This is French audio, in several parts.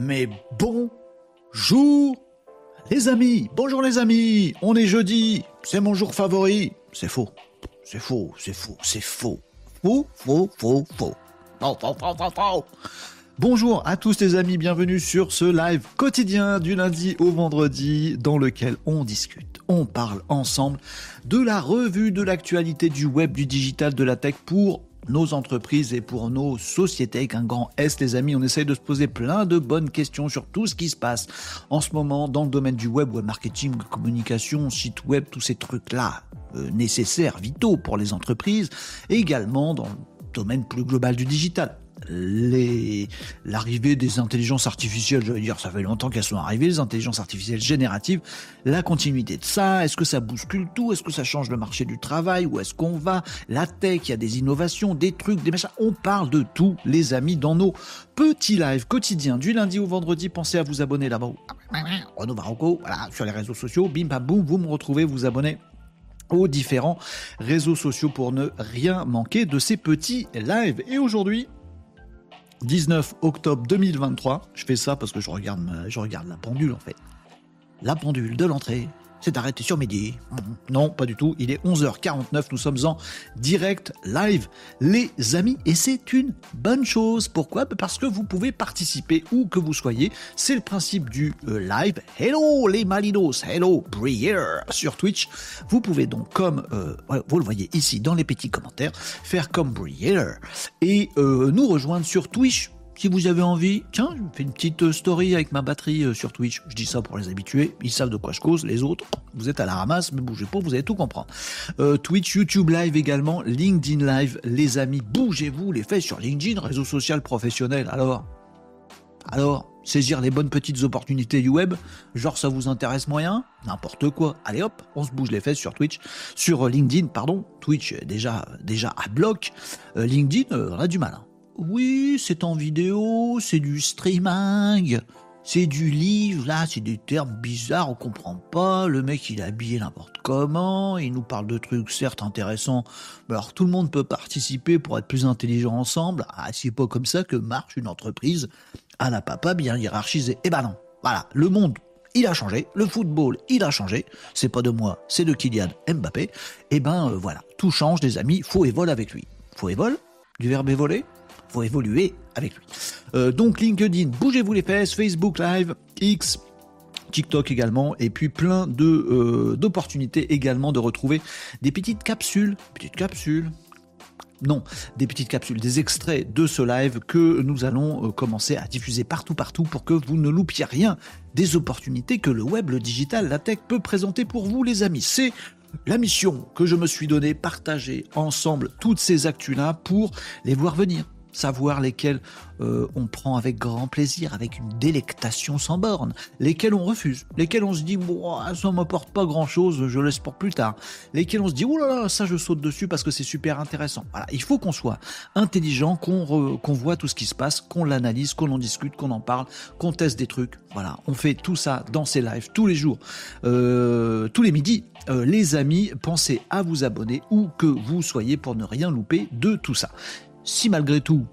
mais bonjour les amis, bonjour les amis, on est jeudi, c'est mon jour favori. C'est faux, c'est faux, c'est faux, c'est faux. Faux, faux, faux, faux. Faux, faux, faux. Bonjour à tous les amis, bienvenue sur ce live quotidien du lundi au vendredi dans lequel on discute, on parle ensemble de la revue de l'actualité du web, du digital, de la tech pour nos entreprises et pour nos sociétés avec un grand S, les amis. On essaye de se poser plein de bonnes questions sur tout ce qui se passe en ce moment dans le domaine du web, web marketing, communication, site web, tous ces trucs-là euh, nécessaires, vitaux pour les entreprises, et également dans le domaine plus global du digital l'arrivée des intelligences artificielles, je veux dire, ça fait longtemps qu'elles sont arrivées, les intelligences artificielles génératives, la continuité de ça, est-ce que ça bouscule tout, est-ce que ça change le marché du travail, où est-ce qu'on va, la tech, il y a des innovations, des trucs, des machins, on parle de tout, les amis, dans nos petits lives quotidiens du lundi au vendredi, pensez à vous abonner là-bas, Renaud Barocco, voilà, sur les réseaux sociaux, bim bam boum, vous me retrouvez, vous abonnez aux différents réseaux sociaux pour ne rien manquer de ces petits lives. Et aujourd'hui, 19 octobre 2023. Je fais ça parce que je regarde, la pendule en fait. La pendule de l'entrée c'est arrêté sur midi. Non, pas du tout. Il est 11h49. Nous sommes en direct live, les amis. Et c'est une bonne chose. Pourquoi? Parce que vous pouvez participer où que vous soyez. C'est le principe du euh, live. Hello les Malinos. Hello Briere sur Twitch. Vous pouvez donc, comme euh, vous le voyez ici dans les petits commentaires, faire comme Briere et euh, nous rejoindre sur Twitch si vous avez envie, tiens, je fais une petite euh, story avec ma batterie euh, sur Twitch. Je dis ça pour les habitués, ils savent de quoi je cause. Les autres, vous êtes à la ramasse, mais bougez pas, vous allez tout comprendre. Euh, Twitch, YouTube Live également, LinkedIn Live, les amis, bougez-vous les faits sur LinkedIn, réseau social professionnel. Alors, alors, saisir les bonnes petites opportunités du web, genre ça vous intéresse moyen, n'importe quoi. Allez hop, on se bouge les fesses sur Twitch, sur LinkedIn, pardon. Twitch déjà déjà à bloc. LinkedIn, on a du mal. Hein. Oui, c'est en vidéo, c'est du streaming, c'est du livre, là, c'est des termes bizarres, on comprend pas. Le mec, il est habillé n'importe comment, il nous parle de trucs certes intéressants, mais alors tout le monde peut participer pour être plus intelligent ensemble. Ah, c'est pas comme ça que marche une entreprise à la papa bien hiérarchisée. Eh ben non, voilà, le monde il a changé, le football, il a changé, c'est pas de moi, c'est de Kylian Mbappé, eh ben euh, voilà, tout change les amis, faut évole avec lui. Faut évole Du verbe évoluer faut évoluer avec lui. Euh, donc LinkedIn, bougez-vous les fesses, Facebook Live, X, TikTok également, et puis plein de euh, d'opportunités également de retrouver des petites capsules, petites capsules. Non, des petites capsules, des extraits de ce live que nous allons euh, commencer à diffuser partout, partout pour que vous ne loupiez rien des opportunités que le web, le digital, la tech peut présenter pour vous, les amis. C'est la mission que je me suis donnée, partager ensemble toutes ces actus-là pour les voir venir, savoir lesquels euh, on prend avec grand plaisir, avec une délectation sans borne, lesquels on refuse, lesquels on se dit moi ça m'apporte pas grand chose, je laisse pour plus tard, lesquels on se dit oh là là ça je saute dessus parce que c'est super intéressant. Voilà, il faut qu'on soit intelligent, qu'on qu'on voit tout ce qui se passe, qu'on l'analyse, qu'on en discute, qu'on en parle, qu'on teste des trucs. Voilà, on fait tout ça dans ces lives tous les jours, euh, tous les midis. Euh, les amis, pensez à vous abonner où que vous soyez pour ne rien louper de tout ça. Si malgré tout,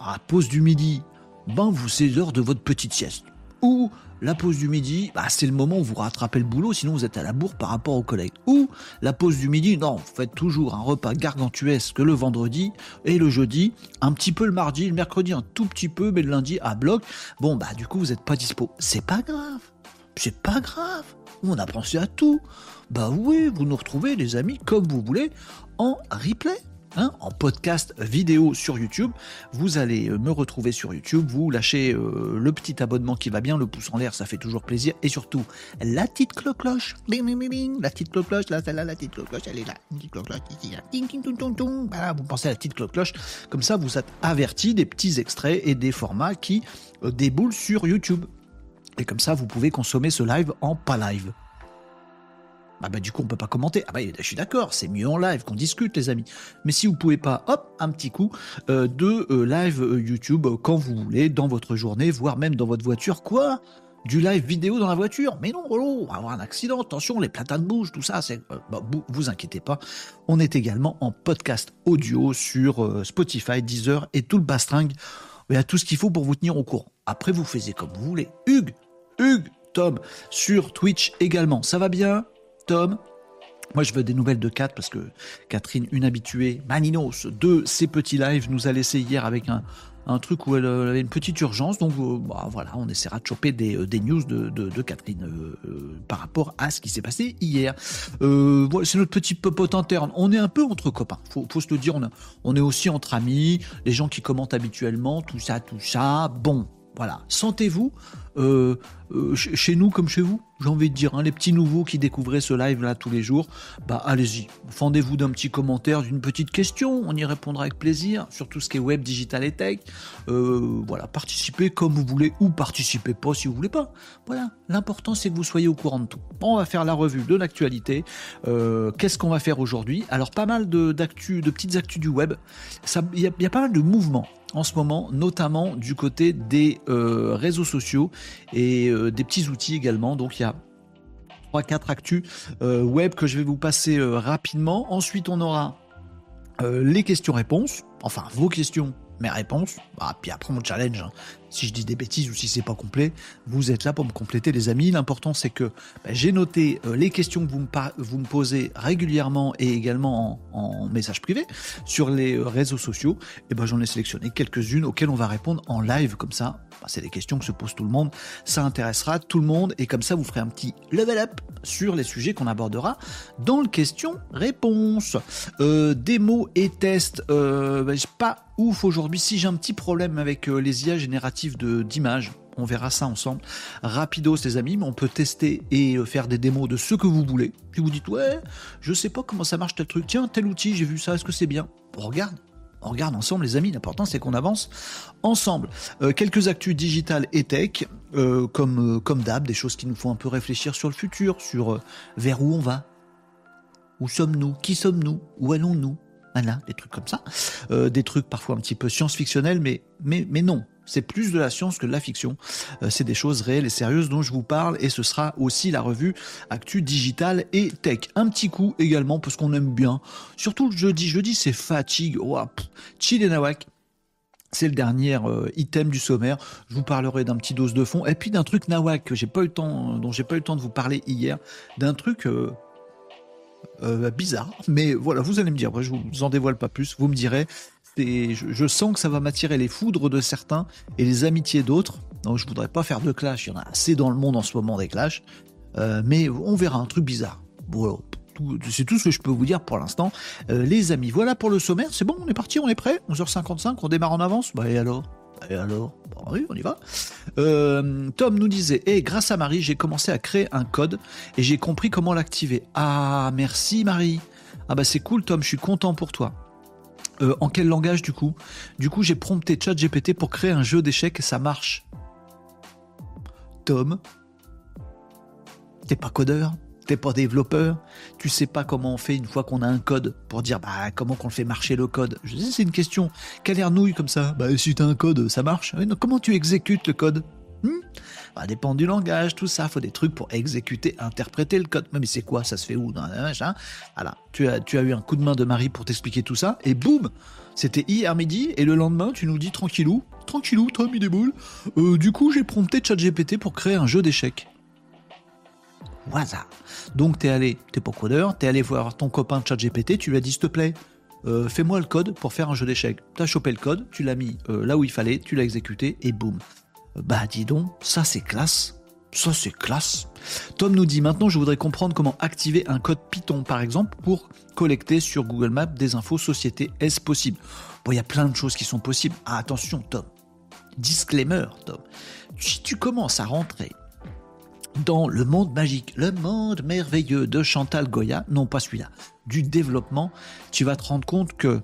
à la pause du midi, ben vous c'est de votre petite sieste. Ou la pause du midi, bah, c'est le moment où vous rattrapez le boulot, sinon vous êtes à la bourre par rapport aux collègues. Ou la pause du midi, non, vous faites toujours un repas gargantuesque le vendredi et le jeudi, un petit peu le mardi, le mercredi un tout petit peu, mais le lundi à bloc. Bon, bah du coup vous n'êtes pas dispo. C'est pas grave. C'est pas grave. On a pensé à tout. Bah oui, vous nous retrouvez les amis comme vous voulez en replay. En podcast vidéo sur YouTube. Vous allez euh, me retrouver sur YouTube, vous lâchez euh, le petit abonnement qui va bien, le pouce en l'air, ça fait toujours plaisir. Et surtout, la petite cloche-cloche, la petite cloche-cloche, là, celle-là, la petite cloche-cloche, elle est là, une petite cloche-cloche ici, Voilà, vous pensez à la petite cloche-cloche, comme ça vous êtes averti des petits extraits et des formats qui euh, déboulent sur YouTube. Et comme ça, vous pouvez consommer ce live en pas live. Ah bah du coup on peut pas commenter. Ah bah je suis d'accord, c'est mieux en live qu'on discute les amis. Mais si vous pouvez pas, hop, un petit coup euh, de euh, live euh, YouTube quand vous voulez, dans votre journée, voire même dans votre voiture. Quoi? Du live vidéo dans la voiture? Mais non, on va avoir un accident, attention, les platanes bougent, tout ça. C'est, bah, vous, inquiétez pas. On est également en podcast audio sur Spotify, Deezer et tout le bastringue Il y a tout ce qu'il faut pour vous tenir au courant. Après, vous faites comme vous voulez. Hugues, Hugues, Tom, sur Twitch également. Ça va bien, Tom moi, je veux des nouvelles de Kat parce que Catherine, une habituée, Maninos, de ses petits lives, nous a laissé hier avec un, truc où elle, avait une petite urgence. Donc euh, bah, voilà, on essaiera de choper des, euh, news de, Catherine euh, par rapport à ce qui s'est passé hier. voilà, c'est notre petit popote interne. On est un peu entre copains, faut, faut se le dire. On est aussi entre amis, les gens qui commentent habituellement, tout ça, tout ça. Bon, voilà, sentez-vous euh, euh, chez nous comme chez vous, j'ai envie de dire, hein, les petits nouveaux qui découvraient ce live là tous les jours, bah allez-y, fendez-vous d'un petit commentaire, d'une petite question, on y répondra avec plaisir sur tout ce qui est web, digital et tech. Euh, voilà, participez comme vous voulez ou participez pas si vous voulez pas. Voilà, l'important c'est que vous soyez au courant de tout. on va faire la revue de l'actualité. Qu'est-ce qu'on va faire aujourd'hui? Alors pas mal de, de petites actus du web. Il y, a pas mal de mouvements en ce moment, notamment du côté des euh, réseaux sociaux et euh, des petits outils également. Donc il y a 3-4 actus euh, web que je vais vous passer rapidement. Ensuite, on aura les questions-réponses, enfin vos questions mes réponses. Bah, puis après mon challenge, hein. Si je dis des bêtises ou si c'est pas complet, vous êtes là pour me compléter les amis. L'important c'est que bah, j'ai noté euh, les questions que vous me, posez régulièrement et également en, message privé sur les euh, réseaux sociaux. Et ben j'en ai sélectionné quelques-unes auxquelles on va répondre en live comme ça. Bah, c'est des questions que se pose tout le monde. Ça intéressera tout le monde et comme ça vous ferez un petit level up sur les sujets qu'on abordera dans le question-réponse. Euh, démo et tests, euh, pas ouf aujourd'hui. Si j'ai un petit problème avec les IA génératives d'images, on verra ça ensemble. Rapidos, les amis, mais on peut tester et euh, faire des démos de ce que vous voulez. Puis vous dites, ouais, je sais pas comment ça marche tel truc. Tiens, tel outil, j'ai vu ça, est-ce que c'est bien? On regarde. On regarde ensemble, les amis. L'important, c'est qu'on avance ensemble. Euh, quelques actus digitales et tech, comme, comme d'hab, des choses qui nous font un peu réfléchir sur le futur, sur vers où on va. Où sommes-nous? Qui sommes-nous? Où allons-nous? Voilà, des trucs comme ça. Euh, des trucs parfois un petit peu science-fictionnels, mais, mais, mais non. C'est plus de la science que de la fiction. Euh, c'est des choses réelles et sérieuses dont je vous parle et ce sera aussi la revue Actu Digital et Tech. Un petit coup également parce qu'on aime bien. Surtout le jeudi. Jeudi, c'est fatigue. Oh, chill et nawak. C'est le dernier euh, item du sommaire. Je vous parlerai d'un petit dose de fond et puis d'un truc nawak que j'ai pas dont j'ai pas eu le temps de vous parler hier, d'un truc euh, bizarre. Mais voilà, vous allez me dire, je vous en dévoile pas plus, vous me direz. Je, sens que ça va m'attirer les foudres de certains et les amitiés d'autres. Donc je voudrais pas faire de clash, il y en a assez dans le monde en ce moment des clashs. Euh, mais on verra un truc bizarre. Voilà, c'est tout ce que je peux vous dire pour l'instant. Euh, les amis, voilà pour le sommaire. C'est bon, on est parti, on est prêt 11h55, on démarre en avance Bah et alors? Et alors? Oui, on y va. Euh, Tom nous disait Et grâce à Marie, j'ai commencé à créer un code et j'ai compris comment l'activer. Ah, merci Marie. Ah, bah c'est cool, Tom, je suis content pour toi. Euh, en quel langage du coup? Du coup, j'ai prompté ChatGPT pour créer un jeu d'échecs et ça marche. Tom, t'es pas codeur t'es pas développeur, tu sais pas comment on fait une fois qu'on a un code pour dire bah comment qu'on fait marcher le code. C'est une question. Quelle nouille comme ça Bah si t'as un code, ça marche. comment tu exécutes le code? Hmm? Bah, dépend du langage, tout ça. Faut des trucs pour exécuter, interpréter le code. Mais c'est quoi? Ça se fait où Voilà. Tu as, eu un coup de main de Marie pour t'expliquer tout ça. Et boum C'était hier midi. Et le lendemain, tu nous dis tranquillou, tranquillou, Tom, il déboule. Euh, du coup, j'ai prompté ChatGPT pour créer un jeu d'échecs. Hasard. Donc t'es allé, t'es pas codeur, t'es allé voir ton copain ChatGPT, tu lui as dit s'il te plaît, euh, fais-moi le code pour faire un jeu d'échecs. T'as chopé le code, tu l'as mis euh, là où il fallait, tu l'as exécuté et boum. Bah dis donc, ça c'est classe. Ça c'est classe. Tom nous dit maintenant je voudrais comprendre comment activer un code Python par exemple pour collecter sur Google Maps des infos société. Est-ce possible? Bon, il y a plein de choses qui sont possibles. Ah, attention Tom. Disclaimer Tom. Si tu commences à rentrer dans le monde magique, le monde merveilleux de Chantal Goya, non pas celui-là, du développement, tu vas te rendre compte que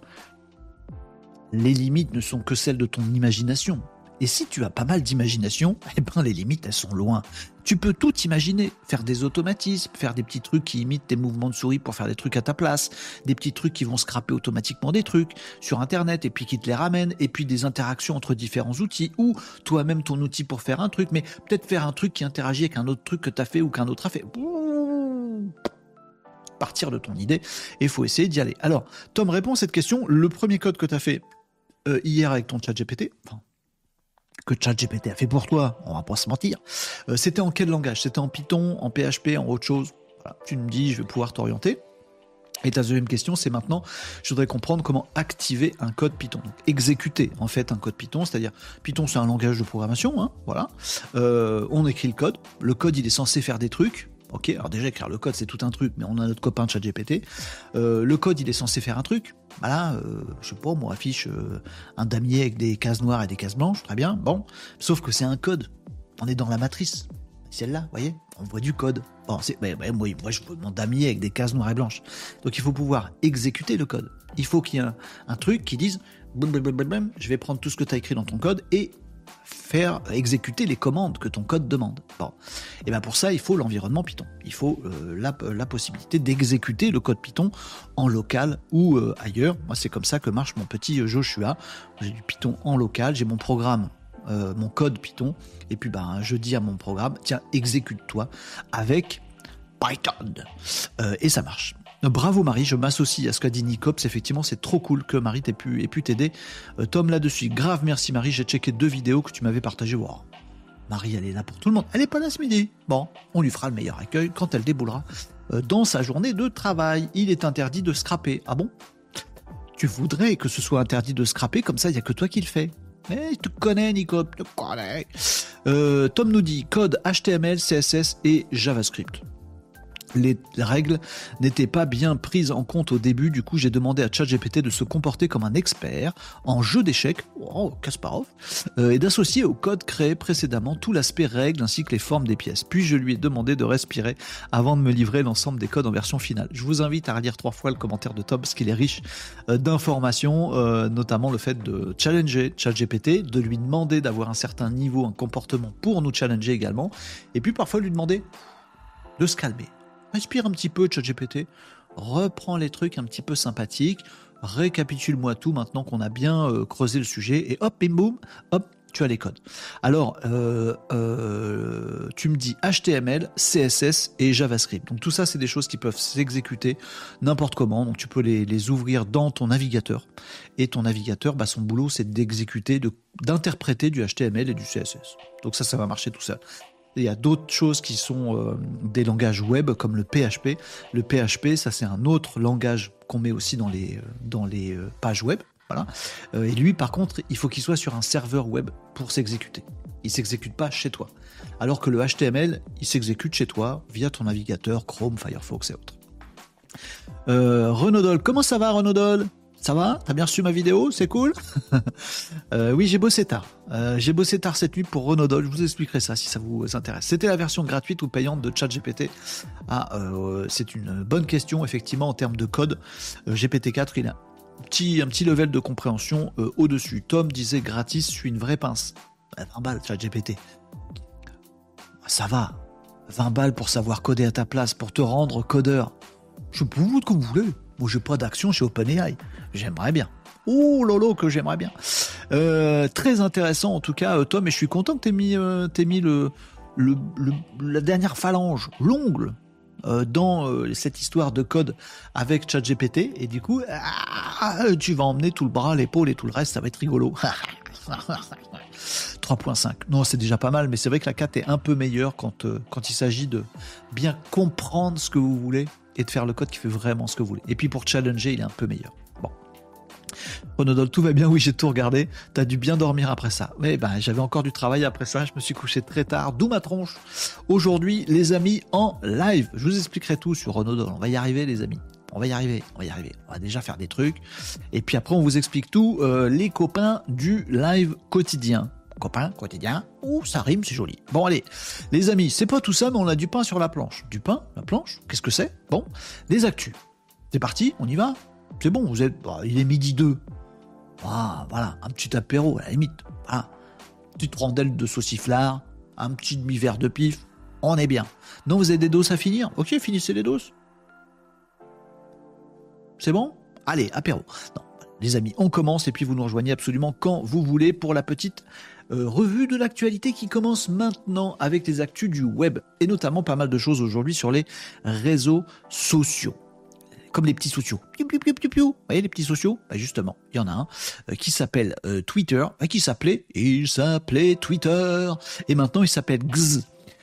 les limites ne sont que celles de ton imagination. Et si tu as pas mal d'imagination, eh ben les limites elles sont loin. Tu peux tout imaginer, faire des automatismes, faire des petits trucs qui imitent tes mouvements de souris pour faire des trucs à ta place, des petits trucs qui vont scraper automatiquement des trucs sur internet et puis qui te les ramènent, et puis des interactions entre différents outils, ou toi-même ton outil pour faire un truc, mais peut-être faire un truc qui interagit avec un autre truc que tu as fait ou qu'un autre a fait. Partir de ton idée, et il faut essayer d'y aller. Alors, Tom répond à cette question. Le premier code que tu as fait euh, hier avec ton chat GPT, que ChatGPT a fait pour toi, on va pas se mentir. Euh, c'était en quel langage? C'était en Python, en PHP, en autre chose? Tu me dis, je vais pouvoir t'orienter. Et ta deuxième question, c'est maintenant, je voudrais comprendre comment activer un code Python. Donc, exécuter en fait un code Python, c'est-à-dire Python c'est un langage de programmation, hein, voilà. Euh, on écrit le code, le code il est censé faire des trucs. Ok, alors déjà écrire le code c'est tout un truc, mais on a notre copain de ChatGPT. Euh, le code il est censé faire un truc. Voilà, euh, je sais pas, moi affiche euh, un damier avec des cases noires et des cases blanches, très bien. Bon, sauf que c'est un code. On est dans la matrice celle-là, vous voyez On voit du code. Bon, c'est, moi, je veux mon damier avec des cases noires et blanches. Donc il faut pouvoir exécuter le code. Il faut qu'il y ait un, truc qui dise je vais prendre tout ce que tu as écrit dans ton code et faire exécuter les commandes que ton code demande. Bon. Et bien pour ça, il faut l'environnement Python. Il faut euh, la, possibilité d'exécuter le code Python en local ou euh, ailleurs. Moi, c'est comme ça que marche mon petit euh, Joshua. J'ai du Python en local, j'ai mon programme euh, mon code Python, et puis ben, je dis à mon programme, tiens, exécute-toi avec Python. Euh, et ça marche. Bravo Marie, je m'associe à ce qu'a dit Nicops. Effectivement, c'est trop cool que Marie t'ait pu, pu t'aider. Euh, Tom là-dessus, grave merci Marie, j'ai checké deux vidéos que tu m'avais partagées. Marie, elle est là pour tout le monde. Elle n'est pas là ce midi. Bon, on lui fera le meilleur accueil quand elle déboulera dans sa journée de travail. Il est interdit de scraper. Ah bon? Tu voudrais que ce soit interdit de scraper, comme ça, il n'y a que toi qui le fais. Tu connais, Nico, tu connais. Euh, Tom nous dit code HTML, CSS et JavaScript les règles n'étaient pas bien prises en compte au début, du coup j'ai demandé à ChatGPT de se comporter comme un expert en jeu d'échecs, oh, Kasparov, euh, et d'associer au code créé précédemment tout l'aspect règles ainsi que les formes des pièces. Puis je lui ai demandé de respirer avant de me livrer l'ensemble des codes en version finale. Je vous invite à relire trois fois le commentaire de Tom parce qu'il est riche euh, d'informations, euh, notamment le fait de challenger ChatGPT, de lui demander d'avoir un certain niveau, un comportement pour nous challenger également, et puis parfois lui demander de se calmer respire un petit peu, ChatGPT, reprends les trucs un petit peu sympathiques, récapitule-moi tout maintenant qu'on a bien euh, creusé le sujet, et hop, bim boum, hop, tu as les codes. Alors, euh, euh, tu me dis HTML, CSS et JavaScript. Donc tout ça, c'est des choses qui peuvent s'exécuter n'importe comment. Donc tu peux les, ouvrir dans ton navigateur. Et ton navigateur, bah, son boulot, c'est d'exécuter, d'interpréter du HTML et du CSS. Donc ça, ça va marcher tout seul. Il y a d'autres choses qui sont euh, des langages web comme le PHP. Le PHP, ça c'est un autre langage qu'on met aussi dans les, euh, euh, pages web. Et lui, par contre, il faut qu'il soit sur un serveur web pour s'exécuter. Il s'exécute pas chez toi. Alors que le HTML, il s'exécute chez toi via ton navigateur Chrome, Firefox et autres. Renaudol, comment ça va Renaudol ça va T'as bien reçu ma vidéo C'est cool euh, Oui, j'ai bossé tard. Euh, j'ai bossé tard cette nuit pour Renaudot. Je vous expliquerai ça si ça vous intéresse. C'était la version gratuite ou payante de ChatGPT. Ah, euh, c'est une bonne question, effectivement, en termes de code. GPT-4, il a un petit, un level de compréhension au-dessus. Tom disait gratis, je suis une vraie pince. 20 bah, balles, ChatGPT. Ça va. 20 balles pour savoir coder à ta place, pour te rendre codeur. Je peux vous comme vous voulez. Moi, j'ai pas d'action chez OpenAI. J'aimerais bien. Oh lolo que j'aimerais bien. Euh, très intéressant en tout cas, euh, Tom, et je suis content que tu aies mis, euh, mis le, la dernière phalange, l'ongle, dans cette histoire de code avec ChatGPT. Et du coup, ah, tu vas emmener tout le bras, l'épaule et tout le reste, ça va être rigolo. 3.5. Non, c'est déjà pas mal, mais c'est vrai que la 4 est un peu meilleure quand, quand il s'agit de bien comprendre ce que vous voulez et de faire le code qui fait vraiment ce que vous voulez. Et puis pour challenger, il est un peu meilleur. Bon. Ronodol, tout va bien, oui, j'ai tout regardé. T'as dû bien dormir après ça. Mais ben, j'avais encore du travail après ça. Je me suis couché très tard, d'où ma tronche. Aujourd'hui, les amis, en live. Je vous expliquerai tout sur Ronodol. On va y arriver, les amis. On va y arriver, on va y arriver. On va déjà faire des trucs. Et puis après, on vous explique tout. Euh, les copains du live quotidien copain, quotidien. Ouh, ça rime, c'est joli. Bon, allez, les amis, c'est pas tout ça, mais on a du pain sur la planche. Du pain, la planche, qu'est-ce que c'est? Bon, des actus. C'est parti, on y va? C'est bon, vous êtes. Bah, il est midi 2. Ah, voilà, un petit apéro, à la limite. Voilà. Petite rondelle de sauciflard, un petit demi-verre de pif, on est bien. Non, vous avez des doses à finir? Ok, finissez les doses. C'est bon? Allez, apéro. Non, les amis, on commence et puis vous nous rejoignez absolument quand vous voulez pour la petite euh, revue de l'actualité qui commence maintenant avec les actus du web et notamment pas mal de choses aujourd'hui sur les réseaux sociaux. comme les petits sociaux. Vous voyez les petits sociaux? Bah Justement, il y en a un euh, qui s'appelle euh, Twitter, qui s'appelait, il s'appelait Twitter, et maintenant il s'appelle Gz.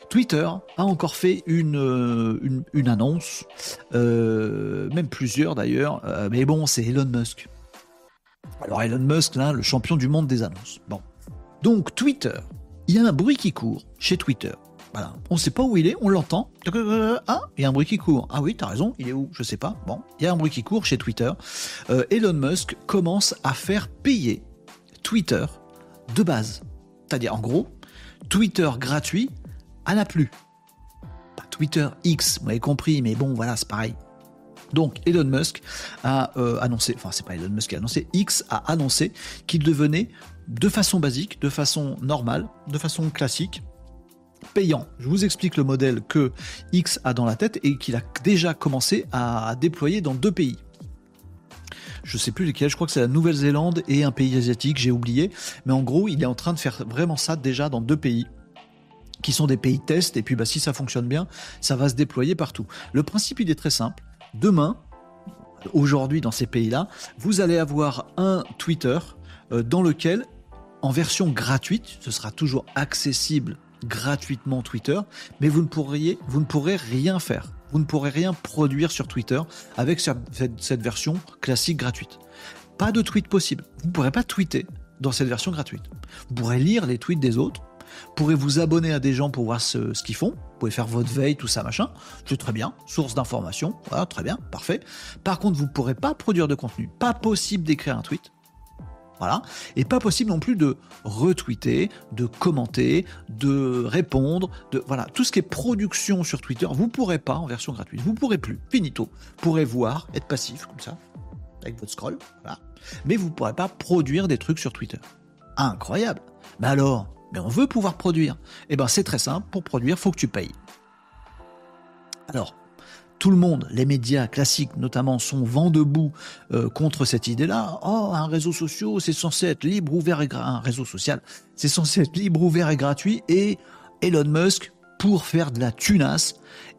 Twitter a encore fait une, une, annonce, même plusieurs d'ailleurs, mais bon, c'est Elon Musk. Alors Elon Musk, le champion du monde des annonces. Bon. Donc Twitter, il y a un bruit qui court chez Twitter. On ne sait pas où il est, on l'entend. Ah, il y a un bruit qui court. Ah oui, t'as raison, il est où? Je sais pas. Bon, il y a un bruit qui court chez Twitter. Euh, Elon Musk commence à faire payer Twitter de base. C'est-à-dire, en gros, Twitter gratuit à la plus. Twitter X, vous m'avez compris, mais bon, voilà, c'est pareil. Donc Elon Musk a euh, annoncé, enfin c'est pas Elon Musk qui a annoncé, X a annoncé qu'il devenait de façon basique, de façon normale, de façon classique, payant. Je vous explique le modèle que X a dans la tête et qu'il a déjà commencé à déployer dans deux pays. Je sais plus lesquels, je crois que c'est la Nouvelle-Zélande et un pays asiatique, j'ai oublié. Mais en gros, il est en train de faire vraiment ça déjà dans deux pays qui sont des pays test et puis bah, si ça fonctionne bien, ça va se déployer partout. Le principe il est très simple. Demain, aujourd'hui dans ces pays-là, vous allez avoir un Twitter dans lequel en version gratuite, ce sera toujours accessible gratuitement Twitter, mais vous ne, pourriez, vous ne pourrez rien faire. Vous ne pourrez rien produire sur Twitter avec cette, version classique gratuite. Pas de tweet possible. Vous ne pourrez pas tweeter dans cette version gratuite. Vous pourrez lire les tweets des autres, vous pourrez vous abonner à des gens pour voir ce, ce qu'ils font, vous pouvez faire votre veille, tout ça, machin, c'est très bien, source d'information, voilà, très bien, parfait. Par contre, vous ne pourrez pas produire de contenu, pas possible d'écrire un tweet, voilà. Et pas possible non plus de retweeter, de commenter, de répondre, de voilà, tout ce qui est production sur Twitter, vous pourrez pas en version gratuite. Vous pourrez plus. Finito. Vous pourrez voir, être passif comme ça avec votre scroll, voilà. Mais vous pourrez pas produire des trucs sur Twitter. Incroyable. Mais alors, mais on veut pouvoir produire. Eh ben c'est très simple, pour produire, faut que tu payes. Alors, tout le monde, les médias classiques notamment, sont vent debout euh, contre cette idée-là. Oh, un réseau social, c'est censé être libre, ouvert et un réseau social, c'est censé être libre, ouvert et gratuit. Et Elon Musk, pour faire de la tunasse,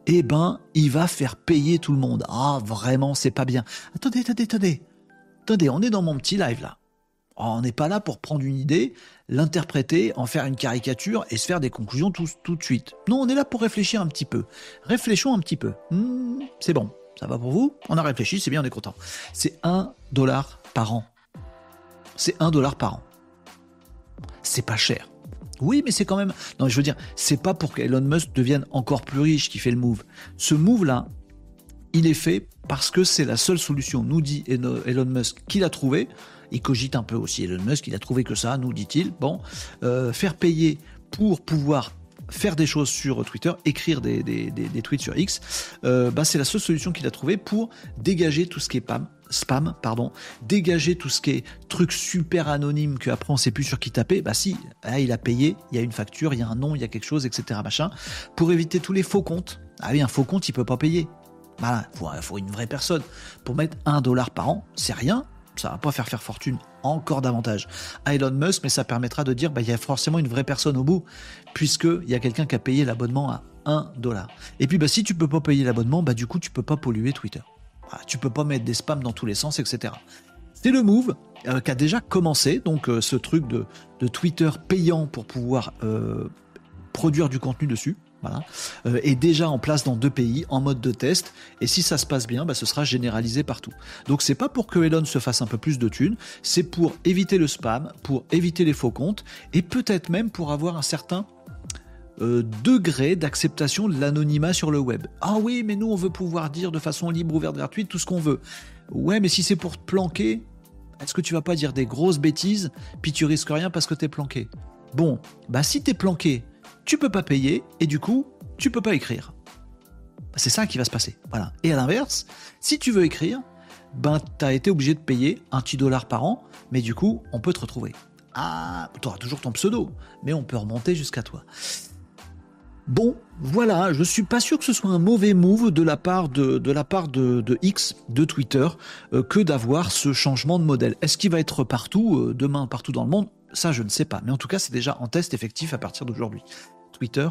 eh ben, il va faire payer tout le monde. Ah, vraiment, c'est pas bien. Attendez, attendez, attendez. Attendez, on est dans mon petit live là. Oh, on n'est pas là pour prendre une idée, l'interpréter, en faire une caricature et se faire des conclusions tout, de suite. Non, on est là pour réfléchir un petit peu. Réfléchons un petit peu. Hmm, c'est bon, ça va pour vous? On a réfléchi, c'est bien, on est content. C'est un dollar par an. C'est un dollar par an. C'est pas cher. Oui, mais c'est quand même. Non, je veux dire, c'est pas pour qu'Elon Musk devienne encore plus riche qui fait le move. Ce move-là, il est fait parce que c'est la seule solution, nous dit Elon Musk, qu'il a trouvé il cogite un peu aussi Elon Musk, il a trouvé que ça, nous dit-il. Bon, euh, faire payer pour pouvoir faire des choses sur Twitter, écrire des, tweets sur X, euh, bah c'est la seule solution qu'il a trouvé pour dégager tout ce qui est spam, pardon, dégager tout ce qui est truc super anonyme que après on sait plus sur qui taper. Bah si, il a payé, il y a une facture, il y a un nom, il y a quelque chose, etc. Machin, pour éviter tous les faux comptes. Ah oui, un faux compte, il peut pas payer. Voilà, il faut, une vraie personne. Pour mettre un dollar par an, c'est rien ça va pas faire faire fortune encore davantage à Elon Musk, mais ça permettra de dire bah il y a forcément une vraie personne au bout, puisqu'il y a quelqu'un qui a payé l'abonnement à 1 dollar. Et puis bah si tu peux pas payer l'abonnement, bah du coup tu peux pas polluer Twitter. Tu tu peux pas mettre des spams dans tous les sens, etc. C'est le move euh, qui a déjà commencé, donc euh, ce truc de, Twitter payant pour pouvoir euh, produire du contenu dessus voilà, euh, est déjà en place dans deux pays en mode de test. Et si ça se passe bien, bah, ce sera généralisé partout. Donc c'est pas pour que Elon se fasse un peu plus de thunes, c'est pour éviter le spam, pour éviter les faux comptes et peut-être même pour avoir un certain euh, degré d'acceptation de l'anonymat sur le web. Ah oui, mais nous on veut pouvoir dire de façon libre, ouverte, gratuite tout ce qu'on veut. Ouais, mais si c'est pour te planquer, est-ce que tu vas pas dire des grosses bêtises, puis tu risques rien parce que t'es planqué? Bon, bah si t'es planqué, tu peux pas payer et du coup, tu peux pas écrire. C'est ça qui va se passer. Voilà. Et à l'inverse, si tu veux écrire, ben tu as été obligé de payer un petit dollar par an, mais du coup, on peut te retrouver. Ah, tu auras toujours ton pseudo, mais on peut remonter jusqu'à toi. Bon, voilà, je suis pas sûr que ce soit un mauvais move de la part de, de la part de, X, de Twitter, euh, que d'avoir ce changement de modèle. Est-ce qu'il va être partout, euh, demain, partout dans le monde? Ça, je ne sais pas. Mais en tout cas, c'est déjà en test effectif à partir d'aujourd'hui. Twitter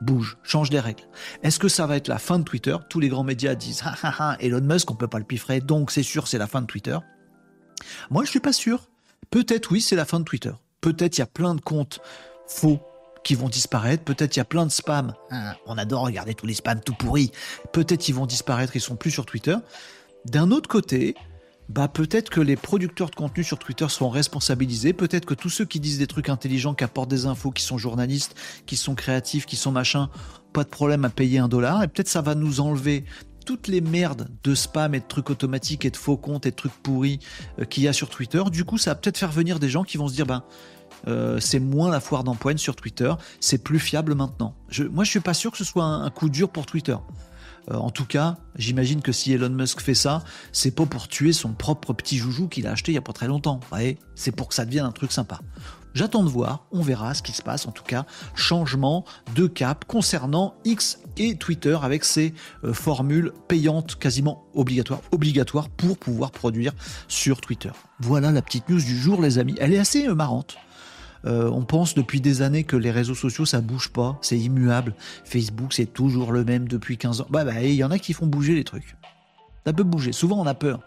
bouge, change des règles. Est-ce que ça va être la fin de Twitter? Tous les grands médias disent ah, ah, ah, Elon Musk, on peut pas le piffrer, donc c'est sûr, c'est la fin de Twitter. Moi, je suis pas sûr. Peut-être oui, c'est la fin de Twitter. Peut-être il y a plein de comptes faux qui vont disparaître. Peut-être il y a plein de spams. on adore regarder tous les spams tout pourris. Peut-être ils vont disparaître, ils sont plus sur Twitter. D'un autre côté, bah peut-être que les producteurs de contenu sur Twitter seront responsabilisés, peut-être que tous ceux qui disent des trucs intelligents, qui apportent des infos, qui sont journalistes, qui sont créatifs, qui sont machin, pas de problème à payer un dollar, et peut-être ça va nous enlever toutes les merdes de spam et de trucs automatiques et de faux comptes et de trucs pourris euh, qu'il y a sur Twitter. Du coup, ça va peut-être faire venir des gens qui vont se dire, ben, euh, c'est moins la foire d'empoigne sur Twitter, c'est plus fiable maintenant. Je, moi, je suis pas sûr que ce soit un coup dur pour Twitter. Euh, en tout cas, j'imagine que si Elon Musk fait ça, c'est pas pour tuer son propre petit joujou qu'il a acheté il y a pas très longtemps. c'est pour que ça devienne un truc sympa. J'attends de voir, on verra ce qui se passe. En tout cas, changement de cap concernant X et Twitter avec ces euh, formules payantes quasiment obligatoires, obligatoires pour pouvoir produire sur Twitter. Voilà la petite news du jour, les amis. Elle est assez euh, marrante. Euh, on pense depuis des années que les réseaux sociaux, ça bouge pas, c'est immuable. Facebook, c'est toujours le même depuis 15 ans. Bah, bah, il y en a qui font bouger les trucs. Ça peut bouger. Souvent, on a peur.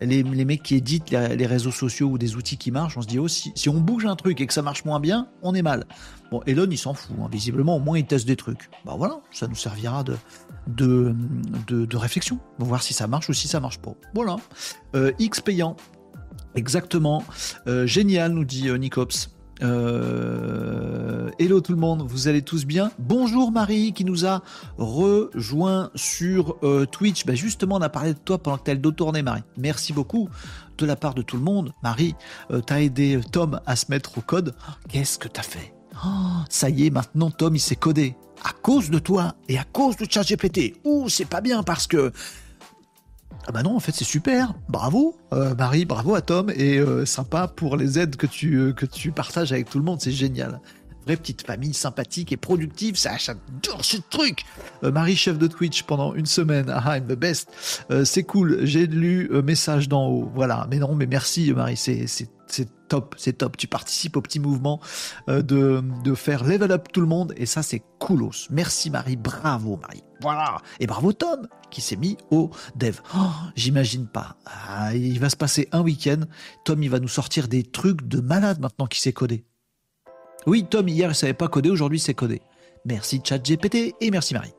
Les, mecs qui éditent les, réseaux sociaux ou des outils qui marchent, on se dit oh, si, on bouge un truc et que ça marche moins bien, on est mal. Bon, Elon, il s'en fout. Hein. Visiblement, au moins, il teste des trucs. Bah voilà, ça nous servira de, de, réflexion. On va voir si ça marche ou si ça marche pas. Voilà. Euh, X payant. Exactement. Euh, génial, nous dit Nicops. Euh, hello tout le monde, vous allez tous bien? Bonjour Marie qui nous a rejoint sur euh, Twitch. Bah justement, on a parlé de toi pendant que tu as le dos tourné, Marie. Merci beaucoup de la part de tout le monde. Marie, euh, tu as aidé Tom à se mettre au code. Qu'est-ce que tu as fait? Oh, Ça y est, maintenant Tom il s'est codé. À cause de toi et à cause de ChatGPT. Ouh, c'est pas bien parce que ah bah non, en fait c'est super, bravo. Euh, Marie, bravo à Tom, et euh, sympa pour les aides euh, que tu partages avec tout le monde, c'est génial. Vraie petite famille sympathique et productive, ça j'adore ce truc Marie, chef de Twitch pendant une semaine, ah I'm the best, c'est cool, j'ai lu message d'en haut, voilà, mais non, mais merci Marie, c'est top, c'est top. Tu participes au petit mouvement euh, de, de, faire level up tout le monde et ça c'est coolos. Merci Marie, bravo Marie. Voilà. Et bravo Tom qui s'est mis au dev. Oh, j'imagine pas. Ah, il va se passer un week-end. Tom il va nous sortir des trucs de malade maintenant qu'il sait coder. Oui Tom hier il savait pas coder, aujourd'hui c'est codé. Merci ChatGPT et merci Marie.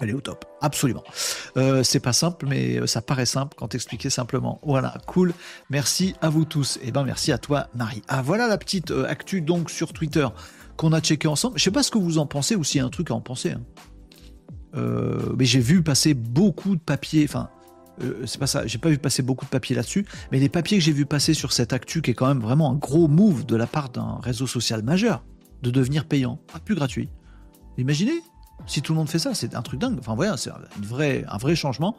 Elle est au top, absolument. Euh, c'est pas simple, mais euh, ça paraît simple quand expliqué simplement. Voilà, cool. Merci à vous tous. Et eh ben merci à toi, Marie. Ah voilà la petite euh, actu donc sur Twitter qu'on a checké ensemble. Je sais pas ce que vous en pensez ou s'il y a un truc à en penser. Hein. mais j'ai vu passer beaucoup de papiers. Enfin, c'est pas ça. J'ai pas vu passer beaucoup de papiers là-dessus. Mais les papiers que j'ai vu passer sur cette actu, qui est quand même vraiment un gros move de la part d'un réseau social majeur, de devenir payant, pas plus gratuit. Imaginez si tout le monde fait ça, c'est un truc dingue. Enfin voilà, c'est un vrai, un vrai changement.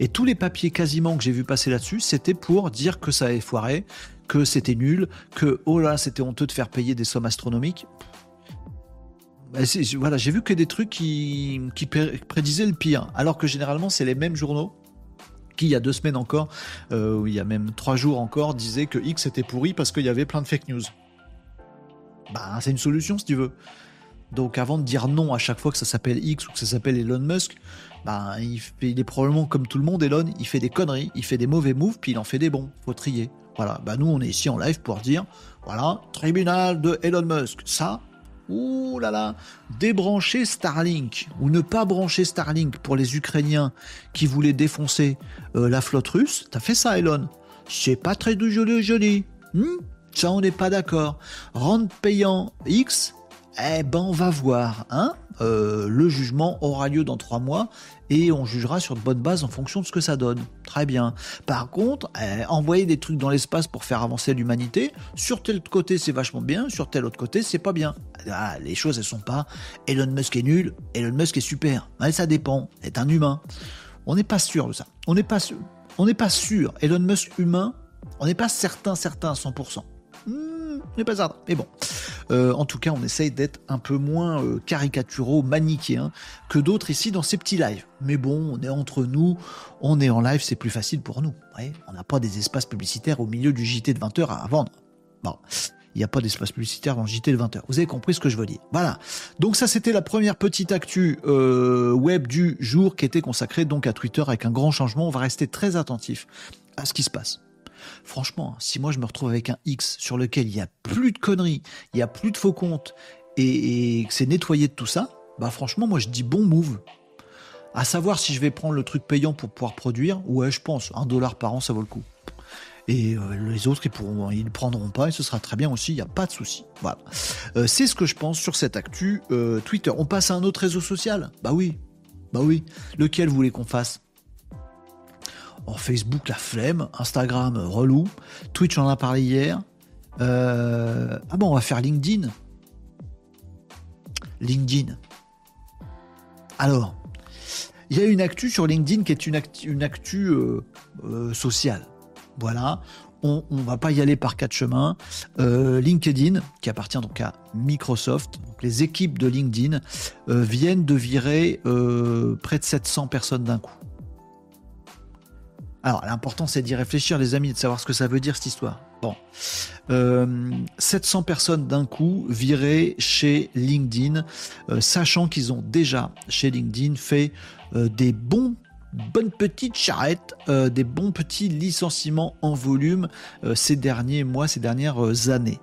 Et tous les papiers quasiment que j'ai vu passer là-dessus, c'était pour dire que ça avait foiré, que c'était nul, que oh là, c'était honteux de faire payer des sommes astronomiques. Bah, voilà, j'ai vu que des trucs qui prédisaient le pire, alors que généralement c'est les mêmes journaux qui il y a deux semaines encore, euh, ou il y a même trois jours encore, disaient que X était pourri parce qu'il y avait plein de fake news. Bah, c'est une solution si tu veux. Donc avant de dire non à chaque fois que ça s'appelle X ou que ça s'appelle Elon Musk, bah, il, il, est probablement comme tout le monde, Elon, il fait des conneries, il fait des mauvais moves, puis il en fait des bons. Faut trier. Voilà, bah nous on est ici en live pour dire, voilà, tribunal de Elon Musk. Ça, ouh là là, débrancher Starlink ou ne pas brancher Starlink pour les Ukrainiens qui voulaient défoncer euh, la flotte russe, t'as fait ça Elon? C'est pas très joli joli. Hmm? Ça on n'est pas d'accord. Rendre payant X, eh ben, on va voir. Hein euh, le jugement aura lieu dans trois mois et on jugera sur de bonnes bases en fonction de ce que ça donne. Très bien. Par contre, eh, envoyer des trucs dans l'espace pour faire avancer l'humanité, sur tel côté c'est vachement bien, sur tel autre côté c'est pas bien. Ah, les choses elles sont pas Elon Musk est nul, Elon Musk est super. ça dépend. C'est un humain. On n'est pas sûr de ça. On n'est pas sûr. On n'est pas sûr. Elon Musk humain, on n'est pas certain, certain à 100%. Hmm, certain. Mais bon. Euh, en tout cas, on essaye d'être un peu moins euh, caricaturaux, manichéens que d'autres ici dans ces petits lives. Mais bon, on est entre nous, on est en live, c'est plus facile pour nous. on n'a pas des espaces publicitaires au milieu du JT de 20h à vendre. Bon. Il n'y a pas d'espace publicitaire dans le JT de 20h. Vous avez compris ce que je veux dire. Voilà. Donc ça, c'était la première petite actu euh, web du jour qui était consacrée donc à Twitter avec un grand changement. On va rester très attentif à ce qui se passe. Franchement, si moi je me retrouve avec un X sur lequel il n'y a plus de conneries, il n'y a plus de faux comptes et, que c'est nettoyé de tout ça, bah franchement, moi je dis bon move. À savoir si je vais prendre le truc payant pour pouvoir produire, ouais, je pense, un dollar par an, ça vaut le coup. Et euh, les autres, ils pourront, ils ne prendront pas et ce sera très bien aussi, il n'y a pas de souci. Voilà. Euh, c'est ce que je pense sur cette actu euh, Twitter. On passe à un autre réseau social? Bah oui. Bah oui. Lequel vous voulez qu'on fasse? En Facebook, la flemme. Instagram, relou. Twitch, on en a parlé hier. ah bon, on va faire LinkedIn. LinkedIn. Alors, il y a une actu sur LinkedIn qui est une actu, une actu sociale. Voilà, on ne va pas y aller par quatre chemins. Euh, LinkedIn, qui appartient donc à Microsoft, les équipes de LinkedIn euh, viennent de virer euh, près de 700 personnes d'un coup. Alors, l'important, c'est d'y réfléchir, les amis, de savoir ce que ça veut dire, cette histoire. Bon. 700 personnes d'un coup virées chez LinkedIn, sachant qu'ils ont déjà, chez LinkedIn, fait des bons bonne petite charrette, euh, des bons petits licenciements en volume euh, ces derniers mois, ces dernières euh, années.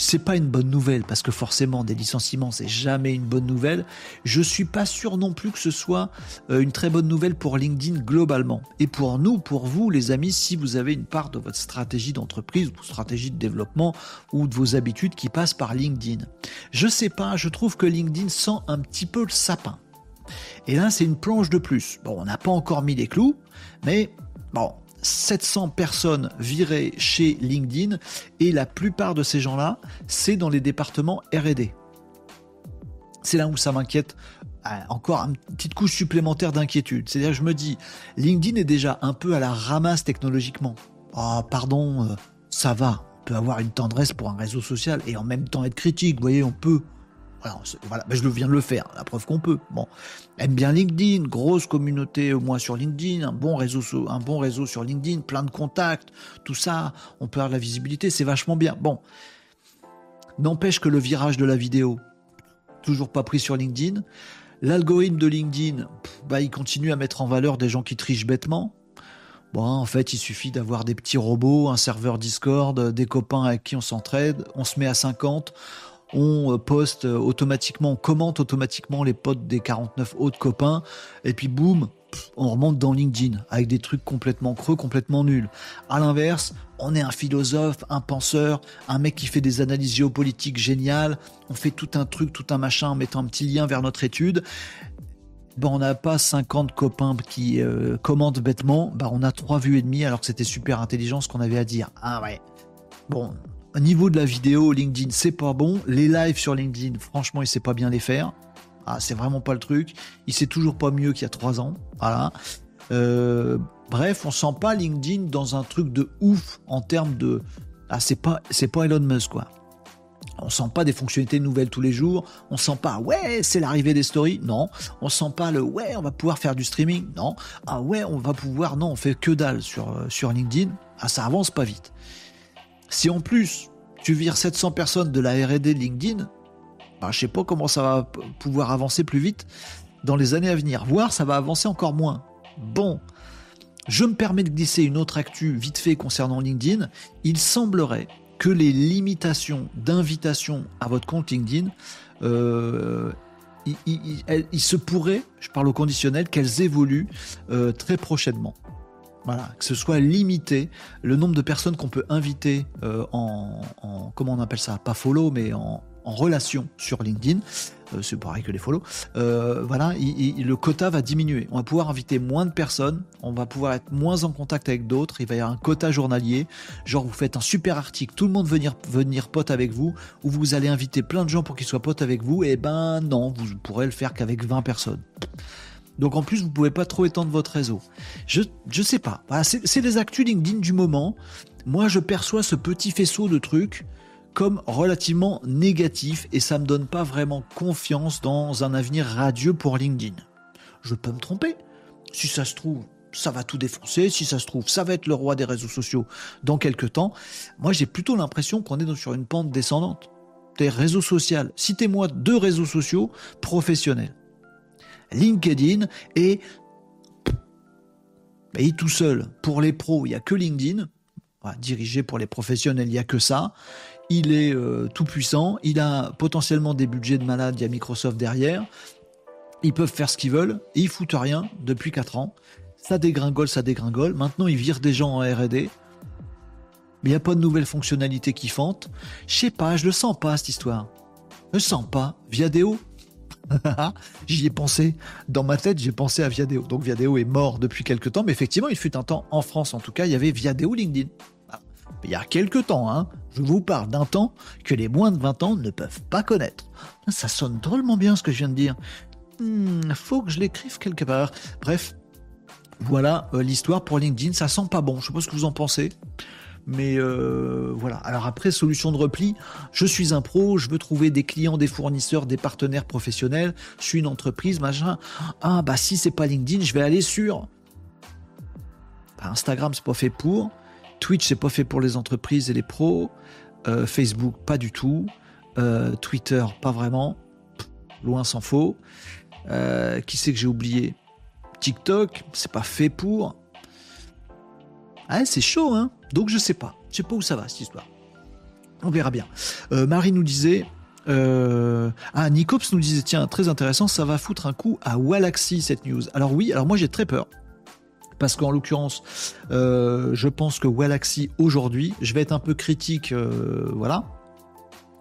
C'est pas une bonne nouvelle parce que forcément des licenciements c'est jamais une bonne nouvelle. Je suis pas sûr non plus que ce soit une très bonne nouvelle pour LinkedIn globalement. Et pour nous, pour vous les amis, si vous avez une part de votre stratégie d'entreprise ou stratégie de développement ou de vos habitudes qui passent par LinkedIn. Je sais pas, je trouve que LinkedIn sent un petit peu le sapin. Et là, c'est une planche de plus. Bon, on n'a pas encore mis les clous, mais bon, 700 personnes virées chez LinkedIn et la plupart de ces gens-là, c'est dans les départements RD. C'est là où ça m'inquiète euh, encore une petite couche supplémentaire d'inquiétude. C'est-à-dire, je me dis, LinkedIn est déjà un peu à la ramasse technologiquement. Ah, pardon, euh, ça va. On peut avoir une tendresse pour un réseau social et en même temps être critique. Vous voyez, on peut. Voilà, ben, je viens de le faire, la preuve qu'on peut. Bon, aime bien LinkedIn, grosse communauté au moins sur LinkedIn, un bon réseau, un bon réseau sur LinkedIn, plein de contacts, tout ça, on peut avoir de la visibilité, c'est vachement bien. Bon, n'empêche que le virage de la vidéo, toujours pas pris sur LinkedIn. L'algorithme de LinkedIn, bah, il continue à mettre en valeur des gens qui trichent bêtement. Bon, en fait, il suffit d'avoir des petits robots, un serveur Discord, des copains avec qui on s'entraide, on se met à 50, on euh, poste euh, automatiquement, on commente automatiquement les potes des 49 autres copains, et puis boum, on remonte dans LinkedIn avec des trucs complètement creux, complètement nuls. À l'inverse, on est un philosophe, un penseur, un mec qui fait des analyses géopolitiques géniales, on fait tout un truc, tout un machin en mettant un petit lien vers notre étude. Bon, on n'a pas 50 copains qui euh, commentent bêtement, bah on a trois vues et demie alors que c'était super intelligent ce qu'on avait à dire. Ah ouais. Bon, niveau de la vidéo, LinkedIn, c'est pas bon. Les lives sur LinkedIn, franchement, il sait pas bien les faire. Ah, c'est vraiment pas le truc. Il sait toujours pas mieux qu'il y a trois ans. Voilà. Euh, bref, on sent pas LinkedIn dans un truc de ouf en termes de. Ah, c'est pas, c'est pas Elon Musk, quoi. On sent pas des fonctionnalités nouvelles tous les jours. On sent pas, ouais, c'est l'arrivée des stories. Non. On sent pas le, ouais, on va pouvoir faire du streaming. Non. Ah ouais, on va pouvoir. Non, on fait que dalle sur, euh, sur LinkedIn. Ah, ça avance pas vite. Si en plus tu vires 700 personnes de la R&D LinkedIn, bah, je sais pas comment ça va pouvoir avancer plus vite dans les années à venir. Voire ça va avancer encore moins. Bon, je me permets de glisser une autre actu vite fait concernant LinkedIn. Il semblerait que les limitations d'invitation à votre compte LinkedIn, euh, il, se pourrait, je parle au conditionnel, qu'elles évoluent euh, très prochainement. Voilà, que ce soit limité le nombre de personnes qu'on peut inviter euh, en, comment on appelle ça, pas follow, mais en, relation sur LinkedIn. Euh, c'est pareil que les follow. Euh, voilà, le quota va diminuer. On va pouvoir inviter moins de personnes, on va pouvoir être moins en contact avec d'autres. Il va y avoir un quota journalier. Genre, vous faites un super article, tout le monde venir venir pote avec vous, ou vous allez inviter plein de gens pour qu'ils soient potes avec vous. Et eh ben non, vous pourrez le faire qu'avec 20 personnes. Donc en plus, vous pouvez pas trop étendre votre réseau. Je je sais pas. c'est les actus LinkedIn du moment. Moi, je perçois ce petit faisceau de trucs comme relativement négatif et ça me donne pas vraiment confiance dans un avenir radieux pour LinkedIn. Je peux me tromper. Si ça se trouve, ça va tout défoncer. Si ça se trouve, ça va être le roi des réseaux sociaux dans quelques temps. Moi, j'ai plutôt l'impression qu'on est sur une pente descendante. Des réseaux sociaux. Citez-moi deux réseaux sociaux professionnels. LinkedIn et et tout seul. Pour les pros, il n'y a que LinkedIn. dirigé pour les professionnels, il n'y a que ça. Il est euh, tout puissant. Il a potentiellement des budgets de malade. Il y a Microsoft derrière. Ils peuvent faire ce qu'ils veulent. Et ils foutent rien depuis 4 ans. Ça dégringole, ça dégringole. Maintenant, ils virent des gens en RD. Mais il n'y a pas de nouvelles fonctionnalités qui fantent. Je sais pas, je le sens pas cette histoire. Je le sens pas. Viadeo J'y ai pensé. Dans ma tête, j'ai pensé à Viadeo. Donc Viadeo est mort depuis quelques temps, mais effectivement, il fut un temps, en France en tout cas, il y avait Viadeo LinkedIn. Ah. Il y a quelques temps, hein, je vous parle d'un temps que les moins de 20 ans ne peuvent pas connaître. Ça sonne drôlement bien ce que je viens de dire. Hmm, faut que je l'écrive quelque part. Bref, voilà euh, l'histoire pour LinkedIn. Ça sent pas bon. Je sais pas ce que vous en pensez. Mais euh, voilà. Alors après, solution de repli, je suis un pro, je veux trouver des clients, des fournisseurs, des partenaires professionnels, je suis une entreprise, machin. Ah bah si c'est pas LinkedIn, je vais aller sur bah, Instagram, c'est pas fait pour. Twitch, c'est pas fait pour les entreprises et les pros. Euh, Facebook, pas du tout. Euh, Twitter, pas vraiment. loin s'en faut. qui c'est que j'ai oublié? TikTok, c'est pas fait pour. Ah, c'est chaud, hein Donc je sais pas. Je sais pas où ça va, cette histoire. On verra bien. Euh, Marie nous disait... Euh, ah, Nicops nous disait, tiens, très intéressant, ça va foutre un coup à Wallaxy, cette news. Alors oui, alors moi j'ai très peur. Parce qu'en l'occurrence, euh, je pense que Wallaxy aujourd'hui, je vais être un peu critique, voilà.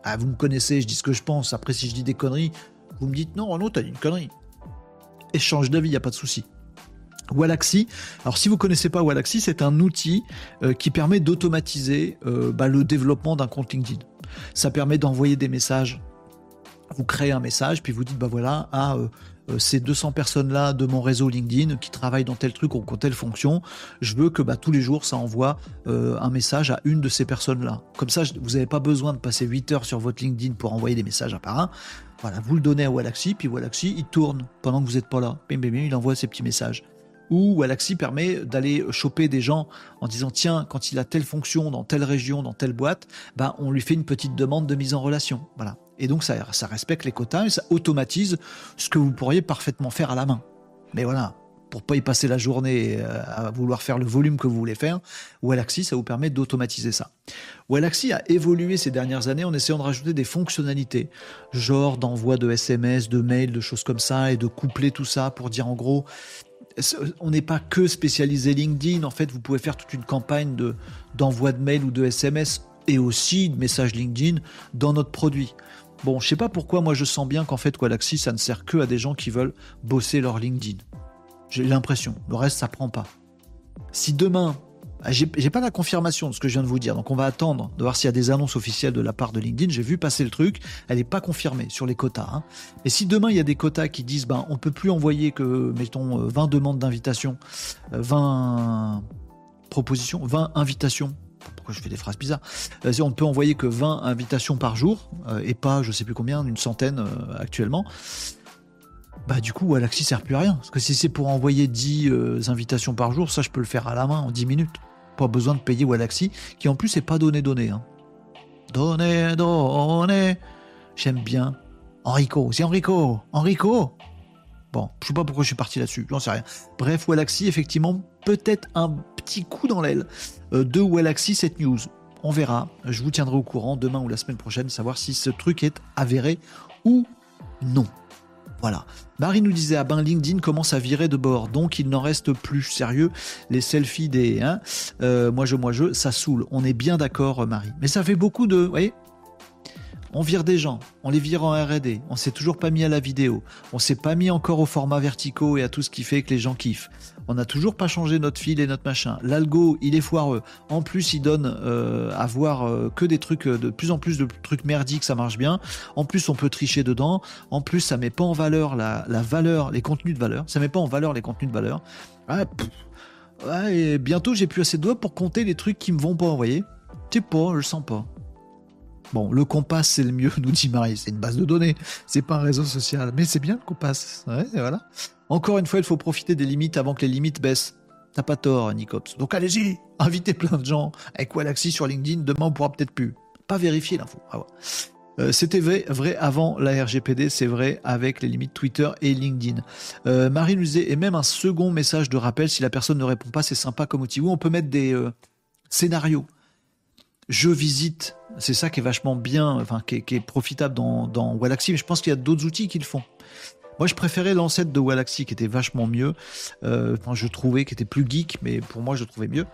Ah, vous me connaissez, je dis ce que je pense. Après, si je dis des conneries, vous me dites non, Renaud, t'as dit une connerie. Échange d'avis, il n'y a pas de souci. Wallaxy. Alors si vous connaissez pas Wallaxy, c'est un outil euh, qui permet d'automatiser euh, bah, le développement d'un compte LinkedIn. Ça permet d'envoyer des messages. Vous créez un message, puis vous dites bah voilà, à euh, ces 200 personnes-là de mon réseau LinkedIn qui travaillent dans tel truc ou dans telle fonction, je veux que bah, tous les jours ça envoie un message à une de ces personnes-là. Comme ça, vous n'avez pas besoin de passer 8 heures sur votre LinkedIn pour envoyer des messages un par un. Voilà, vous le donnez à Wallaxy, puis Wallaxy, il tourne pendant que vous n'êtes pas là. Bim, bim, bim, il envoie ses petits messages où Wallaxy permet d'aller choper des gens en disant tiens, quand il a telle fonction dans telle région, dans telle boîte, ben, on lui fait une petite demande de mise en relation. Voilà. Et donc ça, ça respecte les quotas et ça automatise ce que vous pourriez parfaitement faire à la main. Mais voilà, pour pas y passer la journée euh, à vouloir faire le volume que vous voulez faire, Wallaxy, ça vous permet d'automatiser ça. Wallaxy a évolué ces dernières années en essayant de rajouter des fonctionnalités, genre d'envoi de SMS, de mails, de choses comme ça, et de coupler tout ça pour dire en gros, on n'est pas que spécialisé LinkedIn. En fait, vous pouvez faire toute une campagne de, d'envoi de mail ou de SMS et aussi de messages LinkedIn dans notre produit. Bon, je sais pas pourquoi moi je sens bien qu'en fait Wallaxy ça ne sert que à des gens qui veulent bosser leur LinkedIn. J'ai l'impression. Le reste ça prend pas. Si demain ah, j'ai pas la confirmation de ce que je viens de vous dire, donc on va attendre de voir s'il y a des annonces officielles de la part de LinkedIn. J'ai vu passer le truc, elle n'est pas confirmée sur les quotas. Hein. Et si demain il y a des quotas qui disent ben on peut plus envoyer que mettons 20 euh, demandes d'invitation, 20 euh, propositions, 20 invitations. Pourquoi je fais des phrases bizarres? Euh, On ne peut envoyer que 20 invitations par jour et pas je sais plus combien, une centaine actuellement bah du coup Wallaxy sert plus à rien. Parce que si c'est pour envoyer 10 invitations par jour, ça je peux le faire à la main en 10 minutes. Pas besoin de payer Wallaxy, qui en plus n'est pas donné donné. Hein. Donné, donné. J'aime bien. Enrico, c'est Enrico. Enrico. Bon, je sais pas pourquoi je suis parti là-dessus, j'en sais rien. Bref, Wallaxy, effectivement, peut-être un petit coup dans l'aile euh, de Wallaxy cette news. On verra. Je vous tiendrai au courant demain ou la semaine prochaine, savoir si ce truc est avéré ou non. Voilà. Marie nous disait, ah ben LinkedIn commence à virer de bord, donc il n'en reste plus. Sérieux, les selfies des... Hein, euh, moi je, moi je, ça saoule. On est bien d'accord, Marie. Mais ça fait beaucoup de... Vous voyez on vire des gens, on les vire en R&D, on s'est toujours pas mis à la vidéo, on s'est pas mis encore au format verticaux et à tout ce qui fait que les gens kiffent. On n'a toujours pas changé notre fil et notre machin. L'algo, il est foireux. En plus, il donne euh, à voir euh, que des trucs, euh, de plus en plus de trucs merdiques, ça marche bien. En plus, on peut tricher dedans. En plus, ça met pas en valeur la, valeur, les contenus de valeur. Ça met pas en valeur les contenus de valeur. et bientôt, j'ai plus assez de doigts pour compter les trucs qui me vont pas envoyer. Tu sais pas, je le sens pas. Bon, le Compass, c'est le mieux, nous dit Marie. C'est une base de données. C'est pas un réseau social. Mais c'est bien le Compass. voilà. Encore une fois, il faut profiter des limites avant que les limites baissent. T'as pas tort, Nicops. Donc allez-y, invitez plein de gens avec Wallaxy sur LinkedIn. Demain, on pourra peut-être plus. Pas vérifier l'info. Ah euh, C'était vrai, avant la RGPD, c'est vrai avec les limites Twitter et LinkedIn. Euh, Marie disait, et même un second message de rappel, si la personne ne répond pas, c'est sympa comme outil. Ou on peut mettre des euh, scénarios. Je visite, c'est ça qui est vachement bien, enfin qui est, profitable dans, dans Wallaxy, mais je pense qu'il y a d'autres outils qui le font. Moi, je préférais l'ancêtre de Wallaxy qui était vachement mieux. Euh, enfin, je trouvais qu'il était plus geek, mais pour moi, je le trouvais mieux.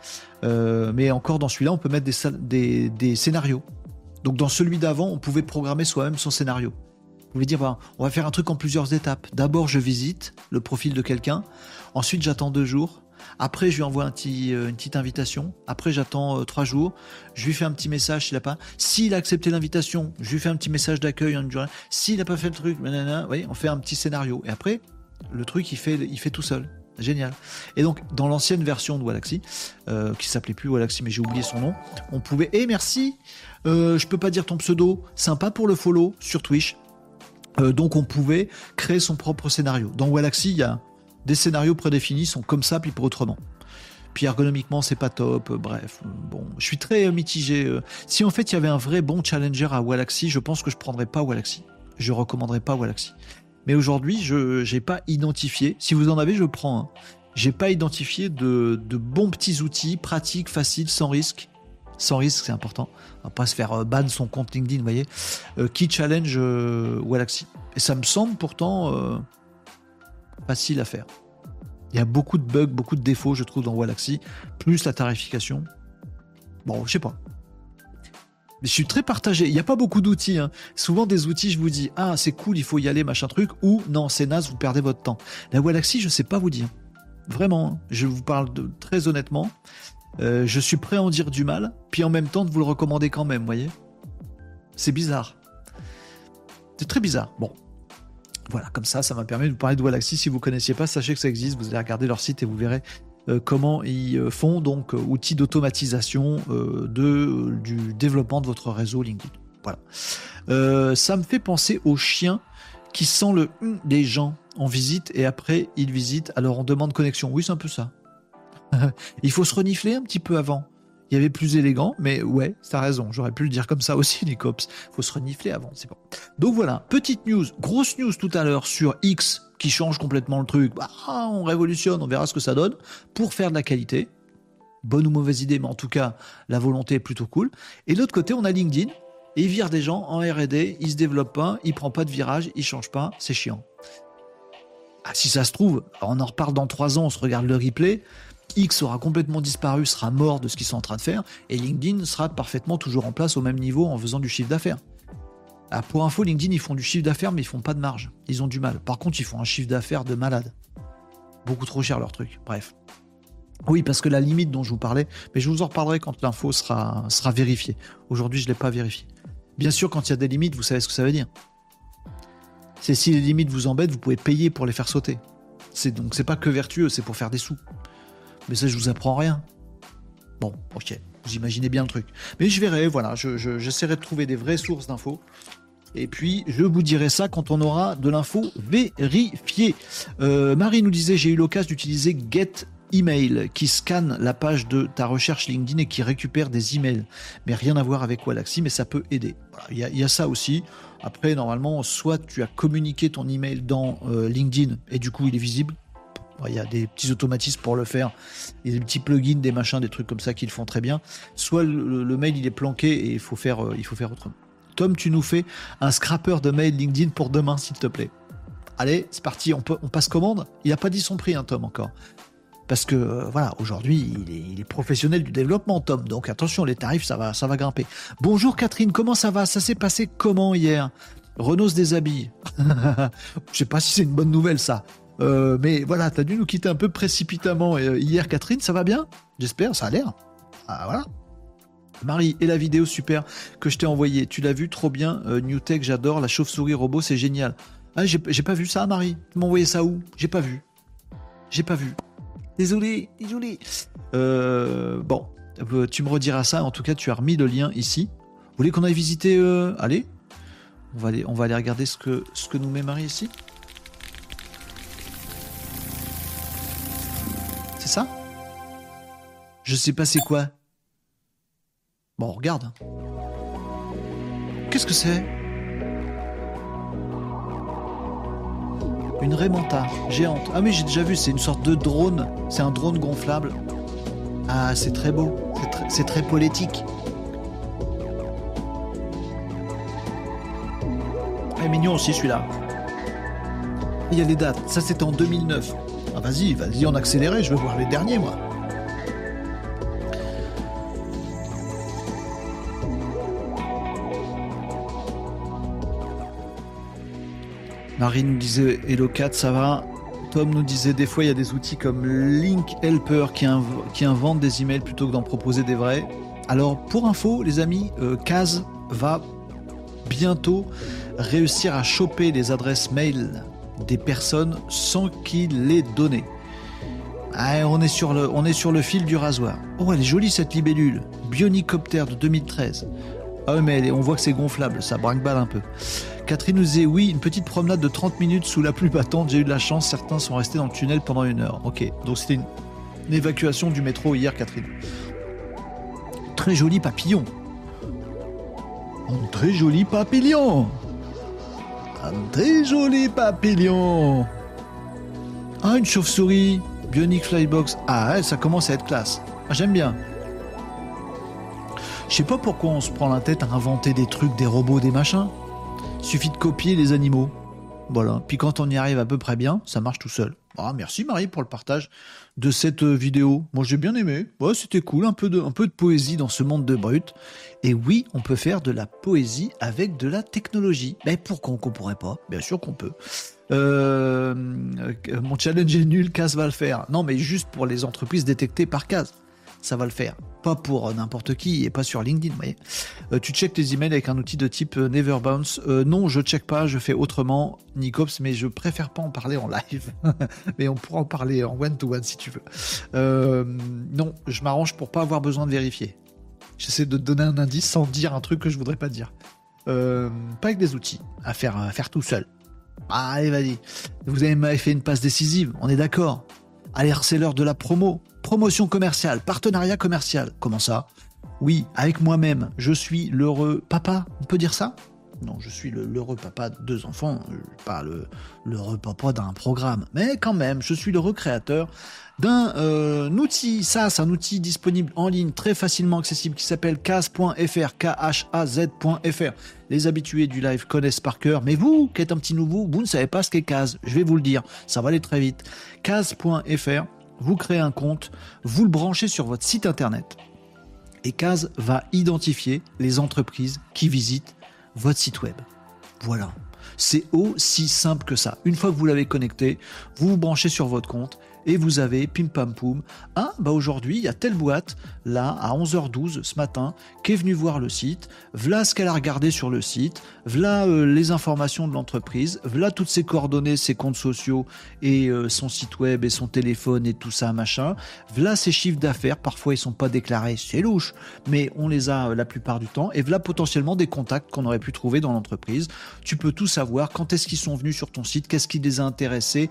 Euh, mais encore dans celui-là, on peut mettre des, scénarios. Donc, dans celui d'avant, on pouvait programmer soi-même son scénario. Vous pouvez dire, on va faire un truc en plusieurs étapes. D'abord, je visite le profil de quelqu'un. Ensuite, j'attends deux jours. Après, je lui envoie euh, une petite invitation. Après, j'attends euh, trois jours. Je lui fais un petit message s'il a pas. S'il a accepté l'invitation, je lui fais un petit message d'accueil. S'il n'a pas fait le truc, on fait un petit scénario. Et après, le truc, il fait, tout seul. Génial. Et donc, dans l'ancienne version de Wallaxy, euh, qui s'appelait plus Wallaxy, mais j'ai oublié son nom, on pouvait. Eh, merci. Euh, je peux pas dire ton pseudo. Sympa pour le follow sur Twitch. donc, on pouvait créer son propre scénario. Dans Wallaxy, il y a des scénarios prédéfinis sont comme ça, puis pour autrement. Puis ergonomiquement, c'est pas top. Bref, bon, je suis très mitigé. Si en fait il y avait un vrai bon challenger à Wallaxy, je pense que je prendrais pas Wallaxy. Je recommanderais pas Wallaxy. Mais aujourd'hui, je n'ai pas identifié. Si vous en avez, je prends. Hein. J'ai pas identifié de, bons petits outils pratiques, faciles, sans risque. Sans risque, c'est important. On va pas se faire euh, ban son compte LinkedIn, vous voyez. Euh, qui challenge euh, Wallaxy. Et ça me semble pourtant facile à faire. Il y a beaucoup de bugs, beaucoup de défauts, je trouve, dans Wallaxy, plus la tarification. Bon, je sais pas. Mais je suis très partagé. Il n'y a pas beaucoup d'outils. Hein. Souvent, des outils, je vous dis, ah, c'est cool, il faut y aller, machin truc, ou non, c'est naze, vous perdez votre temps. La Wallaxy, je sais pas vous dire. Vraiment, hein. je vous parle très honnêtement. Euh, je suis prêt à en dire du mal, puis en même temps de vous le recommander quand même, voyez C'est bizarre. C'est très bizarre. Bon, voilà, comme ça, ça m'a permis de vous parler de Wallaxy. Si vous ne connaissiez pas, sachez que ça existe. Vous allez regarder leur site et vous verrez euh, comment ils euh, font donc euh, outils d'automatisation du développement de votre réseau LinkedIn. Voilà. ça me fait penser aux chiens qui sent le des gens en visite et après ils visitent. Alors on demande connexion. Oui, c'est un peu ça. Il faut se renifler un petit peu avant. Il y avait plus élégant, mais ouais, t'as raison. J'aurais pu le dire comme ça aussi, les cops. Faut se renifler avant, c'est bon. Donc voilà, petite news, grosse news tout à l'heure sur X qui change complètement le truc. Bah, on révolutionne, on verra ce que ça donne pour faire de la qualité. Bonne ou mauvaise idée, mais en tout cas, la volonté est plutôt cool. Et de l'autre côté, on a LinkedIn. Et il vire des gens en R&D, il se développe pas, il prend pas de virage, il change pas, c'est chiant. Ah, si ça se trouve, on en reparle dans trois ans, on se regarde le replay. X aura complètement disparu, sera mort de ce qu'ils sont en train de faire, et LinkedIn sera parfaitement toujours en place au même niveau en faisant du chiffre d'affaires. Ah, pour info, LinkedIn, ils font du chiffre d'affaires, mais ils font pas de marge. Ils ont du mal. Par contre, ils font un chiffre d'affaires de malade. Beaucoup trop cher leur truc. Bref. Oui, parce que la limite dont je vous parlais, mais je vous en reparlerai quand l'info sera, vérifiée. Aujourd'hui, je ne l'ai pas vérifiée. Bien sûr, quand il y a des limites, vous savez ce que ça veut dire. C'est si les limites vous embêtent, vous pouvez payer pour les faire sauter. C'est donc c'est pas que vertueux, c'est pour faire des sous. Mais ça, je vous apprends rien. Bon, ok, vous imaginez bien le truc. Mais je verrai, voilà, j'essaierai de trouver des vraies sources d'infos. Et puis, je vous dirai ça quand on aura de l'info vérifiée. Euh, Marie nous disait, j'ai eu l'occasion d'utiliser Get Email qui scanne la page de ta recherche LinkedIn et qui récupère des emails. Mais rien à voir avec Wallaxy, mais ça peut aider. Il y, a ça aussi. Après, normalement, soit tu as communiqué ton email dans euh, LinkedIn et du coup il est visible, il y a des petits automatismes pour le faire. Il y a des petits plugins, des machins, des trucs comme ça qui le font très bien. Soit le, mail il est planqué et il faut faire, euh, il faut faire autrement. Tom, tu nous fais un scrapper de mail LinkedIn pour demain, s'il te plaît. Allez, c'est parti, on, passe commande. Il n'a pas dit son prix, hein, Tom, encore. Parce que euh, voilà, aujourd'hui, il est, professionnel du développement, Tom. Donc attention, les tarifs, ça va, ça va grimper. Bonjour Catherine, comment ça va? Ça s'est passé comment hier? Renault se déshabille. Je sais pas si c'est une bonne nouvelle, ça. Euh, mais voilà, t'as dû nous quitter un peu précipitamment euh, hier, Catherine. Ça va bien? J'espère, ça a l'air. Ah voilà. Marie, et la vidéo super que je t'ai envoyée. Tu l'as vu trop bien. Euh, New Tech, j'adore. La chauve-souris robot, c'est génial. Ah, j'ai pas vu ça, Marie. Tu m'as envoyé ça où? J'ai pas vu. J'ai pas vu. Désolé, désolé. bon, tu me rediras ça. En tout cas, tu as remis le lien ici. Vous voulez qu'on aille visiter Allez. On va aller, on va aller regarder ce que, ce que nous met Marie ici. C'est ça? Je sais pas c'est quoi. Bon, regarde. Qu'est-ce que c'est? Une Raymanta géante. Ah mais j'ai déjà vu, c'est une sorte de drone. C'est un drone gonflable. Ah, c'est très beau. C'est très, poétique. est mignon aussi celui-là. Il y a les dates. Ça c'était en 2009. Ah vas-y, vas-y en accéléré, je veux voir les derniers moi. Marine nous disait Hello 4, ça va? Tom nous disait des fois il y a des outils comme Link Helper qui, qui inventent des emails plutôt que d'en proposer des vrais. Alors pour info les amis, euh, Kaz va bientôt réussir à choper les adresses mail des personnes sans qu'il les donné. Ah, on, est sur le, on est sur le fil du rasoir. Oh, elle est jolie cette libellule. Bionicoptère de 2013. Ah mais on voit que c'est gonflable, ça brinque-balle un peu. Catherine nous disait oui, une petite promenade de 30 minutes sous la pluie battante, j'ai eu de la chance, certains sont restés dans le tunnel pendant une heure. Ok, donc c'était une, une évacuation du métro hier, Catherine. Très joli papillon. Très joli papillon. Un très joli papillon. Ah, une chauve-souris. Bionic Flybox. Ah, ça commence à être classe. Ah, j'aime bien. Je sais pas pourquoi on se prend la tête à inventer des trucs, des robots, des machins. Suffit de copier les animaux. Voilà. Puis quand on y arrive à peu près bien, ça marche tout seul. Ah, merci Marie pour le partage de cette euh, vidéo. Moi j'ai bien aimé. Ouais, c'était cool, un peu, de, poésie dans ce monde de brut. Et oui, on peut faire de la poésie avec de la technologie. Mais pourquoi qu'on pourrait pas? Bien sûr qu'on peut. Euh, mon challenge est nul, Cas va le faire. Non, mais juste pour les entreprises détectées par Cas ça va le faire. Pas pour n'importe qui et pas sur LinkedIn, vous voyez. Euh, tu checkes tes emails avec un outil de type euh, Never Bounce. Euh, non, je check pas, je fais autrement, Nicops, mais je préfère pas en parler en live. mais on pourra en parler en one-to-one si tu veux. non, je m'arrange pour pas avoir besoin de vérifier. J'essaie de te donner un indice sans dire un truc que je voudrais pas dire. pas avec des outils, à faire, à faire tout seul. allez, vas-y. Vous avez fait une passe décisive, on est d'accord. Allez, c'est l'heure de la promo. Promotion commerciale, partenariat commercial. Comment ça? Oui, avec moi-même, je suis l'heureux papa, on peut dire ça? Non, je suis l'heureux papa de deux enfants, euh, pas l'heureux papa d'un programme, mais quand même, je suis le recréateur d'un euh, outil, ça, c'est un outil disponible en ligne, très facilement accessible, qui s'appelle Kaz.fr, K-H-A-Z.fr. Les habitués du live connaissent par cœur, mais vous, qui êtes un petit nouveau, vous ne savez pas ce qu'est Kaz. Je vais vous le dire, ça va aller très vite. Kaz.fr, vous créez un compte, vous le branchez sur votre site internet. Et Kaz va identifier les entreprises qui visitent votre site web. Voilà. C'est aussi simple que ça. Une fois que vous l'avez connecté, vous vous branchez sur votre compte et vous avez pim pam poum. Ah, bah aujourd'hui, il y a telle boîte, là, à 11h12 ce matin, qui est venue voir le site. Voilà ce qu'elle a regardé sur le site. Voilà euh, les informations de l'entreprise. Voilà toutes ses coordonnées, ses comptes sociaux et euh, son site web et son téléphone et tout ça, machin. Voilà ses chiffres d'affaires. Parfois, ils sont pas déclarés, c'est louche, mais on les a euh, la plupart du temps. Et voilà potentiellement des contacts qu'on aurait pu trouver dans l'entreprise. Tu peux tout savoir. Quand est-ce qu'ils sont venus sur ton site? Qu'est-ce qui les a intéressés?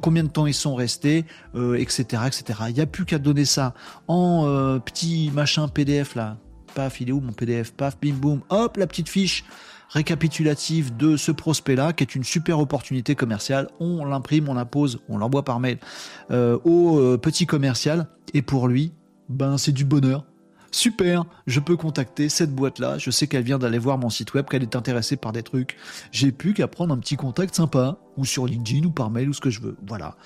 Combien de temps ils sont restés? Etc., etc. Il n'y a plus qu'à donner ça en euh, petit machin PDF là. Paf, il est où mon PDF Paf, bim boum, hop, la petite fiche récapitulative de ce prospect-là, qui est une super opportunité commerciale. On l'imprime, on la pose, on l'envoie par mail euh, au euh, petit commercial, et pour lui, ben c'est du bonheur super, je peux contacter cette boîte-là, je sais qu'elle vient d'aller voir mon site web, qu'elle est intéressée par des trucs, j'ai plus qu'à prendre un petit contact sympa, ou sur LinkedIn, ou par mail, ou ce que je veux. Voilà.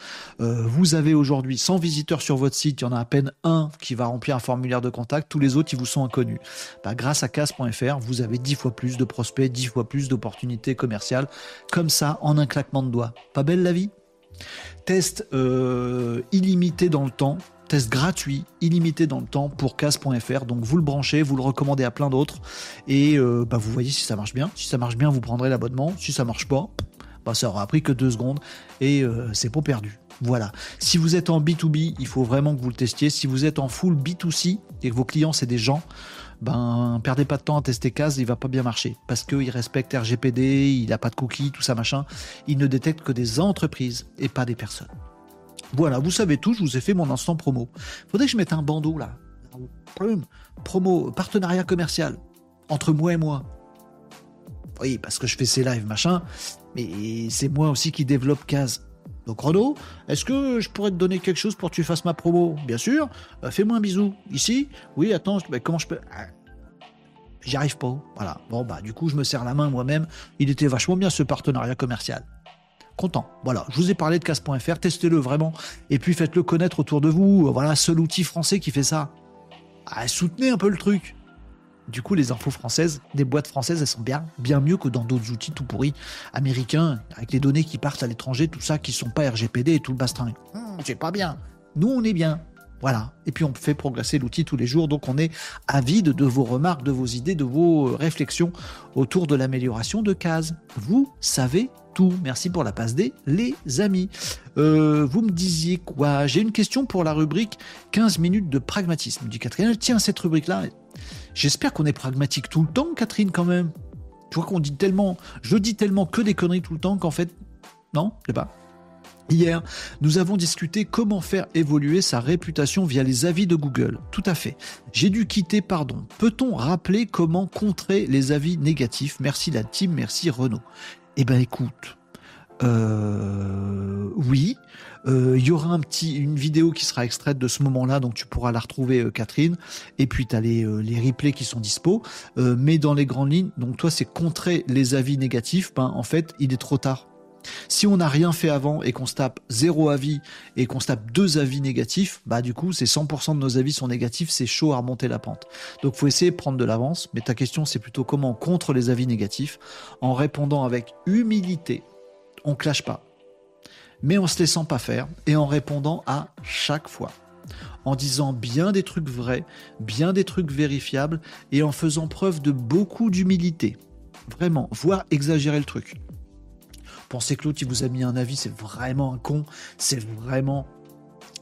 Euh, vous avez aujourd'hui 100 visiteurs sur votre site, il y en a à peine un qui va remplir un formulaire de contact, tous les autres, ils vous sont inconnus. Bah, grâce à casse.fr, vous avez 10 fois plus de prospects, 10 fois plus d'opportunités commerciales, comme ça, en un claquement de doigts. Pas belle la vie? Test euh, illimité dans le temps, test gratuit, illimité dans le temps pour casse.fr. Donc vous le branchez, vous le recommandez à plein d'autres et euh, bah, vous voyez si ça marche bien. Si ça marche bien, vous prendrez l'abonnement. Si ça marche pas, bah, ça aura pris que deux secondes et euh, c'est pas perdu. Voilà. Si vous êtes en B2B, il faut vraiment que vous le testiez. Si vous êtes en full B2C et que vos clients c'est des gens, ben perdez pas de temps à tester CAS, il va pas bien marcher parce qu'il respecte RGPD, il n'a pas de cookies, tout ça machin. Il ne détecte que des entreprises et pas des personnes. Voilà, vous savez tout, je vous ai fait mon instant promo. Faudrait que je mette un bandeau là. Promo, partenariat commercial entre moi et moi. Oui, parce que je fais ces lives, machin, mais c'est moi aussi qui développe Case. Donc Renaud, est-ce que je pourrais te donner quelque chose pour que tu fasses ma promo? Bien sûr. Euh, fais-moi un bisou. Ici? Oui, attends, comment je peux? Ah, J'y arrive pas. Voilà. Bon, bah, du coup, je me serre la main moi-même. Il était vachement bien ce partenariat commercial. Content. Voilà. Je vous ai parlé de casse.fr. Testez-le vraiment. Et puis faites-le connaître autour de vous. Voilà, seul outil français qui fait ça. Ah, soutenez un peu le truc. Du coup, les infos françaises, des boîtes françaises, elles sont bien, bien mieux que dans d'autres outils tout pourris américains, avec les données qui partent à l'étranger, tout ça, qui sont pas RGPD et tout le bastring. Hum, c'est pas bien. Nous, on est bien. Voilà. Et puis on fait progresser l'outil tous les jours. Donc on est avide de vos remarques, de vos idées, de vos euh, réflexions autour de l'amélioration de cases. Vous savez tout. Merci pour la passe D, les amis. Euh, vous me disiez quoi? J'ai une question pour la rubrique 15 minutes de pragmatisme du Catherine. Tiens, cette rubrique-là, j'espère qu'on est pragmatique tout le temps, Catherine, quand même. Tu vois qu'on dit tellement, je dis tellement que des conneries tout le temps qu'en fait, non, je sais pas. Hier, nous avons discuté comment faire évoluer sa réputation via les avis de Google. Tout à fait. J'ai dû quitter, pardon. Peut-on rappeler comment contrer les avis négatifs? Merci la team, merci Renault. Eh ben écoute, euh, oui, euh, il y aura un petit, une vidéo qui sera extraite de ce moment-là, donc tu pourras la retrouver, euh, Catherine. Et puis tu as les, les, replays qui sont dispo. mais dans les grandes lignes, donc toi, c'est contrer les avis négatifs. Ben, en fait, il est trop tard. Si on n'a rien fait avant et qu'on se tape zéro avis et qu'on se tape deux avis négatifs, bah du coup c'est 100% de nos avis sont négatifs, c'est chaud à remonter la pente. Donc faut essayer de prendre de l'avance, mais ta question c'est plutôt comment contre les avis négatifs en répondant avec humilité. On clash pas, mais en se laissant pas faire et en répondant à chaque fois. En disant bien des trucs vrais, bien des trucs vérifiables et en faisant preuve de beaucoup d'humilité. Vraiment, voire exagérer le truc. Pensez que l'autre, il vous a mis un avis, c'est vraiment un con, c'est vraiment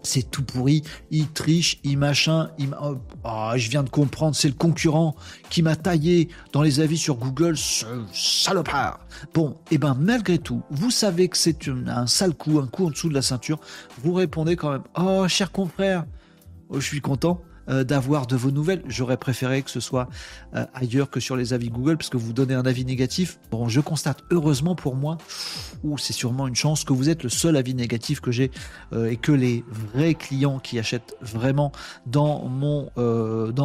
c'est tout pourri, il triche, il machin, il oh, oh, je viens de comprendre, c'est le concurrent qui m'a taillé dans les avis sur Google, ce salopard. Bon, et eh ben malgré tout, vous savez que c'est un sale coup, un coup en dessous de la ceinture, vous répondez quand même, oh cher confrère, oh, je suis content, euh, d'avoir de vos nouvelles. J'aurais préféré que ce soit euh, ailleurs que sur les avis Google, parce que vous donnez un avis négatif. Bon, je constate heureusement pour moi, ou c'est sûrement une chance, que vous êtes le seul avis négatif que j'ai euh, et que les vrais clients qui achètent vraiment dans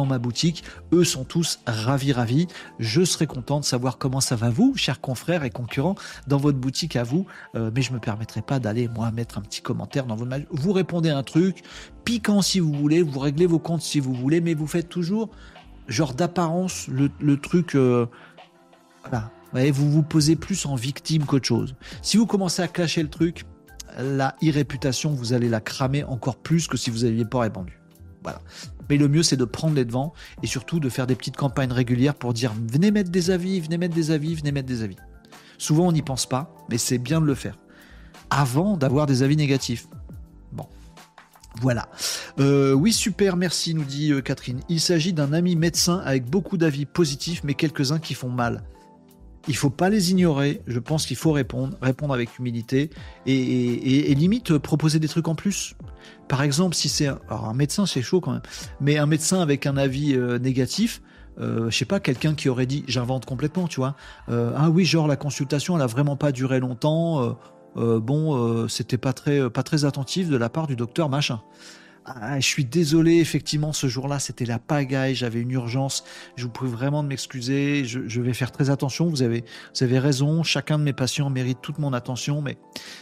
ma boutique, eux sont tous ravis ravis. Je serais content de savoir comment ça va vous, chers confrères et concurrents, dans votre boutique à vous. mais je me permettrai pas d'aller moi mettre un petit commentaire dans votre Vous répondez un truc, piquant si vous voulez, vous réglez vos comptes si vous voulez, mais vous faites toujours genre d'apparence le, truc. Euh, voilà. Vous, vous posez plus en victime qu'autre chose. Si vous commencez à clasher le truc, la irréputation, vous allez la cramer encore plus que si vous n'aviez pas répondu. Voilà. Mais le mieux, c'est de prendre les devants et surtout de faire des petites campagnes régulières pour dire venez mettre des avis, venez mettre des avis, venez mettre des avis. Souvent, on n'y pense pas, mais c'est bien de le faire avant d'avoir des avis négatifs. Voilà. Euh, oui, super, merci, nous dit euh, Catherine. Il s'agit d'un ami médecin avec beaucoup d'avis positifs, mais quelques-uns qui font mal. Il faut pas les ignorer. Je pense qu'il faut répondre, répondre avec humilité et, limite euh, proposer des trucs en plus. Par exemple, si c'est un, un médecin, c'est chaud quand même, mais un médecin avec un avis négatif, euh, je sais pas, quelqu'un qui aurait dit, j'invente complètement, tu vois, ah oui, genre la consultation, elle a vraiment pas duré longtemps, euh, bon, euh, c'était pas très, pas très attentif de la part du docteur machin. Ah, je suis désolé, effectivement, ce jour-là, c'était la pagaille, j'avais une urgence. Je vous prie vraiment de m'excuser. Je, vais faire très attention. Vous avez, vous avez raison. Chacun de mes patients mérite toute mon attention, mais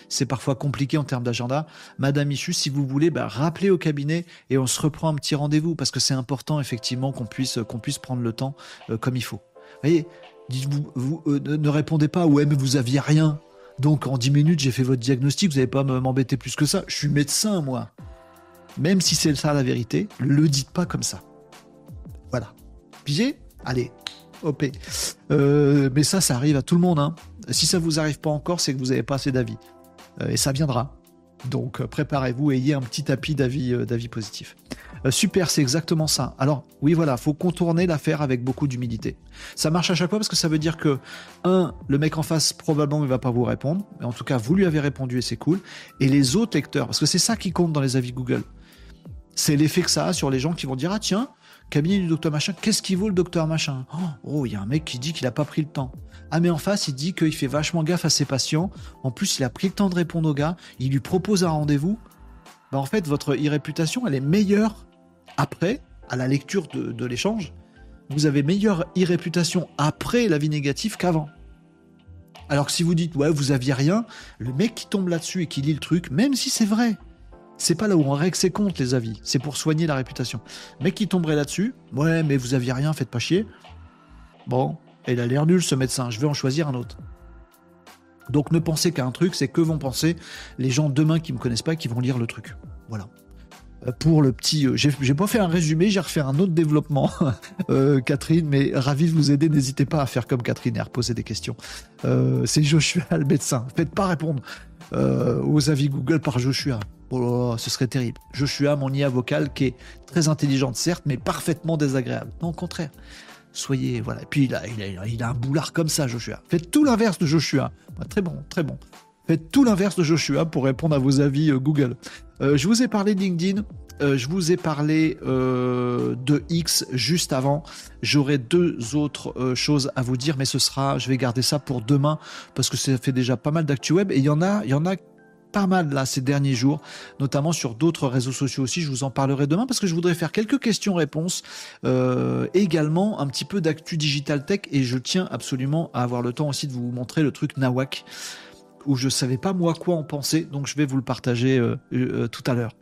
c'est parfois compliqué en termes d'agenda. Madame Michu, si vous voulez, bah, rappelez au cabinet et on se reprend un petit rendez-vous parce que c'est important, effectivement, qu'on puisse, puisse prendre le temps euh, comme il faut. Vous voyez, dites-vous, vous, ne répondez pas, ouais, mais vous aviez rien. Donc en 10 minutes, j'ai fait votre diagnostic, vous n'allez pas m'embêter plus que ça. Je suis médecin, moi. Même si c'est ça la vérité, le dites pas comme ça. Voilà. Pigé Allez, OP. Euh, mais ça, ça arrive à tout le monde. Hein. Si ça vous arrive pas encore, c'est que vous n'avez pas assez d'avis. Euh, et ça viendra. Donc euh, préparez-vous, ayez un petit tapis d'avis, d'avis positifs. Euh, super, c'est exactement ça. Alors, oui, voilà, faut contourner l'affaire avec beaucoup d'humilité. Ça marche à chaque fois parce que ça veut dire que, un, le mec en face, probablement, il va pas vous répondre. Mais en tout cas, vous lui avez répondu et c'est cool. Et les autres lecteurs, parce que c'est ça qui compte dans les avis Google. C'est l'effet que ça a sur les gens qui vont dire, ah tiens, cabinet du docteur machin, qu'est-ce qu'il vaut le docteur machin? Oh, il y a un mec qui dit qu'il a pas pris le temps. Ah mais en face, il dit qu'il fait vachement gaffe à ses patients. En plus, il a pris le temps de répondre au gars. Il lui propose un rendez-vous. Bah, en fait, votre e-réputation, elle est meilleure après, à la lecture de, l'échange, vous avez meilleure e-réputation après l'avis négatif qu'avant. Alors que si vous dites, ouais, vous aviez rien, le mec qui tombe là-dessus et qui lit le truc, même si c'est vrai, c'est pas là où on règle ses comptes, les avis, c'est pour soigner la réputation. Mec qui tomberait là-dessus, ouais, mais vous aviez rien, faites pas chier. Bon, il a l'air nul ce médecin, je vais en choisir un autre. Donc ne pensez qu'à un truc, c'est que vont penser les gens demain qui me connaissent pas et qui vont lire le truc. Voilà pour le petit. Euh, j'ai pas fait un résumé, j'ai refait un autre développement, euh, Catherine, mais ravi de vous aider. N'hésitez pas à faire comme Catherine et à reposer des questions. Euh, c'est Joshua le médecin. Faites pas répondre aux avis Google par Joshua. Oh, ce serait terrible. Joshua, mon IA vocal, qui est très intelligente, certes, mais parfaitement désagréable. Non, au contraire. Soyez, voilà. Et puis, il a, il a, un boulard comme ça, Joshua. Faites tout l'inverse de Joshua. Très bon, très bon. Faites tout l'inverse de Joshua pour répondre à vos avis Google. Euh, je vous ai parlé de LinkedIn. Euh, je vous ai parlé euh, de X juste avant. J'aurai deux autres choses à vous dire, mais ce sera, je vais garder ça pour demain parce que ça fait déjà pas mal d'actu web et il y en a, il y en a pas mal là ces derniers jours, notamment sur d'autres réseaux sociaux aussi. Je vous en parlerai demain parce que je voudrais faire quelques questions-réponses, également un petit peu d'actu digital tech et je tiens absolument à avoir le temps aussi de vous montrer le truc Nawak où je savais pas moi quoi en penser, donc je vais vous le partager euh, euh, tout à l'heure.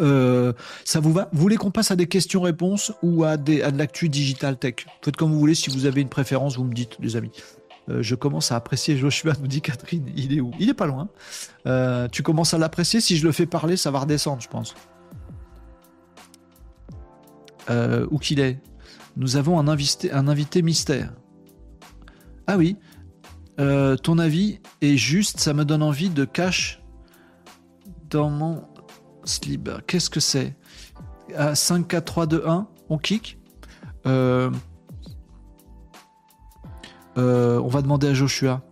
Euh, ça vous va? Vous voulez qu'on passe à des questions-réponses ou à de l'actu digital tech? Faites comme vous voulez, si vous avez une préférence, vous me dites, les amis. je commence à apprécier Joshua, nous dit Catherine. Il est où? Il est pas loin. tu commences à l'apprécier, si je le fais parler, ça va redescendre, je pense. où qu'il est Nous avons un invité, un invité mystère. Ah oui, euh, ton avis est juste, ça me donne envie de cash dans mon slip. Qu'est-ce que c'est? À 5, 4, 3, 2, 1, on kick? Euh, euh, on va demander à Joshua.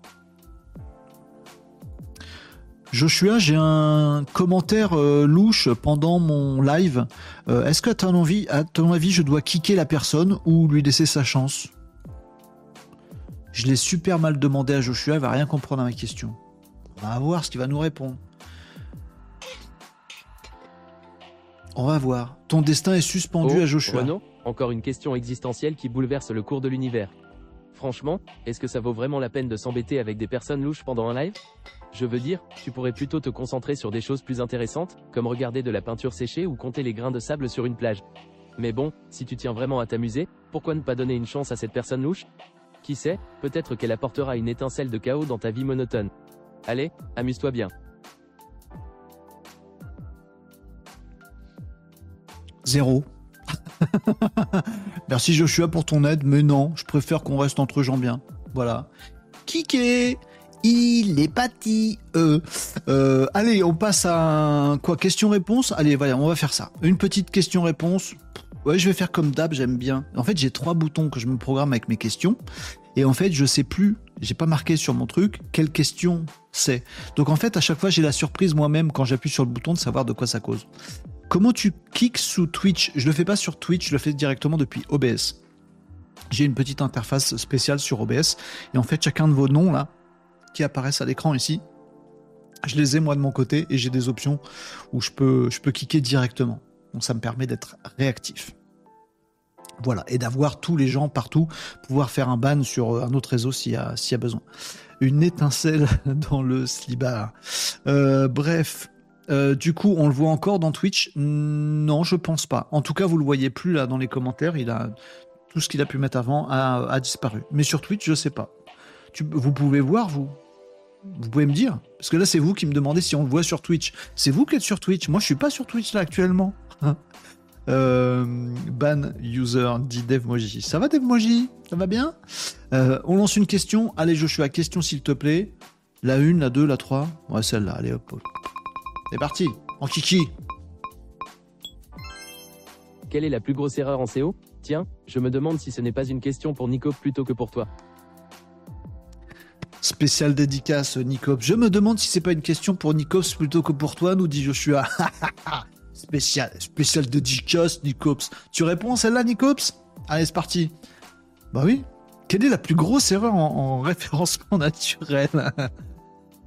Joshua, j'ai un commentaire louche pendant mon live. Est-ce que ton, à ton avis, je dois kicker la personne ou lui laisser sa chance? Je l'ai super mal demandé à Joshua, il va rien comprendre à ma question. On va voir ce qu'il va nous répondre. On va voir. Ton destin est suspendu oh, à Joshua. Renaud, encore une question existentielle qui bouleverse le cours de l'univers. Franchement, est-ce que ça vaut vraiment la peine de s'embêter avec des personnes louches pendant un live? Je veux dire, tu pourrais plutôt te concentrer sur des choses plus intéressantes, comme regarder de la peinture séchée ou compter les grains de sable sur une plage. Mais bon, si tu tiens vraiment à t'amuser, pourquoi ne pas donner une chance à cette personne louche? Qui sait, peut-être qu'elle apportera une étincelle de chaos dans ta vie monotone. Allez, amuse-toi bien. Zéro. Merci Joshua pour ton aide, mais non, je préfère qu'on reste entre gens bien. Voilà. Kiké il est parti. Euh, euh, allez, on passe à quoi Question-réponse? Allez, voilà, on va faire ça. Une petite question-réponse. Ouais, je vais faire comme d'hab, j'aime bien. En fait, j'ai trois boutons que je me programme avec mes questions. Et en fait, je sais plus, j'ai pas marqué sur mon truc quelle question c'est. Donc en fait, à chaque fois, j'ai la surprise moi-même quand j'appuie sur le bouton de savoir de quoi ça cause. Comment tu kicks sous Twitch? Je le fais pas sur Twitch, je le fais directement depuis OBS. J'ai une petite interface spéciale sur OBS. Et en fait, chacun de vos noms là, qui apparaissent à l'écran ici, je les ai moi de mon côté et j'ai des options où je peux, je peux kicker directement. Donc ça me permet d'être réactif. Voilà, et d'avoir tous les gens partout, pouvoir faire un ban sur euh, un autre réseau s'il y, a, y a besoin. Une étincelle dans le slibar. Euh, bref, euh, du coup, on le voit encore dans Twitch? Non, je pense pas. En tout cas, vous le voyez plus là dans les commentaires. Il a tout ce qu'il a pu mettre avant a, disparu. Mais sur Twitch, je sais pas. vous pouvez voir vous. Vous pouvez me dire Parce que là, c'est vous qui me demandez si on le voit sur Twitch. C'est vous qui êtes sur Twitch. Moi, je suis pas sur Twitch là actuellement. Euh, ban user dit DevMoji. Ça va DevMoji Ça va bien? Euh, On lance une question. Allez Joshua, question s'il te plaît. La 1, la 2, la 3. Ouais, celle-là. Allez hop. C'est parti. En kiki. Quelle est la plus grosse erreur en SEO Tiens, je me demande si ce n'est pas une question pour Nico plutôt que pour toi. Spécial dédicace, Nicops. Je me demande si c'est pas une question pour Nicops plutôt que pour toi, nous dit Joshua. spécial, spécial dédicace, Nicops. Tu réponds à celle-là, Nicops? Allez, c'est parti. Bah oui. Quelle est la plus grosse erreur en, référencement naturel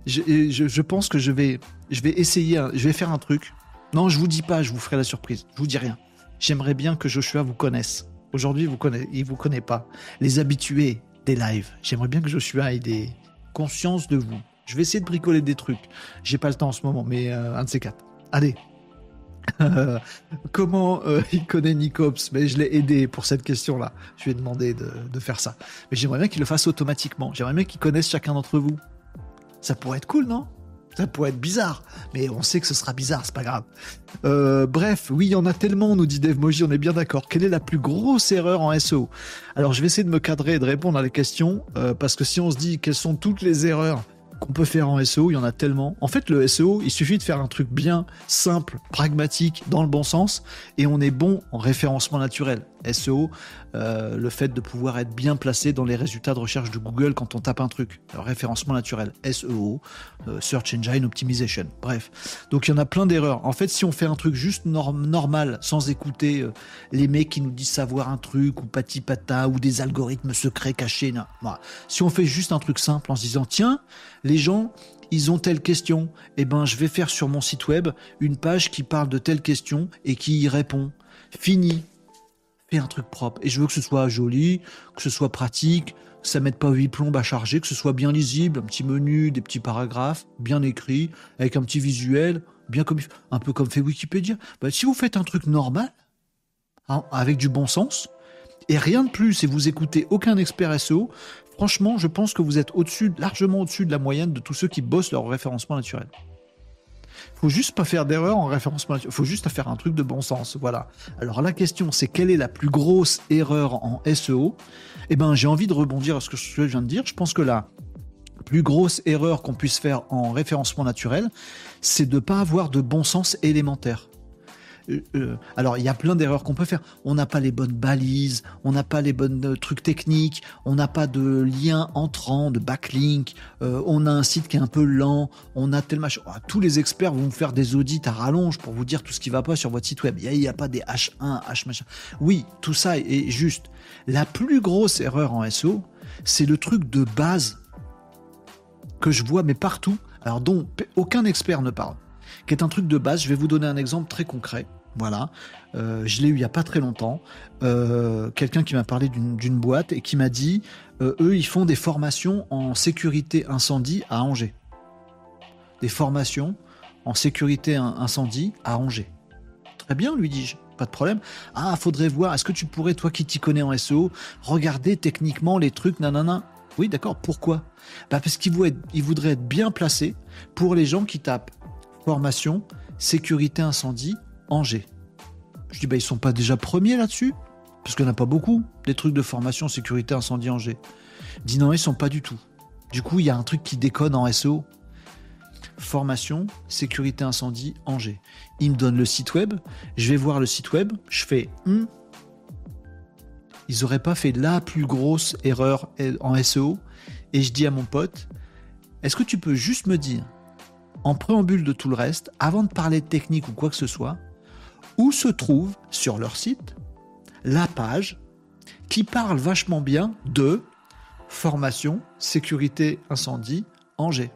je, pense que je vais, je vais essayer, je vais faire un truc. Non, je vous dis pas, je vous ferai la surprise. Je vous dis rien. J'aimerais bien que Joshua vous connaisse. Aujourd'hui, vous connaît, il vous connaît pas. Les habitués des lives. J'aimerais bien que Joshua ait des conscience de vous. Je vais essayer de bricoler des trucs. J'ai pas le temps en ce moment, mais euh, un de ces quatre. Allez. Comment euh, il connaît Nicops Mais je l'ai aidé pour cette question-là. Je lui ai demandé de, faire ça. Mais j'aimerais bien qu'il le fasse automatiquement. J'aimerais bien qu'il connaisse chacun d'entre vous. Ça pourrait être cool, non? Ça pourrait être bizarre, mais on sait que ce sera bizarre, c'est pas grave. Euh, bref, oui, il y en a tellement, nous dit DevMoji, on est bien d'accord. Quelle est la plus grosse erreur en SEO Alors, je vais essayer de me cadrer et de répondre à les questions, euh, parce que si on se dit quelles sont toutes les erreurs qu'on peut faire en SEO, il y en a tellement. En fait, le SEO, il suffit de faire un truc bien, simple, pragmatique, dans le bon sens, et on est bon en référencement naturel. SEO, euh, le fait de pouvoir être bien placé dans les résultats de recherche de Google quand on tape un truc. référencement naturel, SEO, euh, Search Engine Optimization. Bref. Donc il y en a plein d'erreurs. En fait, si on fait un truc juste normal, sans écouter euh, les mecs qui nous disent savoir un truc, ou pati pata, ou des algorithmes secrets cachés, non. si on fait juste un truc simple en se disant, tiens, les gens, ils ont telle question, eh ben je vais faire sur mon site web une page qui parle de telle question et qui y répond. Fini un truc propre. Et je veux que ce soit joli, que ce soit pratique, que ça mette pas huit plombes à charger, que ce soit bien lisible, un petit menu, des petits paragraphes, bien écrit, avec un petit visuel, bien comme un peu comme fait Wikipédia. Bah, si vous faites un truc normal, hein, avec du bon sens, et rien de plus, et vous écoutez aucun expert SEO, franchement, je pense que vous êtes au-dessus, largement au-dessus de la moyenne de tous ceux qui bossent leur référencement naturel faut juste pas faire d'erreur en référencement. Il faut juste faire un truc de bon sens. Voilà. Alors la question, c'est quelle est la plus grosse erreur en SEO Eh ben, j'ai envie de rebondir à ce que je viens de dire. Je pense que la plus grosse erreur qu'on puisse faire en référencement naturel, c'est de ne pas avoir de bon sens élémentaire. Euh, euh, alors il y a plein d'erreurs qu'on peut faire. On n'a pas les bonnes balises, on n'a pas les bonnes euh, trucs techniques, on n'a pas de lien entrant, de backlink, on a un site qui est un peu lent, on a tel machin. Ah, tous les experts vont faire des audits à rallonge pour vous dire tout ce qui va pas sur votre site web. Il n'y a, a, pas des H1, H machin. Oui, tout ça est juste. La plus grosse erreur en SEO, c'est le truc de base que je vois mais partout, alors dont aucun expert ne parle qui est un truc de base. Je vais vous donner un exemple très concret. Voilà, euh, je l'ai eu il y a pas très longtemps. Euh, quelqu'un qui m'a parlé d'une boîte et qui m'a dit, euh, eux, ils font des formations en sécurité incendie à Angers. Des formations en sécurité incendie à Angers. Très bien, lui dis-je. Pas de problème. Ah, faudrait voir. Est-ce que tu pourrais, toi qui t'y connais en SEO, regarder techniquement les trucs, nanana? Oui, d'accord. Pourquoi? Bah Parce qu'il voudrait être bien placé pour les gens qui tapent formation, sécurité incendie, Angers. Je dis, bah, ils sont pas déjà premiers là-dessus Parce qu'il n'y en a pas beaucoup, des trucs de formation, sécurité incendie, Angers. dit, non, ils sont pas du tout. Du coup, il y a un truc qui déconne en SEO. Formation, sécurité incendie, Angers. Il me donne le site web, je vais voir le site web, je fais, hmm, ils auraient pas fait la plus grosse erreur en SEO. Et je dis à mon pote, est-ce que tu peux juste me dire en préambule de tout le reste, avant de parler de technique ou quoi que ce soit, où se trouve sur leur site la page qui parle vachement bien de formation, sécurité, incendie, Angers.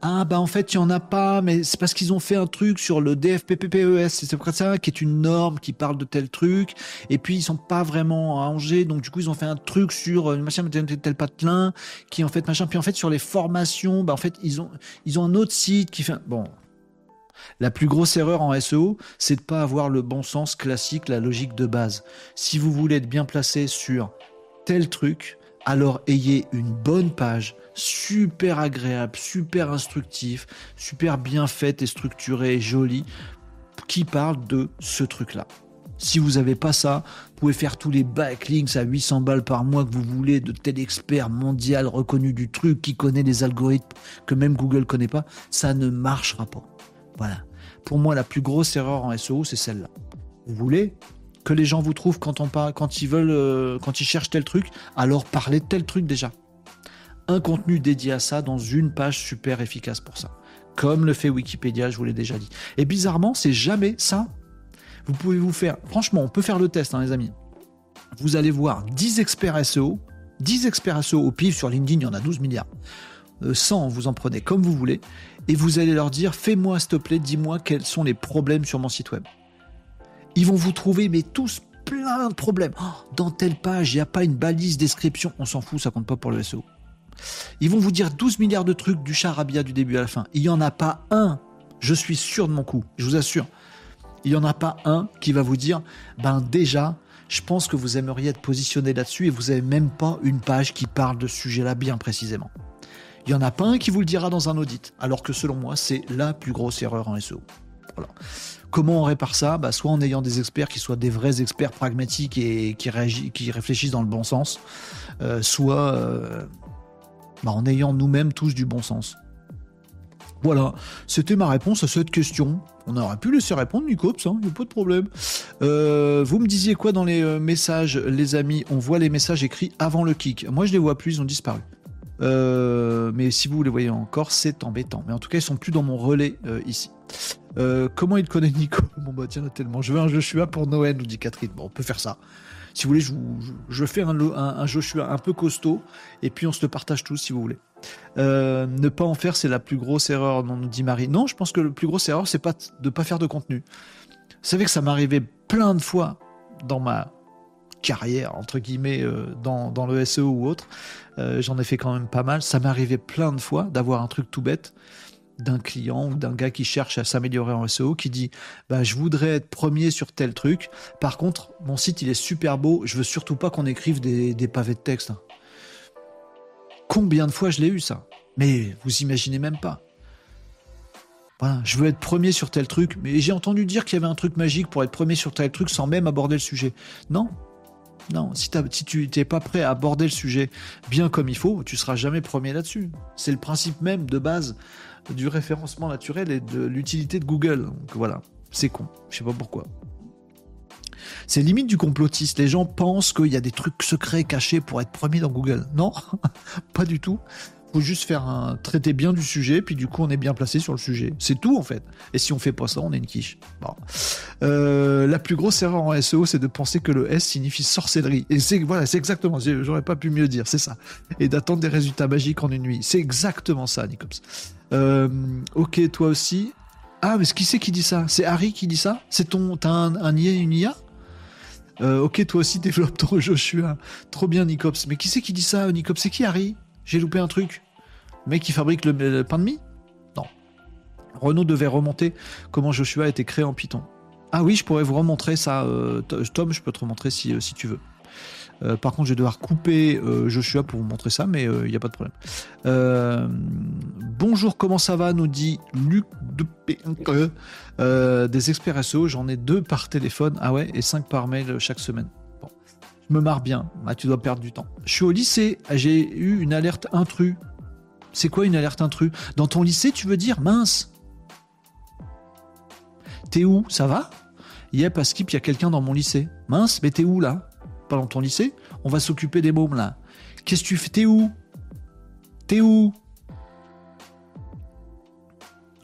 Ah bah en fait il y en a pas, mais c'est parce qu'ils ont fait un truc sur le DFPPPES, c'est pour ça qui est une norme qui parle de tel truc, et puis ils sont pas vraiment à Angers, donc du coup ils ont fait un truc sur euh, machin tel, tel patelin, qui en fait machin, puis en fait sur les formations, bah en fait ils ont ils ont un autre site qui fait bon. La plus grosse erreur en SEO, c'est de pas avoir le bon sens classique, la logique de base. Si vous voulez être bien placé sur tel truc, alors ayez une bonne page, super agréable, super instructif, super bien faite et structurée et jolie, qui parle de ce truc-là. Si vous n'avez pas ça, vous pouvez faire tous les backlinks à 800 balles par mois que vous voulez de tel expert mondial reconnu du truc qui connaît les algorithmes que même Google connaît pas, ça ne marchera pas. Voilà. Pour moi, la plus grosse erreur en SEO, c'est celle-là. Vous voulez que les gens vous trouvent quand, on quand ils veulent, euh, quand ils cherchent tel truc, alors parlez de tel truc déjà. Un contenu dédié à ça dans une page super efficace pour ça. Comme le fait Wikipédia, je vous l'ai déjà dit. Et bizarrement, c'est jamais ça. Vous pouvez vous faire, franchement, on peut faire le test, hein, les amis. Vous allez voir 10 experts SEO, 10 experts SEO au pif sur LinkedIn, il y en a 12 milliards. 100, euh, vous en prenez comme vous voulez, et vous allez leur dire, fais-moi s'il te plaît, dis-moi quels sont les problèmes sur mon site web. Ils vont vous trouver, mais tous plein de problèmes. Oh, dans telle page, il n'y a pas une balise description. On s'en fout, ça compte pas pour le SEO. Ils vont vous dire 12 milliards de trucs du charabia du début à la fin. Il n'y en a pas un, je suis sûr de mon coup, je vous assure. Il n'y en a pas un qui va vous dire, ben déjà, je pense que vous aimeriez être positionné là-dessus et vous n'avez même pas une page qui parle de ce sujet-là bien précisément. Il n'y en a pas un qui vous le dira dans un audit, alors que selon moi, c'est la plus grosse erreur en SEO. Voilà. Comment on répare ça? Bah, Soit en ayant des experts qui soient des vrais experts pragmatiques et qui, réfléchissent dans le bon sens, euh, soit euh, bah, en ayant nous-mêmes tous du bon sens. Voilà, c'était ma réponse à cette question. On aurait pu laisser répondre, Nicops, il n'y a pas de problème. Euh, vous me disiez quoi dans les messages, les amis? On voit les messages écrits avant le kick. Moi, je les vois plus, ils ont disparu. Mais si vous les voyez encore, c'est embêtant. Mais en tout cas, ils sont plus dans mon relais ici. Euh, comment il connaît Nico Bon bah tiens, tellement. Je veux un Joshua pour Noël, nous dit Catherine. Bon, on peut faire ça. Si vous voulez, je, fais un, Joshua un peu costaud, et puis on se le partage tous si vous voulez. Euh, ne pas en faire, c'est la plus grosse erreur, nous dit Marie. Non, je pense que la plus grosse erreur, c'est pas de pas faire de contenu. Vous savez que ça m'arrivait plein de fois dans ma carrière, entre guillemets, euh, dans, le SEO ou autre. J'en ai fait quand même pas mal. Ça m'arrivait plein de fois d'avoir un truc tout bête d'un client ou d'un gars qui cherche à s'améliorer en SEO qui dit bah, je voudrais être premier sur tel truc. Par contre, mon site il est super beau, je veux surtout pas qu'on écrive des, pavés de texte. Combien de fois je l'ai eu ça? Mais vous imaginez même pas. Voilà, je veux être premier sur tel truc, mais j'ai entendu dire qu'il y avait un truc magique pour être premier sur tel truc sans même aborder le sujet. Non, non, si, tu n'es pas prêt à aborder le sujet bien comme il faut, tu seras jamais premier là-dessus. C'est le principe même de base du référencement naturel et de l'utilité de Google. Donc voilà, c'est con, je sais pas pourquoi. C'est limite du complotiste. Les gens pensent qu'il y a des trucs secrets cachés pour être premier dans Google. Non, pas du tout. Faut juste faire un traiter bien du sujet, puis du coup on est bien placé sur le sujet. C'est tout en fait. Et si on fait pas ça, on est une quiche. Euh, la plus grosse erreur en SEO, c'est de penser que le S signifie sorcellerie. Et c'est voilà, c'est exactement. J'aurais pas pu mieux dire. C'est ça. Et d'attendre des résultats magiques en une nuit. C'est exactement ça, Nicops. Euh, ok, toi aussi. Ah, mais qui c'est qui dit ça? C'est Harry qui dit ça? C'est ton. T'as un, un IA, une IA euh, Ok, toi aussi développe ton Joshua. Trop bien, Nicops. Mais qui c'est qui dit ça, Nicops? C'est qui Harry? J'ai loupé un truc. Mec qui fabrique le, pain de mie Non. Renault devait remonter comment Joshua a été créé en Python. Ah oui, je pourrais vous remontrer ça. Euh, Tom, je peux te remontrer si, si tu veux. Euh, par contre, je vais devoir couper euh, Joshua pour vous montrer ça, mais il euh, n'y a pas de problème. bonjour, comment ça va nous dit Luc de des experts SEO, j'en ai deux par téléphone, ah ouais, et cinq par mail chaque semaine. Bon. Je me marre bien, ah, tu dois perdre du temps. Je suis au lycée, j'ai eu une alerte intrus. C'est quoi une alerte intrus? Dans ton lycée, tu veux dire mince! T'es où? Ça va? Yep, à Skip, il y a quelqu'un dans mon lycée. Mince, mais t'es où là? Pas dans ton lycée, on va s'occuper des mômes là. Qu'est-ce que tu fais? T'es où? T'es où?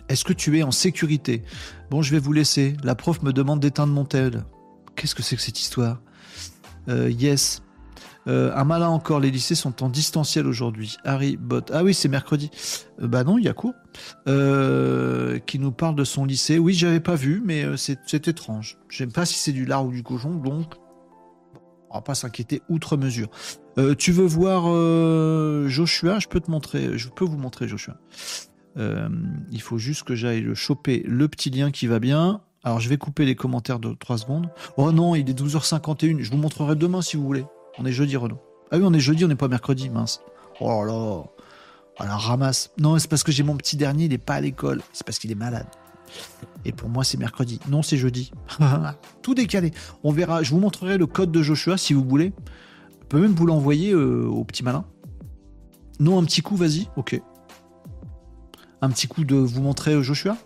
Est-ce que tu es en sécurité? Bon, je vais vous laisser. La prof me demande d'éteindre mon tel. Qu'est-ce que c'est que cette histoire? Euh, Yes. Euh, un malin encore, les lycées sont en distanciel aujourd'hui. Harry Bot. Ah oui, c'est mercredi. Euh, bah non, il y a cours. qui nous parle de son lycée. Oui, j'avais pas vu, mais c'est étrange. Je sais pas si c'est du lard ou du cochon, donc on va pas s'inquiéter outre mesure. Euh, tu veux voir euh, Joshua? Je peux te montrer. Je peux vous montrer Joshua. Euh, il faut juste que j'aille le choper le petit lien qui va bien. Alors je vais couper les commentaires de 3 secondes. Oh non, il est 12h51. Je vous montrerai demain si vous voulez. On est jeudi, Renaud. Ah oui, on est jeudi, on n'est pas mercredi, mince. Oh là là. Alors ramasse. Non, c'est parce que j'ai mon petit dernier, il n'est pas à l'école. C'est parce qu'il est malade. Et pour moi, c'est mercredi. Non, c'est jeudi. Tout décalé. On verra. Je vous montrerai le code de Joshua si vous voulez. Je peux même vous l'envoyer euh, au petit malin. Non, un petit coup, vas-y. Ok. Un petit coup de vous montrer euh, Joshua?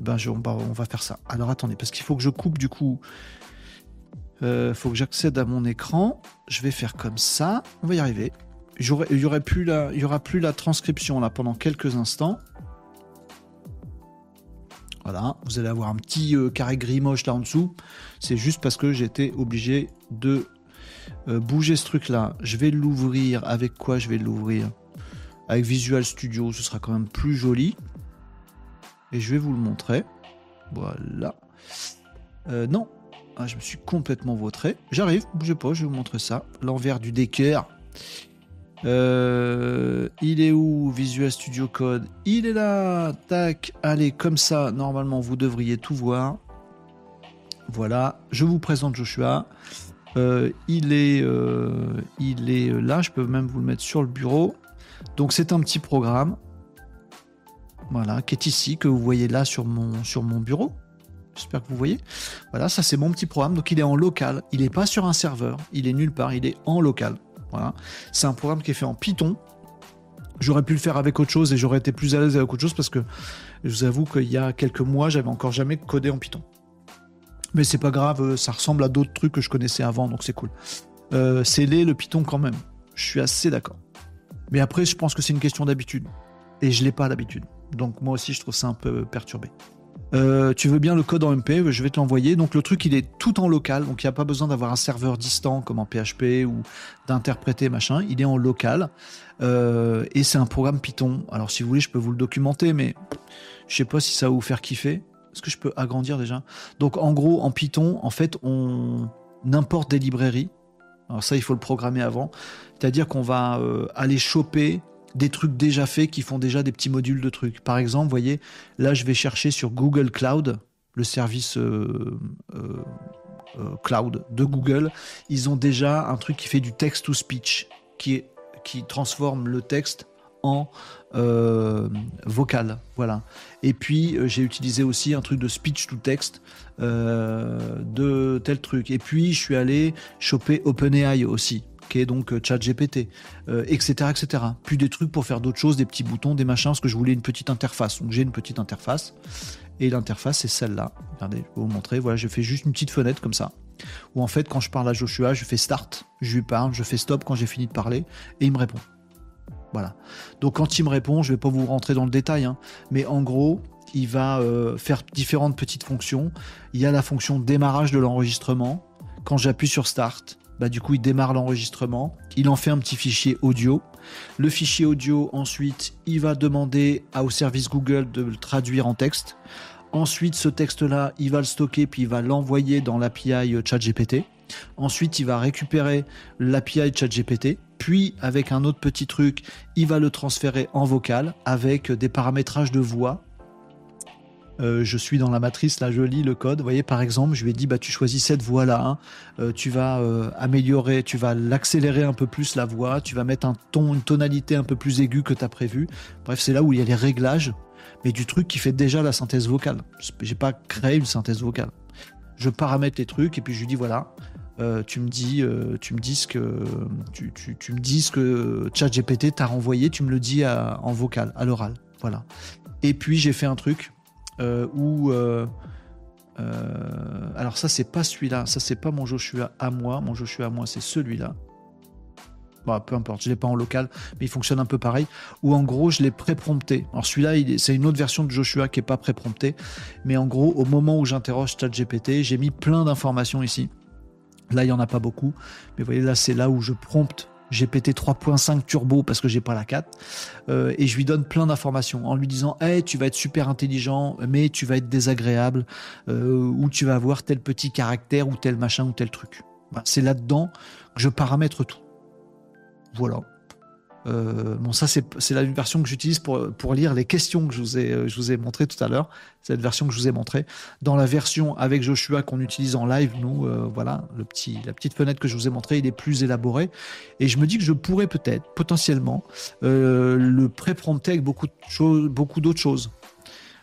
Ben, on, va, on va faire ça. Alors attendez, parce qu'il faut que je coupe du coup. Il faut que j'accède à mon écran. Je vais faire comme ça. On va y arriver. Il y, aurait plus la, y aura plus la transcription là pendant quelques instants. Voilà, vous allez avoir un petit carré gris moche là en dessous. C'est juste parce que j'étais obligé de bouger ce truc là. Je vais l'ouvrir. Avec quoi je vais l'ouvrir? Avec Visual Studio, ce sera quand même plus joli. Et je vais vous le montrer. Voilà. non, ah, je me suis complètement vautré. J'arrive, bougez pas, je vais vous montrer ça. L'envers du décaire. Euh, il est où Visual Studio Code Il est là Tac Allez, comme ça, normalement, vous devriez tout voir. Voilà, je vous présente Joshua. Euh, il, est, euh, il est là, je peux même vous le mettre sur le bureau. Donc c'est un petit programme. Voilà, qui est ici, que vous voyez là sur mon, sur mon bureau. J'espère que vous voyez. Voilà, ça c'est mon petit programme. Donc il est en local. Il n'est pas sur un serveur. Il est nulle part. Il est en local. Voilà. C'est un programme qui est fait en Python. J'aurais pu le faire avec autre chose et j'aurais été plus à l'aise avec autre chose parce que je vous avoue qu'il y a quelques mois, j'avais encore jamais codé en Python. Mais c'est pas grave, ça ressemble à d'autres trucs que je connaissais avant, donc c'est cool. Euh, c'est laid le Python quand même. Je suis assez d'accord. Mais après, je pense que c'est une question d'habitude. Et je l'ai pas d'habitude. Donc moi aussi, je trouve ça un peu perturbé. Euh, tu veux bien le code en MP, je vais te l'envoyer. Donc le truc, il est tout en local, donc il n'y a pas besoin d'avoir un serveur distant comme en PHP ou d'interpréter machin. Il est en local euh, et c'est un programme Python. Alors si vous voulez, je peux vous le documenter, mais je sais pas si ça va vous faire kiffer. Est-ce que je peux agrandir déjà? Donc en gros, en Python, en fait, on importe des librairies. Alors ça, il faut le programmer avant. C'est-à-dire qu'on va euh, aller choper des trucs déjà faits qui font déjà des petits modules de trucs. Par exemple, vous voyez, là, je vais chercher sur Google Cloud, le service euh, euh, euh, cloud de Google. Ils ont déjà un truc qui fait du text-to-speech, qui, transforme le texte en vocal. Voilà. Et puis, j'ai utilisé aussi un truc de speech-to-text de tel truc. Et puis, je suis allé choper OpenAI aussi qui est donc euh, ChatGPT, etc., etc. Des trucs pour faire d'autres choses, des petits boutons, des machins, parce que je voulais une petite interface. Donc j'ai une petite interface. Et l'interface, c'est celle-là. Regardez, je vais vous montrer. Voilà, je fais juste une petite fenêtre comme ça. Où en fait, quand je parle à Joshua, je fais start, je lui parle, je fais stop quand j'ai fini de parler, et il me répond. Voilà. Donc quand il me répond, je vais pas vous rentrer dans le détail, hein, mais en gros, il va euh, faire différentes petites fonctions. Il y a la fonction démarrage de l'enregistrement. Quand j'appuie sur start, bah, du coup, il démarre l'enregistrement. Il en fait un petit fichier audio. Le fichier audio, ensuite, il va demander au service Google de le traduire en texte. Ensuite, ce texte-là, il va le stocker puis il va l'envoyer dans l'API ChatGPT. Ensuite, il va récupérer l'API ChatGPT. Puis, avec un autre petit truc, il va le transférer en vocal avec des paramétrages de voix euh, je suis dans la matrice, là je lis le code. Vous voyez, par exemple, je lui ai dit, bah, tu choisis cette voix-là, hein. euh, tu vas euh, améliorer, tu vas l'accélérer un peu plus la voix, tu vas mettre un ton, une tonalité un peu plus aiguë que tu as prévu. Bref, c'est là où il y a les réglages, mais du truc qui fait déjà la synthèse vocale. J'ai pas créé une synthèse vocale. Je paramètre les trucs et puis je lui dis, voilà, tu me dis, tu me dis ce que, tu, tu, me dis ce que ChatGPT t'a renvoyé, tu me le dis en vocal, à l'oral. Voilà. Et puis j'ai fait un truc où euh, euh, alors ça c'est pas celui-là, ça c'est pas mon Joshua à moi, mon Joshua à moi c'est celui-là. Bon, peu importe, je l'ai pas en local, mais il fonctionne un peu pareil. Ou en gros, je l'ai pré-prompté. Alors celui-là, c'est une autre version de Joshua qui est pas pré-prompté, mais en gros, au moment où j'interroge ChatGPT, j'ai mis plein d'informations ici. Là, il y en a pas beaucoup, mais vous voyez là, c'est là où je prompte j'ai pété 3.5 turbo parce que j'ai pas la 4 euh, et je lui donne plein d'informations en lui disant hey tu vas être super intelligent mais tu vas être désagréable euh, ou tu vas avoir tel petit caractère ou tel machin ou tel truc. C'est là dedans que je paramètre tout. Voilà euh, bon, ça, c'est la version que j'utilise pour, pour lire les questions que je vous ai, euh, je vous ai tout à l'heure. Cette version que je vous ai montrée. Dans la version avec Joshua qu'on utilise en live, nous, euh, voilà, le petit, la petite fenêtre que je vous ai montrée, il est plus élaboré. Et je me dis que je pourrais peut-être, potentiellement, le pré-prompter avec beaucoup, de choses, beaucoup d'autres choses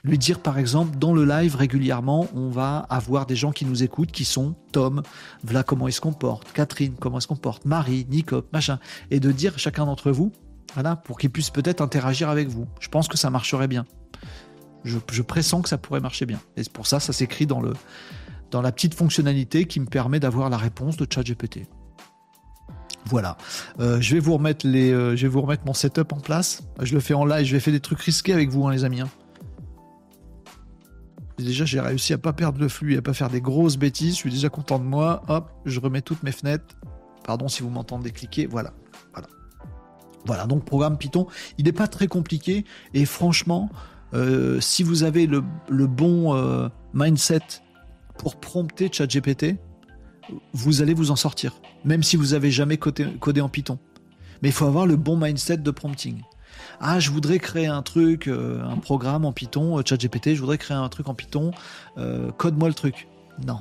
lui dire par exemple dans le live régulièrement on va avoir des gens qui nous écoutent qui sont Tom, voilà comment il se comporte, Catherine, comment il se comporte, Marie, Nico, machin, et de dire chacun d'entre vous, voilà, pour qu'ils puissent peut-être interagir avec vous. Je pense que ça marcherait bien. Je, pressens que ça pourrait marcher bien. Et pour ça, ça s'écrit dans, dans la petite fonctionnalité qui me permet d'avoir la réponse de ChatGPT. Voilà. Euh, je vais vous remettre les, euh, je vais vous remettre mon setup en place. Je le fais en live. Je vais faire des trucs risqués avec vous, hein, les amis. Hein. Déjà, j'ai réussi à pas perdre le flux, à pas faire des grosses bêtises. Je suis déjà content de moi. Hop, je remets toutes mes fenêtres. Pardon si vous m'entendez cliquer. Voilà. Voilà. Donc, programme Python, il n'est pas très compliqué. Et franchement, euh, si vous avez le, bon mindset pour prompter ChatGPT, vous allez vous en sortir, même si vous avez jamais codé, en Python. Mais il faut avoir le bon mindset de prompting. Ah, je voudrais créer un truc, euh, un programme en Python, euh, ChatGPT, je voudrais créer un truc en Python, euh, code-moi le truc. Non.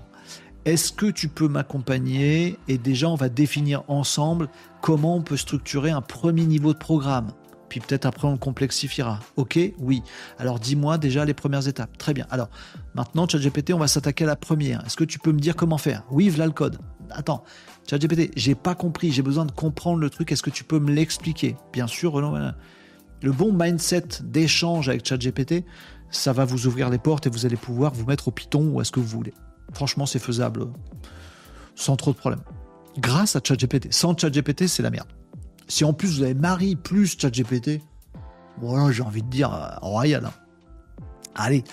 Est-ce que tu peux m'accompagner et déjà on va définir ensemble comment on peut structurer un premier niveau de programme? Puis peut-être après on le complexifiera. Ok, oui. Alors dis-moi déjà les premières étapes. Très bien. Alors maintenant, ChatGPT, on va s'attaquer à la première. Est-ce que tu peux me dire comment faire? Oui, voilà le code. Attends, ChatGPT, j'ai pas compris, j'ai besoin de comprendre le truc. Est-ce que tu peux me l'expliquer? Bien sûr, le bon mindset d'échange avec ChatGPT, ça va vous ouvrir les portes et vous allez pouvoir vous mettre au Python ou à ce que vous voulez. Franchement, c'est faisable sans trop de problèmes. Grâce à ChatGPT. Sans ChatGPT, c'est la merde. Si en plus vous avez Marie plus ChatGPT, voilà, j'ai envie de dire euh, royal. Hein. Allez,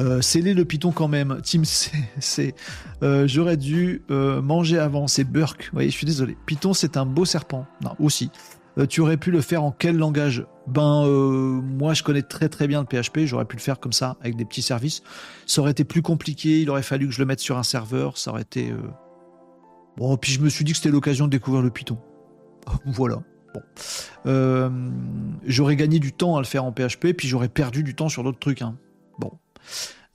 euh, scellez le Python quand même. Team c'est, euh, j'aurais dû euh, manger avant. C'est Burk. Vous voyez, je suis désolé. Python, c'est un beau serpent. Non, aussi. Tu aurais pu le faire en quel langage? Ben, moi, je connais très très bien le PHP. J'aurais pu le faire comme ça, avec des petits services. Ça aurait été plus compliqué. Il aurait fallu que je le mette sur un serveur. Ça aurait été. Bon, puis je me suis dit que c'était l'occasion de découvrir le Python. voilà. Bon. Euh, j'aurais gagné du temps à le faire en PHP, puis j'aurais perdu du temps sur d'autres trucs. Hein. Bon.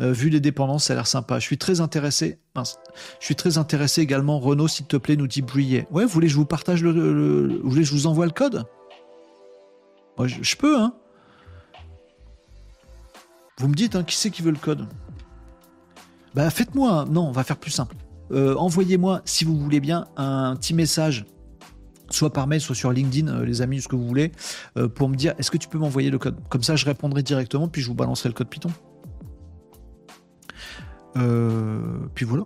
Euh, vu les dépendances, ça a l'air sympa. Je suis très intéressé. Je suis très intéressé également. Renault, s'il te plaît, nous dit Brouillet. Ouais, voulez que je vous Vous voulez que je vous envoie le code? Je, peux, hein. Vous me dites, hein, qui c'est qui veut le code? Bah, faites-moi. Non, on va faire plus simple. Euh, envoyez-moi, si vous voulez bien, un petit message soit par mail, soit sur LinkedIn, euh, les amis, ce que vous voulez, pour me dire est-ce que tu peux m'envoyer le code? Comme ça, je répondrai directement, puis je vous balancerai le code Python. Euh, puis voilà.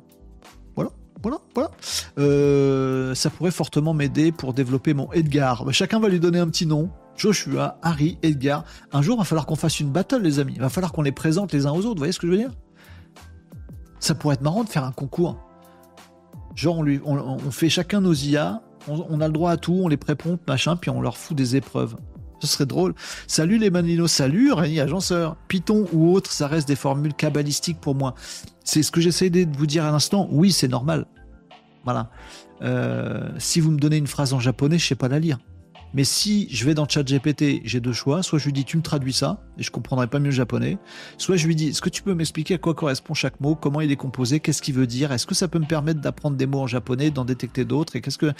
Voilà. Voilà, voilà. ça pourrait fortement m'aider pour développer mon Edgar. Chacun va lui donner un petit nom. Joshua, Harry, Edgar. Un jour, il va falloir qu'on fasse une battle, les amis. Il va falloir qu'on les présente les uns aux autres. Vous voyez ce que je veux dire? Ça pourrait être marrant de faire un concours. Genre, on, lui, on fait chacun nos IA on, a le droit à tout, on les prépompe, machin, puis on leur fout des épreuves. Ce serait drôle. Salut les maninos, salut Rémi Agenceur. Python ou autre, ça reste des formules cabalistiques pour moi. C'est ce que j'essaie de vous dire à l'instant. Oui, c'est normal. Voilà. Euh, si vous me donnez une phrase en japonais, je sais pas la lire. Mais si je vais dans ChatGPT, j'ai deux choix. Soit je lui dis tu me traduis ça, et je comprendrai pas mieux le japonais. Soit je lui dis est-ce que tu peux m'expliquer à quoi correspond chaque mot, comment il est composé, qu'est-ce qu'il veut dire, est-ce que ça peut me permettre d'apprendre des mots en japonais, d'en détecter d'autres, et qu'est-ce que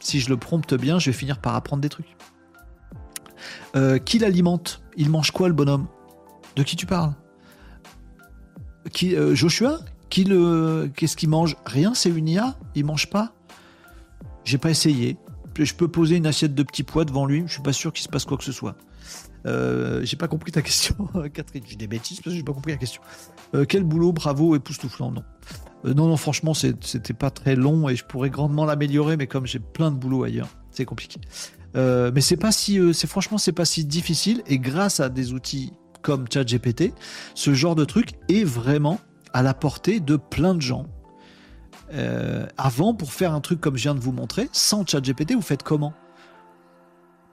si je le prompte bien, je vais finir par apprendre des trucs? Euh, qui l'alimente Il mange quoi le bonhomme De qui tu parles qui, euh, Joshua qui le, Qu'est-ce qu'il mange Rien, c'est une IA Il mange pas J'ai pas essayé. Je peux poser une assiette de petits pois devant lui, je suis pas sûr qu'il se passe quoi que ce soit. Euh, j'ai pas compris ta question, Catherine. J'ai des bêtises parce que j'ai pas compris la question. quel boulot, bravo, époustouflant, non. Euh, non, non, franchement, c'était pas très long et je pourrais grandement l'améliorer, mais comme j'ai plein de boulot ailleurs, c'est compliqué. Euh, mais c'est pas si, euh, c'est franchement, c'est pas si difficile et grâce à des outils comme ChatGPT, ce genre de truc est vraiment à la portée de plein de gens. avant, pour faire un truc comme je viens de vous montrer, sans ChatGPT, vous faites comment?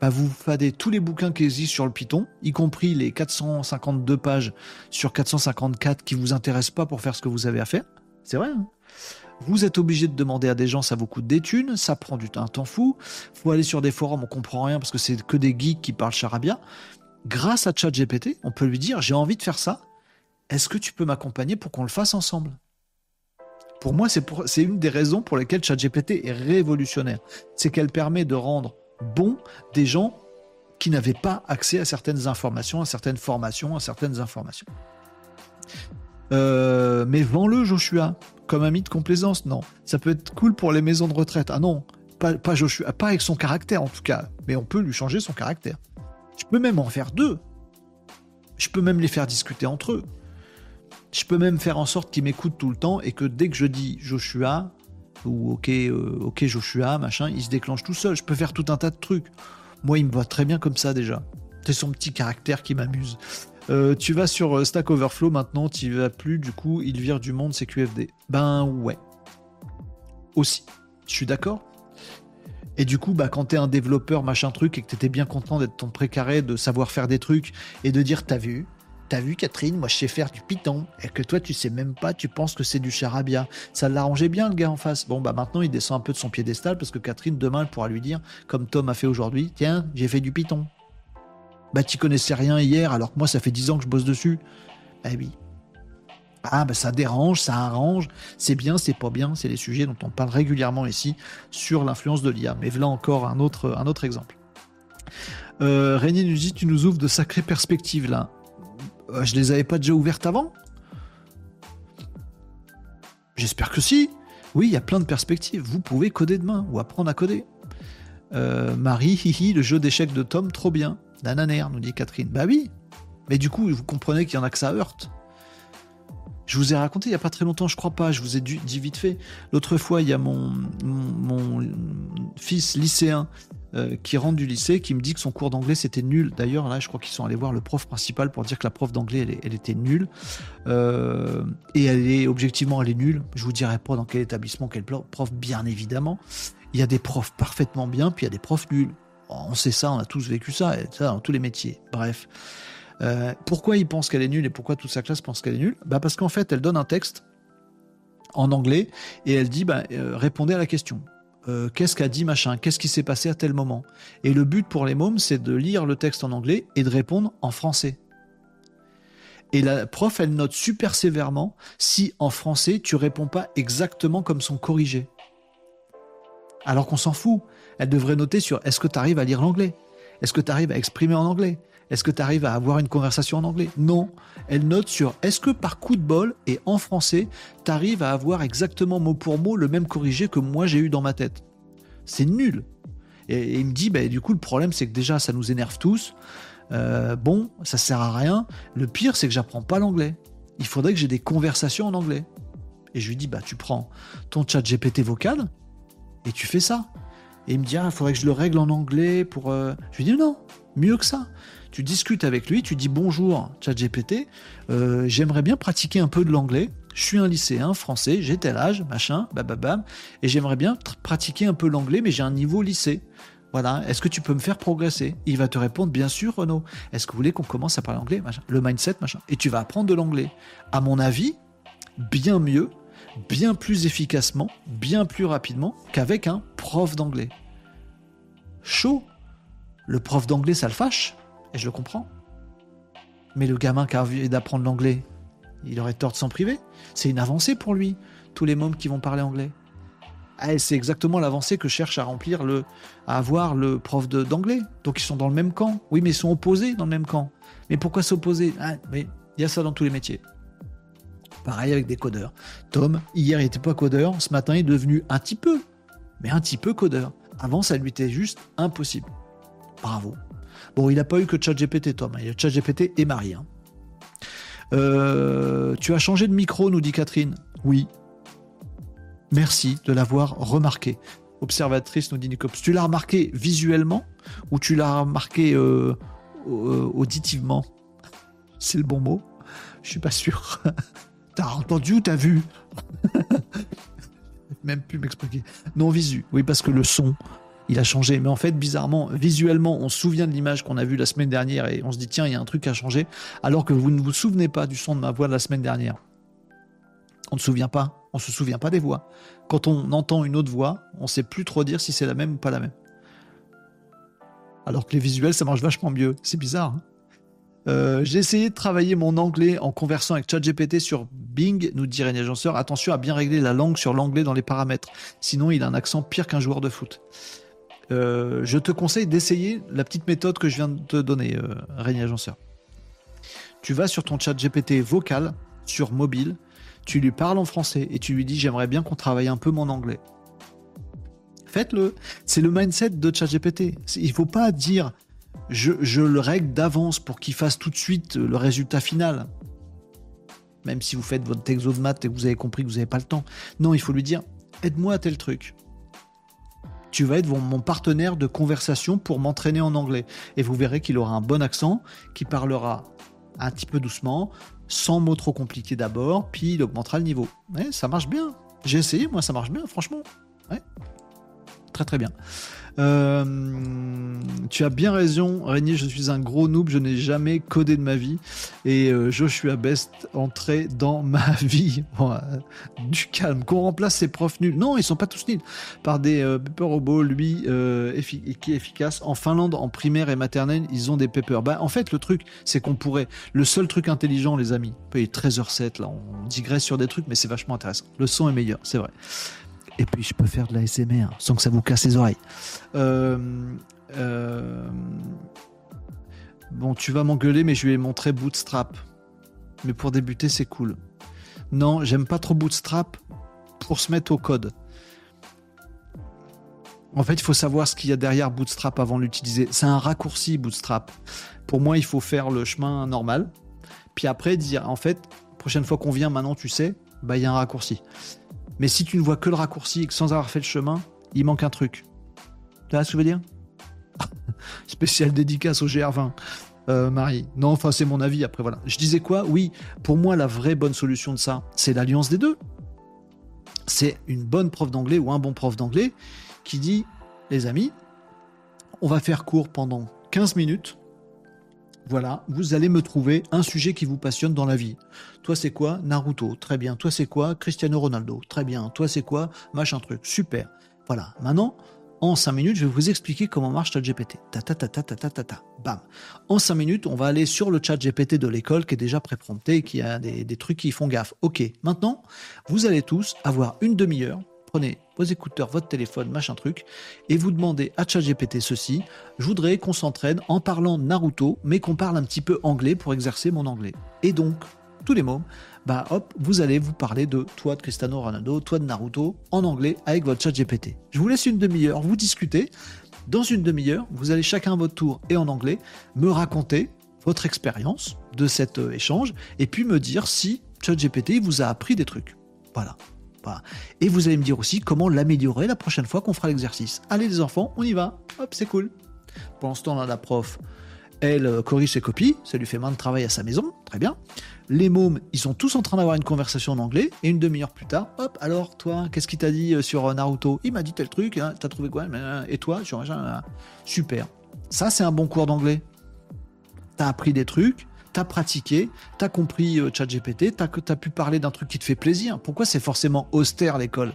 Bah, vous faites tous les bouquins qui existent sur le Python, y compris les 452 pages sur 454 qui vous intéressent pas pour faire ce que vous avez à faire. C'est vrai. Hein? Vous êtes obligé de demander à des gens, ça vous coûte des thunes, ça prend du temps, un temps fou. Faut aller sur des forums, on comprend rien parce que c'est que des geeks qui parlent charabia. Grâce à ChatGPT, on peut lui dire j'ai envie de faire ça. Est-ce que tu peux m'accompagner pour qu'on le fasse ensemble? Pour moi, c'est une des raisons pour lesquelles ChatGPT est révolutionnaire. C'est qu'elle permet de rendre bon des gens qui n'avaient pas accès à certaines informations, à certaines formations, à certaines informations. Euh, mais vends-le, Joshua, comme ami de complaisance. Non, ça peut être cool pour les maisons de retraite. Ah non, pas, Joshua, pas avec son caractère en tout cas, mais on peut lui changer son caractère. Je peux même en faire deux. Je peux même les faire discuter entre eux. Je peux même faire en sorte qu'ils m'écoutent tout le temps et que dès que je dis Joshua ou OK, euh, OK Joshua, machin, il se déclenche tout seul. Je peux faire tout un tas de trucs. Moi, il me va très bien comme ça déjà. C'est son petit caractère qui m'amuse. Euh, tu vas sur euh, Stack Overflow maintenant, tu vas plus, du coup, il vire du monde CQFD. Ben ouais. Aussi. Je suis d'accord. Et du coup, bah, quand t'es un développeur, machin truc, et que t'étais bien content d'être ton précaré, de savoir faire des trucs, et de dire, t'as vu, t'as vu Catherine, moi je sais faire du Python, et que toi tu sais même pas, tu penses que c'est du charabia. Ça l'arrangeait bien le gars en face. Bon, bah maintenant il descend un peu de son piédestal, parce que Catherine, demain, elle pourra lui dire, comme Tom a fait aujourd'hui, tiens, j'ai fait du Python. Bah, tu connaissais rien hier, alors que moi ça fait 10 ans que je bosse dessus. Bah oui. Ah, bah ça dérange, ça arrange, c'est bien, c'est pas bien, c'est les sujets dont on parle régulièrement ici sur l'influence de l'IA. Mais voilà encore un autre, un autre exemple. Euh, nous dit Tu nous ouvres de sacrées perspectives là. Euh, je les avais pas déjà ouvertes avant? J'espère que si. Oui, il y a plein de perspectives. Vous pouvez coder demain ou apprendre à coder. Euh, Marie, hihi, le jeu d'échecs de Tom, trop bien. Nananer, nous dit Catherine. Bah oui. Mais du coup, vous comprenez qu'il y en a que ça heurte. Je vous ai raconté il n'y a pas très longtemps, je crois pas, je vous ai dit vite fait. L'autre fois, il y a mon, mon, fils lycéen euh, qui rentre du lycée, qui me dit que son cours d'anglais c'était nul. D'ailleurs, là, je crois qu'ils sont allés voir le prof principal pour dire que la prof d'anglais, elle, était nulle. Euh, et elle est, objectivement, elle est nulle. Je vous dirai pas dans quel établissement, quel prof, bien évidemment. Il y a des profs parfaitement bien, puis il y a des profs nuls. On sait ça, on a tous vécu ça, et ça dans tous les métiers. Bref. Euh, pourquoi il pense qu'elle est nulle et pourquoi toute sa classe pense qu'elle est nulle? Bah Parce qu'en fait, elle donne un texte en anglais et elle dit bah, euh, répondez à la question. Euh, qu'est-ce qu'a dit machin? Qu'est-ce qui s'est passé à tel moment? Et le but pour les mômes, c'est de lire le texte en anglais et de répondre en français. Et la prof, elle note super sévèrement si en français tu réponds pas exactement comme son corrigé. Alors qu'on s'en fout. Elle devrait noter sur est-ce que tu arrives à lire l'anglais? Est-ce que tu arrives à exprimer en anglais? Est-ce que tu arrives à avoir une conversation en anglais? Non. Elle note sur est-ce que par coup de bol et en français, tu arrives à avoir exactement mot pour mot le même corrigé que moi j'ai eu dans ma tête? C'est nul. Et, il me dit, bah, du coup, le problème, c'est que déjà, ça nous énerve tous. Euh, bon, ça sert à rien. Le pire, c'est que j'apprends pas l'anglais. Il faudrait que j'ai des conversations en anglais. Et je lui dis, bah, tu prends ton chat GPT vocal et tu fais ça. Et il me dit, ah, il faudrait que je le règle en anglais pour. Euh, je lui dis, non, mieux que ça tu discutes avec lui, tu dis bonjour ChatGPT, euh, j'aimerais bien pratiquer un peu de l'anglais. Je suis un lycéen français, j'ai tel âge, machin, bababam, et j'aimerais bien pratiquer un peu l'anglais, mais j'ai un niveau lycée. Voilà, est-ce que tu peux me faire progresser? Il va te répondre, bien sûr, Renaud. Est-ce que vous voulez qu'on commence à parler anglais? Le mindset, machin. Et tu vas apprendre de l'anglais. À mon avis, bien mieux, bien plus efficacement, bien plus rapidement qu'avec un prof d'anglais. Chaud. Le prof d'anglais, ça le fâche et je le comprends. Mais le gamin qui a envie d'apprendre l'anglais, il aurait tort de s'en priver. C'est une avancée pour lui, tous les mômes qui vont parler anglais. Ah, c'est exactement l'avancée que cherche à remplir le, à avoir le prof d'anglais. Donc ils sont dans le même camp. Oui, mais ils sont opposés dans le même camp. Mais pourquoi s'opposer? Ah, Mais il y a ça dans tous les métiers. Pareil avec des codeurs. Tom, hier il n'était pas codeur, ce matin il est devenu un petit peu, mais un petit peu codeur. Avant ça lui était juste impossible. Bravo. Bon, il n'a pas eu que ChatGPT, Tom. Il y a ChatGPT et Marie. Hein. Euh, tu as changé de micro, nous dit Catherine. Oui. Merci de l'avoir remarqué. Observatrice, nous dit Nicops. Tu l'as remarqué visuellement ou tu l'as remarqué euh, euh, auditivement? C'est le bon mot Je suis pas sûr. t'as entendu ou t'as vu? Même plus m'expliquer. Non, visu. Oui, parce que le son, il a changé. Mais en fait, bizarrement, visuellement, on se souvient de l'image qu'on a vue la semaine dernière et on se dit, tiens, il y a un truc à changer, alors que vous ne vous souvenez pas du son de ma voix de la semaine dernière. On ne se souvient pas. On se souvient pas des voix. Quand on entend une autre voix, on sait plus trop dire si c'est la même ou pas la même. Alors que les visuels, ça marche vachement mieux. C'est bizarre. Hein. Euh, J'ai essayé de travailler mon anglais en conversant avec ChatGPT sur Bing, nous dit René Agenceur. Attention à bien régler la langue sur l'anglais dans les paramètres. Sinon, il a un accent pire qu'un joueur de foot. Euh, je te conseille d'essayer la petite méthode que je viens de te donner, euh, Régnier Agenceur. Tu vas sur ton chat GPT vocal, sur mobile, tu lui parles en français et tu lui dis j'aimerais bien qu'on travaille un peu mon anglais. Faites-le. C'est le mindset de ChatGPT. Il ne faut pas dire je, le règle d'avance pour qu'il fasse tout de suite le résultat final. Même si vous faites votre texto de maths et que vous avez compris que vous n'avez pas le temps. Non, il faut lui dire aide-moi à tel truc. Tu vas être mon partenaire de conversation pour m'entraîner en anglais. Et vous verrez qu'il aura un bon accent, qui parlera un petit peu doucement, sans mots trop compliqués d'abord, puis il augmentera le niveau. ça marche bien. J'ai essayé, moi ça marche bien, franchement. Très très bien. Euh, tu as bien raison, Régnier, je suis un gros noob, je n'ai jamais codé de ma vie. Et euh, Joshua Best entré dans ma vie. Euh, du calme, qu'on remplace ces profs nuls. Non, ils sont pas tous nuls. Par des paper robots, lui, qui est efficace. En Finlande, en primaire et maternelle, ils ont des paper. Bah, en fait, le truc, c'est qu'on pourrait. Le seul truc intelligent, les amis, il est 13h07, là, on digresse sur des trucs, mais c'est vachement intéressant. Le son est meilleur, c'est vrai. Et puis je peux faire de la SMR sans que ça vous casse les oreilles. Euh, euh, bon, tu vas m'engueuler, mais je lui ai montré Bootstrap. Mais pour débuter, c'est cool. Non, j'aime pas trop Bootstrap pour se mettre au code. En fait, il faut savoir ce qu'il y a derrière Bootstrap avant de l'utiliser. C'est un raccourci Bootstrap. Pour moi, il faut faire le chemin normal. Puis après, dire, en fait, prochaine fois qu'on vient, maintenant tu sais, bah il y a un raccourci. Mais si tu ne vois que le raccourci sans avoir fait le chemin, il manque un truc. Tu vois ce que je veux dire Spécial dédicace au GR20. Euh, Marie. Non, enfin, c'est mon avis. Après, voilà. Je disais quoi? Oui, pour moi, la vraie bonne solution de ça, c'est l'alliance des deux. C'est une bonne prof d'anglais ou un bon prof d'anglais qui dit Les amis, on va faire cours pendant 15 minutes voilà, vous allez me trouver un sujet qui vous passionne dans la vie. Toi, c'est quoi Naruto. Très bien. Toi, c'est quoi Cristiano Ronaldo. Très bien. Toi, c'est quoi Machin truc. Super. Voilà. Maintenant, en 5 minutes, je vais vous expliquer comment marche ChatGPT. Ta ta ta ta ta ta ta ta. Bam. En 5 minutes, on va aller sur le ChatGPT de l'école qui est déjà pré-prompté, qui a des, des trucs qui font gaffe. Ok. Maintenant, vous allez tous avoir une demi-heure prenez vos écouteurs, votre téléphone, machin truc, et vous demandez à ChatGPT ceci, je voudrais qu'on s'entraîne en parlant Naruto, mais qu'on parle un petit peu anglais pour exercer mon anglais. Et donc, tous les mots, bah hop, vous allez vous parler de toi de Cristiano Ronaldo, toi de Naruto, en anglais avec votre ChatGPT. Je vous laisse une demi-heure, vous discutez. Dans une demi-heure, vous allez chacun à votre tour et en anglais me raconter votre expérience de cet euh, échange et puis me dire si ChatGPT vous a appris des trucs. Voilà. Et vous allez me dire aussi comment l'améliorer la prochaine fois qu'on fera l'exercice. Allez les enfants, on y va. Hop, c'est cool. Pendant ce temps, la prof, elle euh, corrige ses copies, ça lui fait moins de travail à sa maison, très bien. Les mômes, ils sont tous en train d'avoir une conversation en anglais, et une demi-heure plus tard, hop, alors toi, qu'est-ce qu'il t'a dit euh, sur euh, Naruto? Il m'a dit tel truc, hein, t'as trouvé quoi? Et toi, Super. Ça, c'est un bon cours d'anglais. T'as appris des trucs, t'as pratiqué, t'as compris euh, ChatGPT, t'as, as pu parler d'un truc qui te fait plaisir. Pourquoi c'est forcément austère l'école?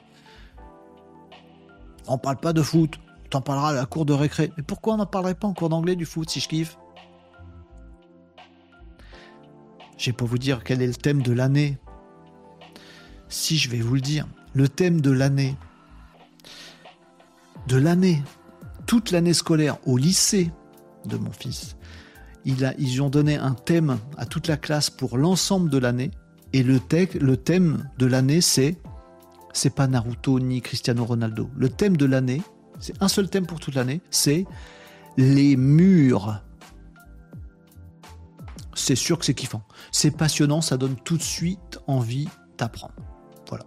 On parle pas de foot, t'en parleras à la cour de récré. Mais pourquoi on n'en parlerait pas en cours d'anglais du foot si je kiffe? J'ai pas vous dire quel est le thème de l'année. Si je vais vous le dire, le thème de l'année, de l'année, toute l'année scolaire au lycée de mon fils, ils ont donné un thème à toute la classe pour l'ensemble de l'année. Et le, thème de l'année, c'est c'est pas Naruto ni Cristiano Ronaldo. Le thème de l'année, c'est un seul thème pour toute l'année, c'est les murs. C'est sûr que c'est kiffant. C'est passionnant, ça donne tout de suite envie d'apprendre. Voilà.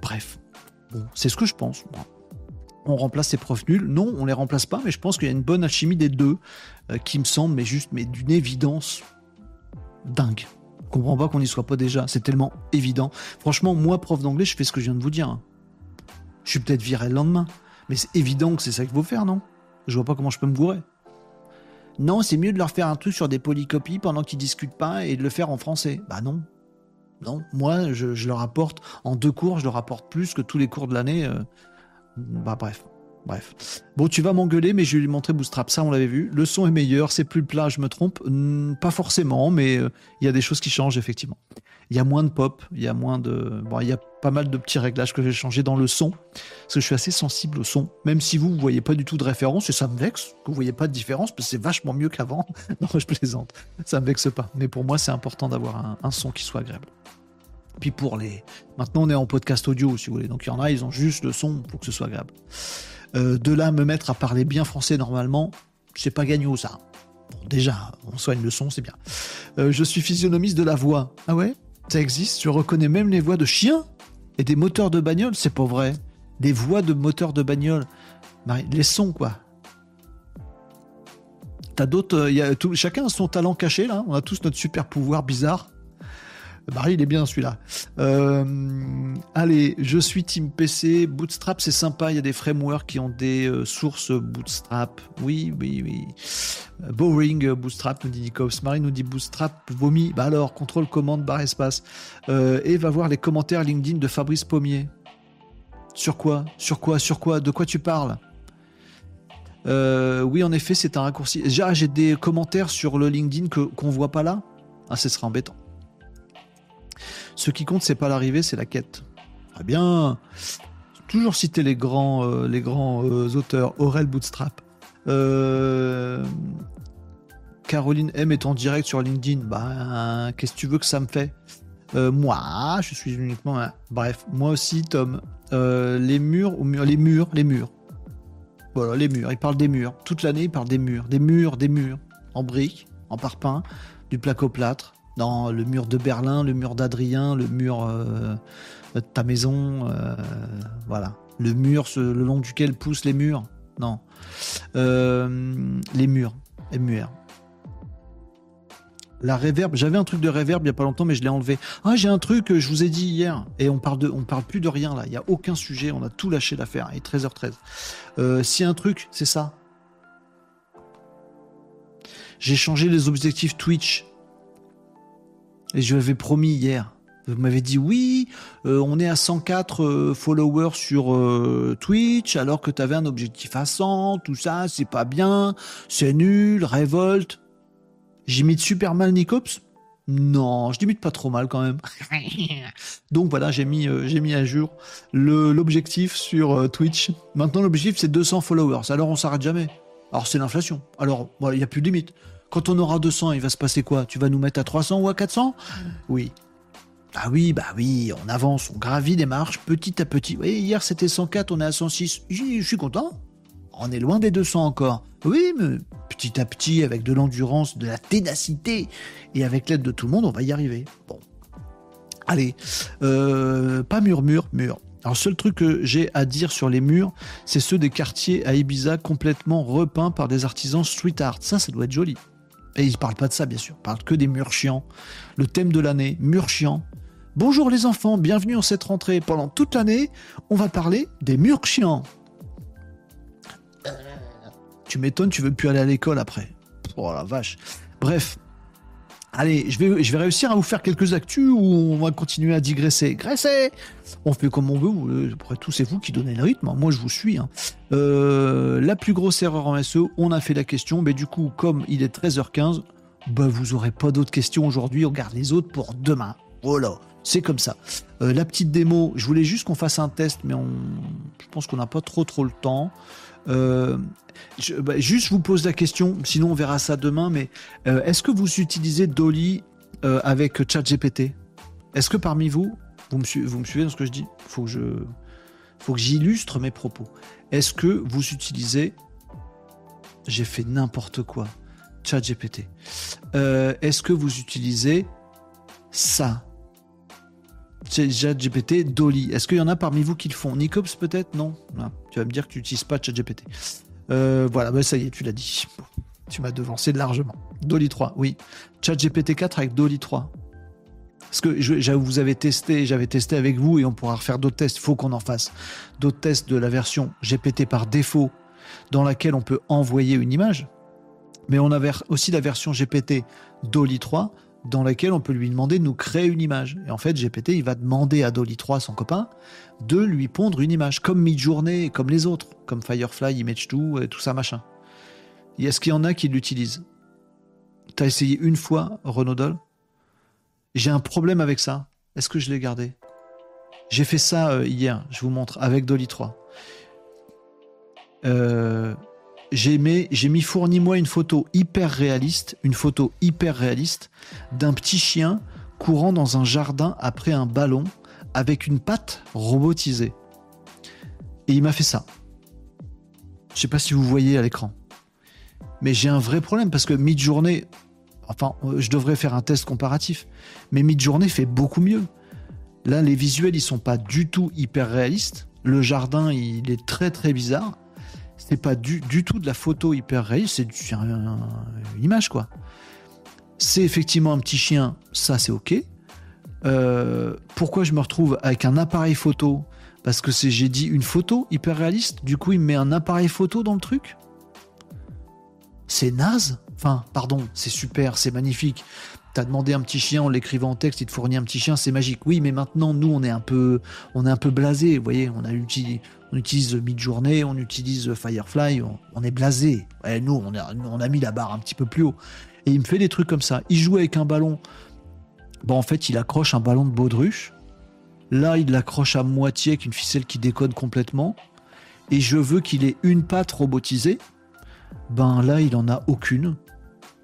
Bref, c'est ce que je pense on remplace ces profs nuls. Non, on les remplace pas, mais je pense qu'il y a une bonne alchimie des deux euh, qui me semble, mais juste, mais d'une évidence dingue. Je comprends pas qu'on n'y soit pas déjà. C'est tellement évident. Franchement, moi, prof d'anglais, je fais ce que je viens de vous dire. Hein. Je suis peut-être viré le lendemain, mais c'est évident que c'est ça qu'il faut faire, non? Je vois pas comment je peux me gourer. Non, c'est mieux de leur faire un truc sur des polycopies pendant qu'ils discutent pas et de le faire en français. Bah non. Non, moi, je, leur apporte, en deux cours, je leur apporte plus que tous les cours de l'année. Euh, bah bref. Bref. Bon, tu vas m'engueuler, mais je vais lui montrer Bootstrap. Ça, on l'avait vu. Le son est meilleur, c'est plus plat, je me trompe. Hmm, pas forcément, mais euh, il y a des choses qui changent, effectivement. Il y a moins de pop, il y a moins de. Bon, il y a pas mal de petits réglages que j'ai changés dans le son. Parce que je suis assez sensible au son. Même si vous, vous voyez pas du tout de référence, et ça me vexe que vous voyez pas de différence, parce que c'est vachement mieux qu'avant. non, je plaisante. Ça me vexe pas. Mais pour moi, c'est important d'avoir un son qui soit agréable. Puis pour les. Maintenant, on est en podcast audio, si vous voulez. Donc il y en a, ils ont juste le son pour que ce soit agréable. Euh, de là, me mettre à parler bien français normalement, C'est pas gagnant ça. Bon, déjà, on soigne le son, c'est bien. Euh, je suis physionomiste de la voix. Ah ouais? Ça existe? Tu reconnais même les voix de chiens et des moteurs de bagnole C'est pas vrai. Des voix de moteurs de bagnole. Les sons, quoi. T'as d'autres. Euh, chacun a son talent caché, là. On a tous notre super pouvoir bizarre. Marie, il est bien celui-là. Euh, allez, je suis Team PC. Bootstrap, c'est sympa. Il y a des frameworks qui ont des euh, sources Bootstrap. Oui, oui, oui. boring, Bootstrap, nous dit Nikos. Marie nous dit Bootstrap, vomi. Bah alors, contrôle, commande, barre espace. et va voir les commentaires LinkedIn de Fabrice Pommier. Sur quoi? Sur quoi? Sur quoi? De quoi tu parles? Oui, en effet, c'est un raccourci. Déjà, j'ai des commentaires sur le LinkedIn que qu'on voit pas là? Ah, ce serait embêtant. Ce qui compte, c'est pas l'arrivée, c'est la quête. Très bien. Toujours citer les grands, euh, euh, auteurs. Aurel Bootstrap. Euh, Caroline M est en direct sur LinkedIn. Bah, qu'est-ce que tu veux que ça me fait? Moi, je suis uniquement. Bref, moi aussi, Tom. les murs ou les murs, les murs. Voilà, les murs. Il parle des murs. Toute l'année, il parle des murs, des murs, des murs, en briques, en parpaing, du placo-plâtre, dans le mur de Berlin, le mur d'Adrien, le mur euh, de ta maison, euh, voilà. Le mur le long duquel poussent les murs. Non. Euh, les murs. MUR. La réverb, j'avais un truc de réverb il n'y a pas longtemps, mais je l'ai enlevé. Ah, j'ai un truc, je vous ai dit hier, et on parle de, on parle plus de rien là. Il n'y a aucun sujet, on a tout lâché l'affaire. Et 13h13. si un truc, c'est ça. J'ai changé les objectifs Twitch. Et je l'avais promis hier. Vous m'avez dit oui, euh, on est à 104 euh, followers sur euh, Twitch alors que tu avais un objectif à 100, tout ça, c'est pas bien, c'est nul, révolte. J'imite super mal Nicops? Non, je l'imite pas trop mal quand même. Donc voilà, j'ai mis, j'ai mis à jour l'objectif sur Twitch. Maintenant l'objectif c'est 200 followers, alors on s'arrête jamais. Alors c'est l'inflation, alors il n'y a plus de limite. Quand on aura 200, il va se passer quoi? Tu vas nous mettre à 300 ou à 400 Oui. Ah oui, bah oui, on avance, on gravit des marches petit à petit. Oui, hier c'était 104, on est à 106. Je suis content. On est loin des 200 encore. Oui, mais petit à petit, avec de l'endurance, de la ténacité et avec l'aide de tout le monde, on va y arriver. Bon. Allez, euh, pas murmure, mur. Alors, seul truc que j'ai à dire sur les murs, c'est ceux des quartiers à Ibiza complètement repeints par des artisans street art. Ça, ça doit être joli. Et il parle pas de ça, bien sûr. Il parle que des murs chiants. Le thème de l'année, murs chiants. Bonjour les enfants, bienvenue en cette rentrée. Pendant toute l'année, on va parler des murs chiants. Tu m'étonnes, tu veux plus aller à l'école après. Oh la vache. Bref, Allez, je vais, réussir à vous faire quelques actus ou on va continuer à digresser. Graisser On fait comme on veut. Après tout, c'est vous qui donnez le rythme. Moi, je vous suis. Hein. Euh, la plus grosse erreur en SEO, on a fait la question. Mais du coup, comme il est 13h15, bah, vous aurez pas d'autres questions aujourd'hui. On garde les autres pour demain. Voilà. C'est comme ça. Euh, la petite démo, je voulais juste qu'on fasse un test, mais on, je pense qu'on n'a pas trop trop le temps. Euh, je, bah, juste vous pose la question, sinon on verra ça demain, mais euh, est-ce que vous utilisez Dolly euh, avec ChatGPT? Est-ce que parmi vous, vous me, suivez dans ce que je dis? Faut je, faut que j'illustre mes propos. Est-ce que vous utilisez J'ai fait n'importe quoi. ChatGPT? est-ce que vous utilisez ça? ChatGPT, Dolly. Est-ce qu'il y en a parmi vous qui le font? Nicops peut-être? Non? Tu vas me dire que tu n'utilises pas ChatGPT. Euh, voilà, bah, ça y est, tu l'as dit. tu m'as devancé largement. Dolly 3, oui. ChatGPT 4 avec Dolly 3. Parce que je, vous avez testé, j'avais testé avec vous et on pourra refaire d'autres tests. Il faut qu'on en fasse d'autres tests de la version GPT par défaut dans laquelle on peut envoyer une image. Mais on avait aussi la version GPT Dolly 3 dans laquelle on peut lui demander de nous créer une image. Et en fait, GPT, il va demander à Dolly 3, son copain, de lui pondre une image, comme Midjourney, comme les autres, comme Firefly, Image2, et tout ça, machin. Est-ce qu'il y en a qui l'utilisent? T'as essayé une fois, Renaudol J'ai un problème avec ça. Est-ce que je l'ai gardé? J'ai fait ça euh, hier, je vous montre, avec Dolly 3. Euh, j'ai mis, fournis-moi une photo hyper réaliste, une photo hyper réaliste d'un petit chien courant dans un jardin après un ballon avec une patte robotisée. Et il m'a fait ça. Je sais pas si vous voyez à l'écran. Mais j'ai un vrai problème parce que mid-journée, enfin, euh, je devrais faire un test comparatif, mais mid-journée fait beaucoup mieux. Là, les visuels, ils sont pas du tout hyper réalistes. Le jardin, il est très très bizarre. C'est pas du, tout de la photo hyper réaliste, c'est une image quoi. C'est effectivement un petit chien, ça c'est ok. Euh, pourquoi je me retrouve avec un appareil photo? Parce que c'est j'ai dit une photo hyper réaliste. Du coup, il me met un appareil photo dans le truc. C'est naze. Enfin, pardon, c'est super, c'est magnifique. T'as demandé un petit chien en l'écrivant en texte, il te fournit un petit chien, c'est magique. Oui, mais maintenant, nous, on est un peu, on est un peu blasé. Vous voyez, on a utilisé, on utilise Midjourney, on utilise Firefly, on, est blasé. nous, on a, on a mis la barre un petit peu plus haut. Et il me fait des trucs comme ça. Il joue avec un ballon. Bon, en fait, il accroche un ballon de baudruche. Là, il l'accroche à moitié avec une ficelle qui décode complètement. Et je veux qu'il ait une patte robotisée. Ben là, il en a aucune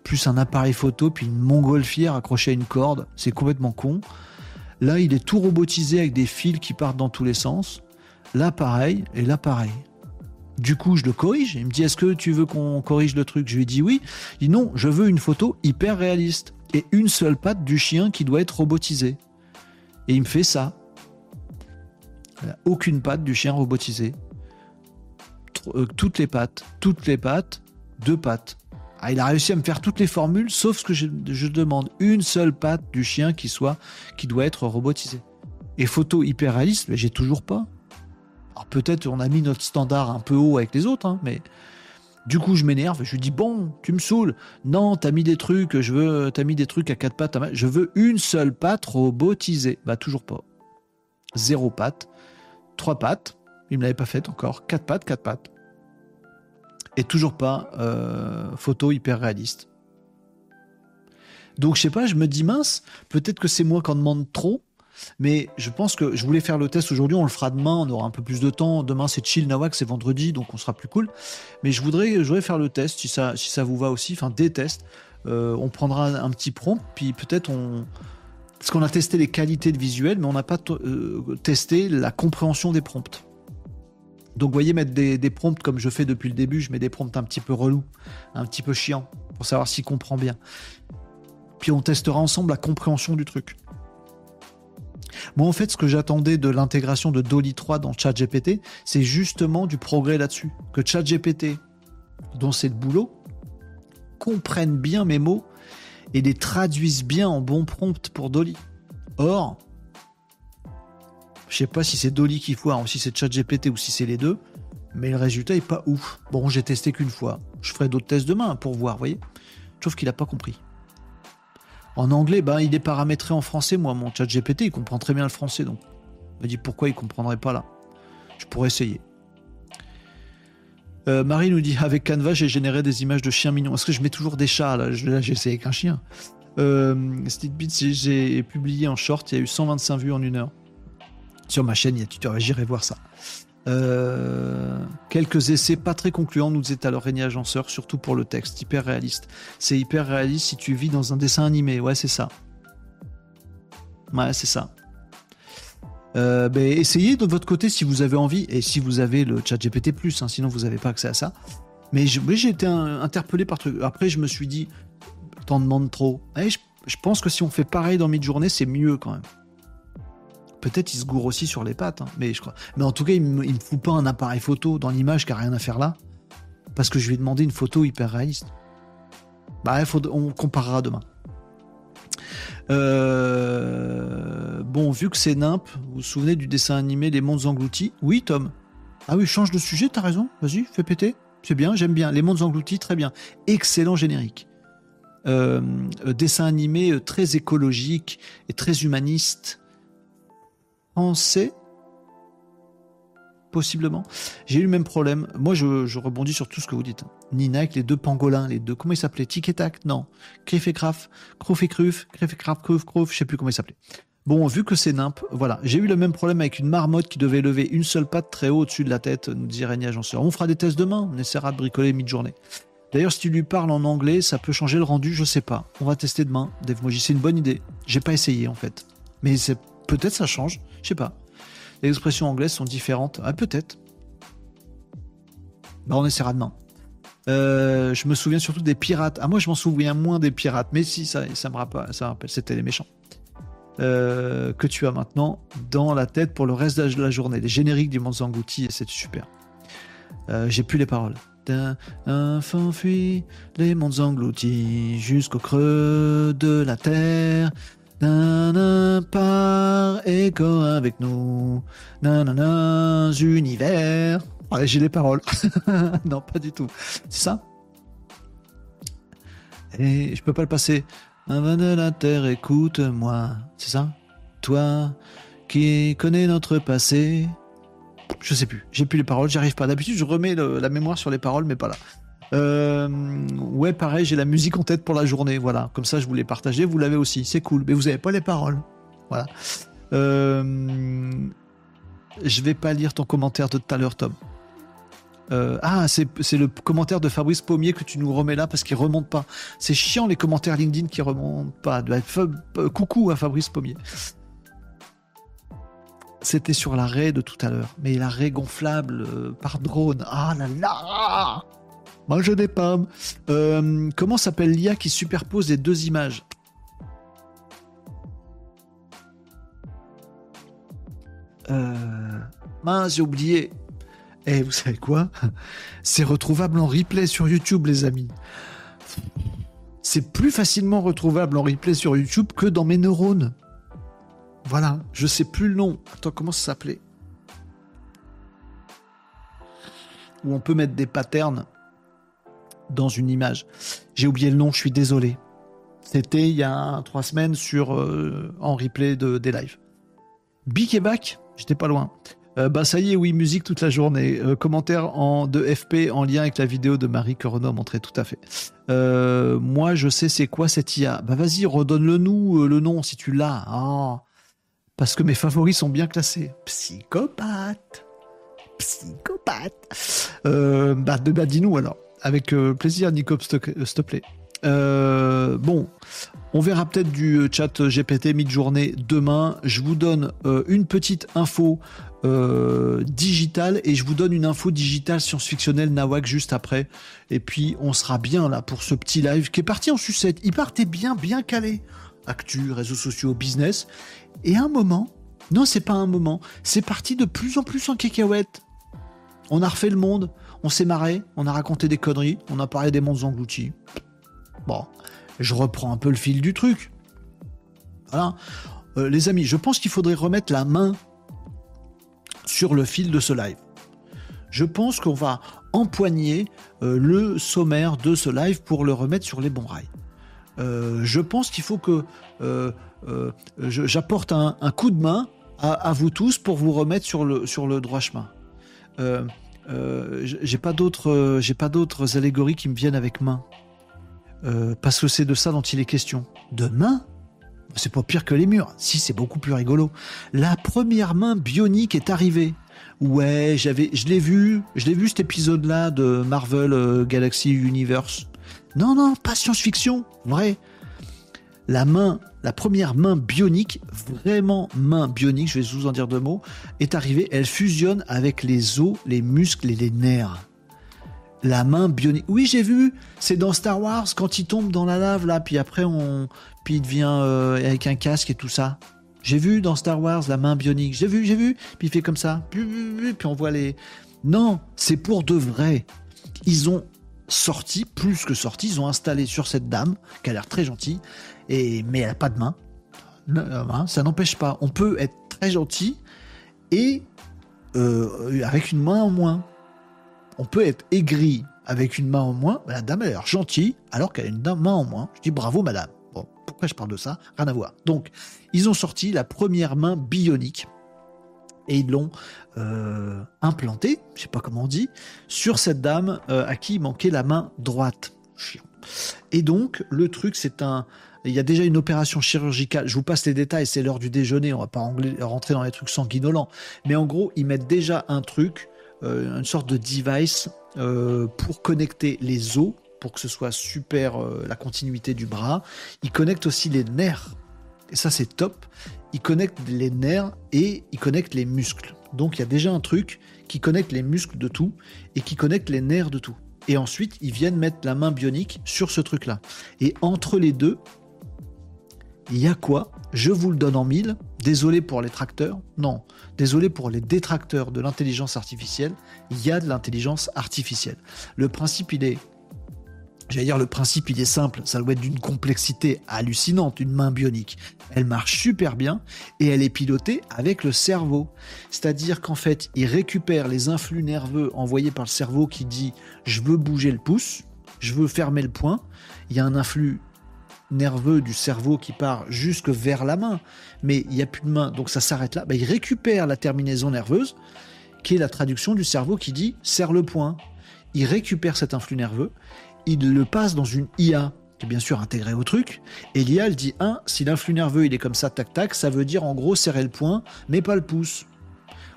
plus un appareil photo, puis une montgolfière accrochée à une corde. C'est complètement con. Là, il est tout robotisé avec des fils qui partent dans tous les sens. Là, pareil, et là, pareil. Du coup, je le corrige. Il me dit Est-ce que tu veux qu'on corrige le truc? Je lui dis oui. Il dit Non, je veux une photo hyper réaliste. Et une seule patte du chien qui doit être robotisée. Et il me fait ça. Aucune patte du chien robotisée. Euh, toutes les pattes. Toutes les pattes. Deux pattes. Ah, il a réussi à me faire toutes les formules, sauf ce que je, demande. Une seule patte du chien qui soit, qui doit être robotisée. Et photo hyper réaliste, j'ai toujours pas. Peut-être on a mis notre standard un peu haut avec les autres, hein, mais du coup je m'énerve. Je lui dis bon, tu me saoules. Non, t'as mis des trucs, je veux, t'as mis des trucs à quatre pattes. Je veux une seule patte robotisée. Bah toujours pas. Zéro patte, trois pattes. Il me l'avait pas fait encore. Quatre pattes, quatre pattes et toujours pas euh, photo hyper réaliste. Donc je sais pas, je me dis mince, peut-être que c'est moi qui en demande trop, mais je pense que je voulais faire le test aujourd'hui, on le fera demain, on aura un peu plus de temps. Demain c'est chill Nawak, c'est vendredi, donc on sera plus cool. Mais je voudrais, je voudrais faire le test si ça, si ça vous va aussi, enfin des tests. Euh, on prendra un petit prompt, puis peut-être on. Parce qu'on a testé les qualités de visuel, mais on n'a pas euh, testé la compréhension des prompts. Donc, vous voyez, mettre des, prompts comme je fais depuis le début, je mets des prompts un petit peu relous, un petit peu chiants, pour savoir s'il comprend bien. Puis on testera ensemble la compréhension du truc. Moi, en fait, ce que j'attendais de l'intégration de Dolly 3 dans ChatGPT, c'est justement du progrès là-dessus. Que ChatGPT, dont c'est le boulot, comprenne bien mes mots et les traduise bien en bons prompts pour Dolly. Or, je sais pas si c'est Dolly qui foire ou si c'est ChatGPT ou si c'est les deux, mais le résultat est pas ouf. Bon, j'ai testé qu'une fois. Je ferai d'autres tests demain pour voir, vous voyez. Je trouve qu'il a pas compris. En anglais, bah, il est paramétré en français, moi, mon ChatGPT, il comprend très bien le français, donc. Je me dis pourquoi il comprendrait pas là? Je pourrais essayer. Euh, Marie nous dit avec Canva, j'ai généré des images de chiens mignons. Est-ce que je mets toujours des chats là? Là, j'ai essayé avec un chien. Euh, j'ai publié en short, il y a eu 125 vues en une heure. Sur ma chaîne, il y a tutoriel, j'irai voir ça. Euh, quelques essais pas très concluants, nous disait alors Régnier Agenceur, surtout pour le texte, hyper réaliste. C'est hyper réaliste si tu vis dans un dessin animé, ouais, c'est ça. Ouais, c'est ça. Euh, ben, essayez de votre côté si vous avez envie et si vous avez le chat GPT, hein, sinon vous n'avez pas accès à ça. Mais j'ai été interpellé par truc. Après, je me suis dit, t'en demandes trop. Et je, je pense que si on fait pareil dans mid-journée, c'est mieux quand même. Peut-être il se gourre aussi sur les pattes, hein, mais je crois. Mais en tout cas, il me, me fout pas un appareil photo dans l'image qui a rien à faire là, parce que je lui ai demandé une photo hyper réaliste. Bah, on comparera demain. Euh, bon, vu que c'est nimp, vous vous souvenez du dessin animé Les Mondes Engloutis? Oui, Tom. Ah oui, change de sujet, t'as raison. Vas-y, fais péter. C'est bien, j'aime bien. Les Mondes Engloutis, très bien. Excellent générique. Euh, euh, dessin animé très écologique et très humaniste Possiblement. J'ai eu le même problème. Moi, je, rebondis sur tout ce que vous dites. Nina avec les deux pangolins, les deux. Comment ils s'appelaient? Tic et Tac? Non. Criff et Craf. Crouf et Cruf. Criff et Craf, Cruf, Cruf. Je sais plus comment ils s'appelaient. Bon, vu que c'est nimp, voilà. J'ai eu le même problème avec une marmotte qui devait lever une seule patte très haut au-dessus de la tête, nous dit Régnier Agenceur. On fera des tests demain. On essaiera de bricoler mid-journée. D'ailleurs, si tu lui parles en anglais, ça peut changer le rendu, je sais pas. On va tester demain. Dave c'est une bonne idée. J'ai pas essayé en fait. Mais c'est peut-être ça change. Je sais pas. Les expressions anglaises sont différentes. Ah, peut-être. Bah, on essaiera demain. Euh, je me souviens surtout des pirates. Ah, moi, je m'en souviens moins des pirates, mais si, ça, me rappelle, ça rappelle c'était les méchants. Euh, que tu as maintenant dans la tête pour le reste de la journée. Les génériques du monde englouti, c'est super. Euh, j'ai plus les paroles. Un fuit les mondes engloutis jusqu'au creux de la terre. Nanana, par écho avec nous. Nanana, univers. Ouais, j'ai les paroles. non, pas du tout. C'est ça? Et je peux pas le passer. Un de la terre, écoute-moi. C'est ça? Toi qui connais notre passé? Je sais plus. J'ai plus les paroles, j'arrive pas. D'habitude, je remets la mémoire sur les paroles, mais pas là. Euh, ouais, pareil, j'ai la musique en tête pour la journée. Voilà. Comme ça, je voulais partager. Vous l'avez aussi. C'est cool. Mais vous avez pas les paroles. Voilà. Euh, je vais pas lire ton commentaire de tout à l'heure, Tom. Euh, ah, c'est le commentaire de Fabrice Pommier que tu nous remets là parce qu'il remonte pas. C'est chiant les commentaires LinkedIn qui remontent pas. Euh, coucou à Fabrice Pommier. C'était sur la raie de tout à l'heure, mais la raie gonflable euh, par drone. Ah là là Mange des pommes. comment s'appelle l'IA qui superpose les deux images? Mince, j'ai oublié. Et vous savez quoi? C'est retrouvable en replay sur YouTube, les amis. C'est plus facilement retrouvable en replay sur YouTube que dans mes neurones. Voilà, je sais plus le nom. Attends, comment ça s'appelait? Où on peut mettre des patterns dans une image. J'ai oublié le nom, je suis désolé. C'était il y a trois semaines sur euh, en replay de, des lives. Bic et Bac, j'étais pas loin. Euh, bah ça y est, oui, musique toute la journée. Euh, commentaire en, de FP en lien avec la vidéo de Marie que Renaud a montré, tout à fait. Euh, moi, je sais c'est quoi cette IA. Bah vas-y, redonne-le nous, le nom, si tu l'as. Ah. parce que mes favoris sont bien classés. Psychopathe. Psychopathe. bah, bah dis-nous alors. Avec plaisir, Nico, s'il te plaît. bon, on verra peut-être du chat GPT mid-journée demain. Je vous donne une petite info euh, digital et je vous donne une info digitale science-fictionnelle Nawak juste après. Et puis on sera bien là pour ce petit live qui est parti en sucette. Il partait bien, bien calé. Actu, réseaux sociaux, business. Et un moment, non, c'est pas un moment, c'est parti de plus en plus en cacahuète. On a refait le monde, on s'est marré, on a raconté des conneries, on a parlé des mondes engloutis. Bon, je reprends un peu le fil du truc. Voilà. Euh, les amis, je pense qu'il faudrait remettre la main sur le fil de ce live. Je pense qu'on va empoigner euh, le sommaire de ce live pour le remettre sur les bons rails. Euh, je pense qu'il faut que j'apporte un, coup de main à, vous tous pour vous remettre sur le, sur le droit chemin. J'ai pas d'autres j'ai pas d'autres allégories qui me viennent avec main. parce que c'est de ça dont il est question. De main? C'est pas pire que les murs. Si, c'est beaucoup plus rigolo. La première main bionique est arrivée. Ouais, j'avais, je l'ai vu, je l'ai vu cet épisode-là de Marvel euh, Galaxy Universe. Non, non, pas science-fiction, vrai. La main, la première main bionique, vraiment main bionique, je vais vous en dire deux mots, est arrivée. Elle fusionne avec les os, les muscles et les nerfs. La main bionique. Oui, j'ai vu. C'est dans Star Wars quand il tombe dans la lave là, puis après on, puis il devient euh, avec un casque et tout ça. J'ai vu dans Star Wars la main bionique. J'ai vu, j'ai vu. Puis il fait comme ça. Puis on voit les. Non, c'est pour de vrai. Ils ont sorti, plus que sorti, ils ont installé sur cette dame, qui a l'air très gentille, mais elle n'a pas de main. Hein, ça n'empêche pas. On peut être très gentil et euh, avec une main en moins. On peut être aigri avec une main en moins. La dame a l'air gentille alors qu'elle a une main en moins. Je dis bravo madame pourquoi je parle de ça? Rien à voir. Donc, ils ont sorti la première main bionique et ils l'ont euh, implantée, je sais pas comment on dit, sur cette dame euh, à qui manquait la main droite. Et donc, le truc, c'est un. Il y a déjà une opération chirurgicale. Je vous passe les détails, c'est l'heure du déjeuner, on va pas rentrer dans les trucs sanguinolents. Mais en gros, ils mettent déjà un truc, euh, une sorte de device pour connecter les os pour que ce soit super euh, la continuité du bras. Il connecte aussi les nerfs. Et ça, c'est top. Il connecte les nerfs et il connecte les muscles. Donc, il y a déjà un truc qui connecte les muscles de tout et qui connecte les nerfs de tout. et ensuite ils viennent mettre la main bionique sur ce truc-là. Et entre les deux, il y a quoi? Je vous le donne en mille. Désolé pour les tracteurs. Non, désolé pour les détracteurs de l'intelligence artificielle. Il y a de l'intelligence artificielle. Le principe, il est J'allais dire, le principe, il est simple. Ça doit être d'une complexité hallucinante, une main bionique. Elle marche super bien et elle est pilotée avec le cerveau. C'est-à-dire qu'en fait, il récupère les influx nerveux envoyés par le cerveau qui dit je veux bouger le pouce, je veux fermer le poing. Il y a un influx nerveux du cerveau qui part jusque vers la main, mais il n'y a plus de main, donc ça s'arrête là. Bah, il récupère la terminaison nerveuse, qui est la traduction du cerveau qui dit serre le poing. Il récupère cet influx nerveux il le passe dans une IA qui est bien sûr intégrée au truc, et l'IA elle dit 1, si l'influx nerveux il est comme ça, tac tac, ça veut dire en gros serrer le poing, mais pas le pouce.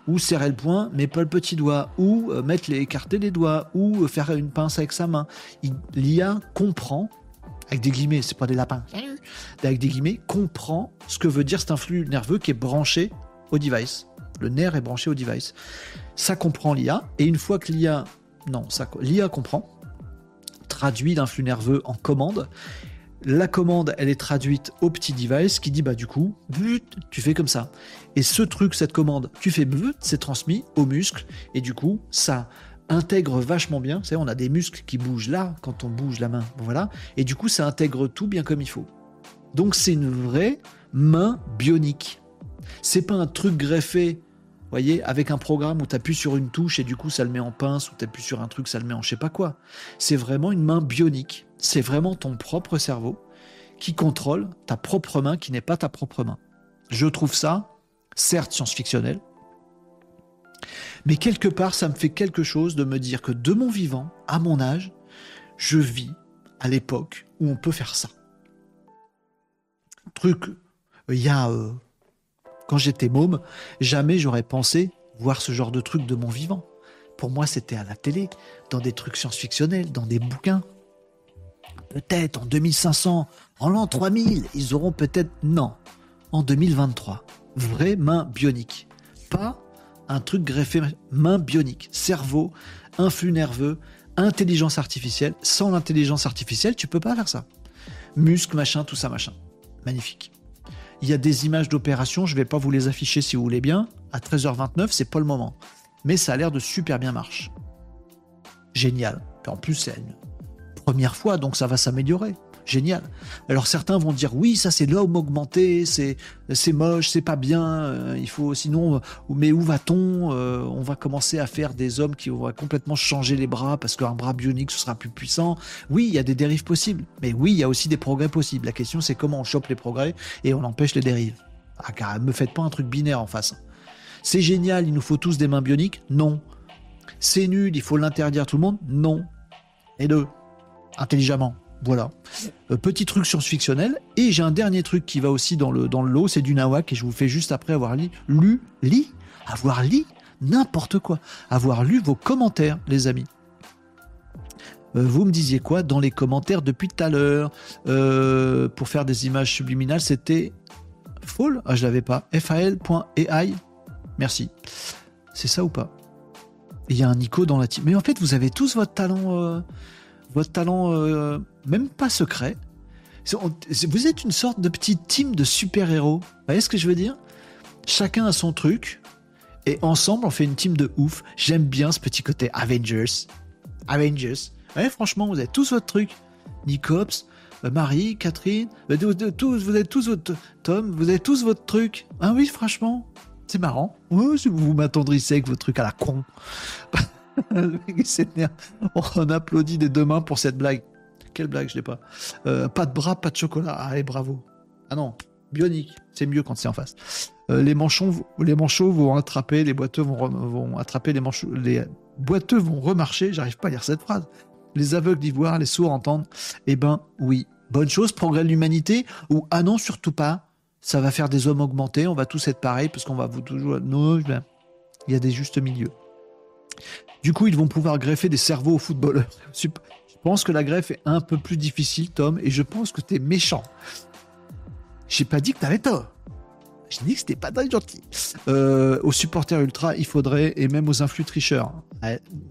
Ou serrer le poing, mais pas le petit doigt. Ou euh, mettre les, écarter les doigts. Ou euh, faire une pince avec sa main. L'IA comprend, avec des guillemets, c'est pas des lapins, avec des guillemets, comprend ce que veut dire cet influx nerveux qui est branché au device. Le nerf est branché au device. Ça comprend l'IA, et une fois que l'IA, non, ça, l'IA comprend, traduit l'influx nerveux en commande. La commande, elle est traduite au petit device qui dit bah du coup, tu fais comme ça. Et ce truc, cette commande, tu fais c'est transmis aux muscles et du coup, ça intègre vachement bien. Vous savez, on a des muscles qui bougent là quand on bouge la main. Voilà. Et du coup, ça intègre tout bien comme il faut. Donc c'est une vraie main bionique. C'est pas un truc greffé voyez, avec un programme où tu appuies sur une touche et du coup ça le met en pince, ou tu appuies sur un truc, ça le met en je sais pas quoi. C'est vraiment une main bionique. C'est vraiment ton propre cerveau qui contrôle ta propre main qui n'est pas ta propre main. Je trouve ça, certes science-fictionnel, mais quelque part ça me fait quelque chose de me dire que de mon vivant, à mon âge, je vis à l'époque où on peut faire ça. Truc, il y a euh, quand j'étais môme, jamais j'aurais pensé voir ce genre de truc de mon vivant. Pour moi, c'était à la télé, dans des trucs science-fictionnels, dans des bouquins. Peut-être en 2500, en l'an 3000, ils auront peut-être... Non, en 2023. Vraie main bionique. Pas un truc greffé, main bionique. Cerveau, influx nerveux, intelligence artificielle. Sans l'intelligence artificielle, tu peux pas faire ça. Muscle, machin, tout ça, machin. Magnifique. Il y a des images d'opération, je vais pas vous les afficher si vous voulez bien. À 13h29, c'est pas le moment. Mais ça a l'air de super bien marcher. Génial. En plus, c'est une première fois, donc ça va s'améliorer. Génial. Alors certains vont dire oui, ça c'est l'homme augmenté, c'est moche, c'est pas bien. Euh, il faut sinon, euh, mais où va-t-on euh, On va commencer à faire des hommes qui vont complètement changer les bras parce qu'un bras bionique ce sera plus puissant. Oui, il y a des dérives possibles, mais oui, il y a aussi des progrès possibles. La question c'est comment on chope les progrès et on empêche les dérives. Ah car me faites pas un truc binaire en face. C'est génial, il nous faut tous des mains bioniques? Non. C'est nul, il faut l'interdire à tout le monde? Non. Et deux, intelligemment. Voilà. Euh, petit truc science-fictionnel. Et j'ai un dernier truc qui va aussi dans le, dans le lot, c'est du nawak, et je vous fais juste après avoir lu, lu, li, avoir lu n'importe quoi, avoir lu vos commentaires, les amis. Euh, vous me disiez quoi dans les commentaires depuis tout à l'heure? Euh, Pour faire des images subliminales, c'était Fall Ah, je l'avais pas. FAL.ai. Merci. C'est ça ou pas? Il y a un Nico dans la team. Mais en fait, vous avez tous votre talent votre talent euh, même pas secret. Vous êtes une sorte de petite team de super-héros. Vous voyez ce que je veux dire? Chacun a son truc et ensemble on fait une team de ouf. J'aime bien ce petit côté Avengers. Avengers. Ouais, franchement, vous avez tous votre truc. Nicops, euh, Marie, Catherine, euh, vous avez tous votre Tom, vous avez tous votre truc. Ah oui, franchement, c'est marrant. vous m'attendrissez avec votre truc à la con. On applaudit des deux mains pour cette blague. Quelle blague, je l'ai pas. Euh, pas de bras, pas de chocolat. Allez, bravo. Ah non, bionique, c'est mieux quand c'est en face. Euh, les manchons, les manchots vont attraper, les boiteux vont, attraper les boiteux vont remarcher. J'arrive pas à lire cette phrase. Les aveugles d'ivoire, les sourds entendent. Eh ben oui, bonne chose, progrès de l'humanité. Ou ah non, surtout pas. Ça va faire des hommes augmentés. On va tous être pareils parce qu'on va vous toujours. Non, il y a des justes milieux. Du coup, ils vont pouvoir greffer des cerveaux aux footballeurs. Je pense que la greffe est un peu plus difficile, Tom, et je pense que tu es méchant. J'ai pas dit que tu avais tort. Je dis que c'était pas très gentil. Euh, aux supporters ultra, il faudrait, et même aux influx tricheurs.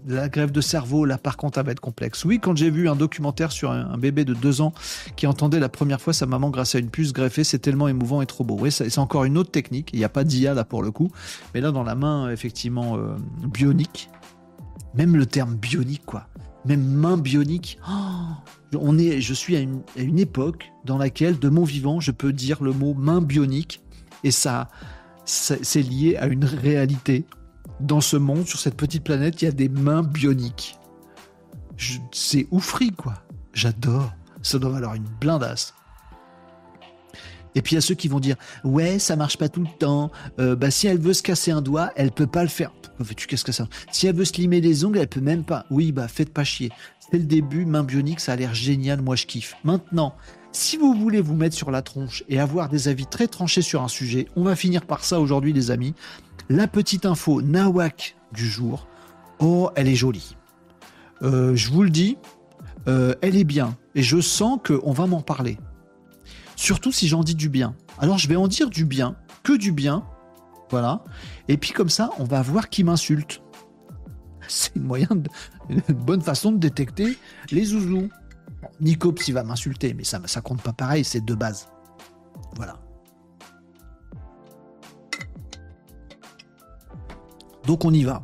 La grève de cerveau, là, par contre, ça va être complexe. Oui, quand j'ai vu un documentaire sur un, bébé de deux ans qui entendait la première fois sa maman grâce à une puce greffée, c'est tellement émouvant et trop beau. Oui, c'est encore une autre technique. Il n'y a pas d'IA là pour le coup. Mais là, dans la main, effectivement, euh, bionique. Même le terme bionique, quoi. Même main bionique. Oh, on est, je suis à une époque dans laquelle, de mon vivant, je peux dire le mot main bionique et ça, c'est lié à une réalité. Dans ce monde, sur cette petite planète, il y a des mains bioniques. C'est oufri, quoi. J'adore. Ça doit valoir une blindasse. Et puis il y a ceux qui vont dire ouais ça marche pas tout le temps. Euh, bah si elle veut se casser un doigt, elle peut pas le faire. Tu qu'est-ce que ça Si elle veut se limer les ongles, elle peut même pas. Oui bah faites pas chier. C'est le début, main bionique, ça a l'air génial, moi je kiffe. Maintenant, si vous voulez vous mettre sur la tronche et avoir des avis très tranchés sur un sujet, on va finir par ça aujourd'hui les amis. La petite info nawak du jour, oh elle est jolie. Euh, je vous le dis, euh, elle est bien et je sens qu'on va m'en parler. Surtout si j'en dis du bien. Alors je vais en dire du bien, que du bien, voilà. Et puis comme ça, on va voir qui m'insulte. C'est une, une bonne façon de détecter les zouzous. Nicops, il va m'insulter, mais ça, ça compte pas pareil, c'est de base. Voilà. Donc on y va.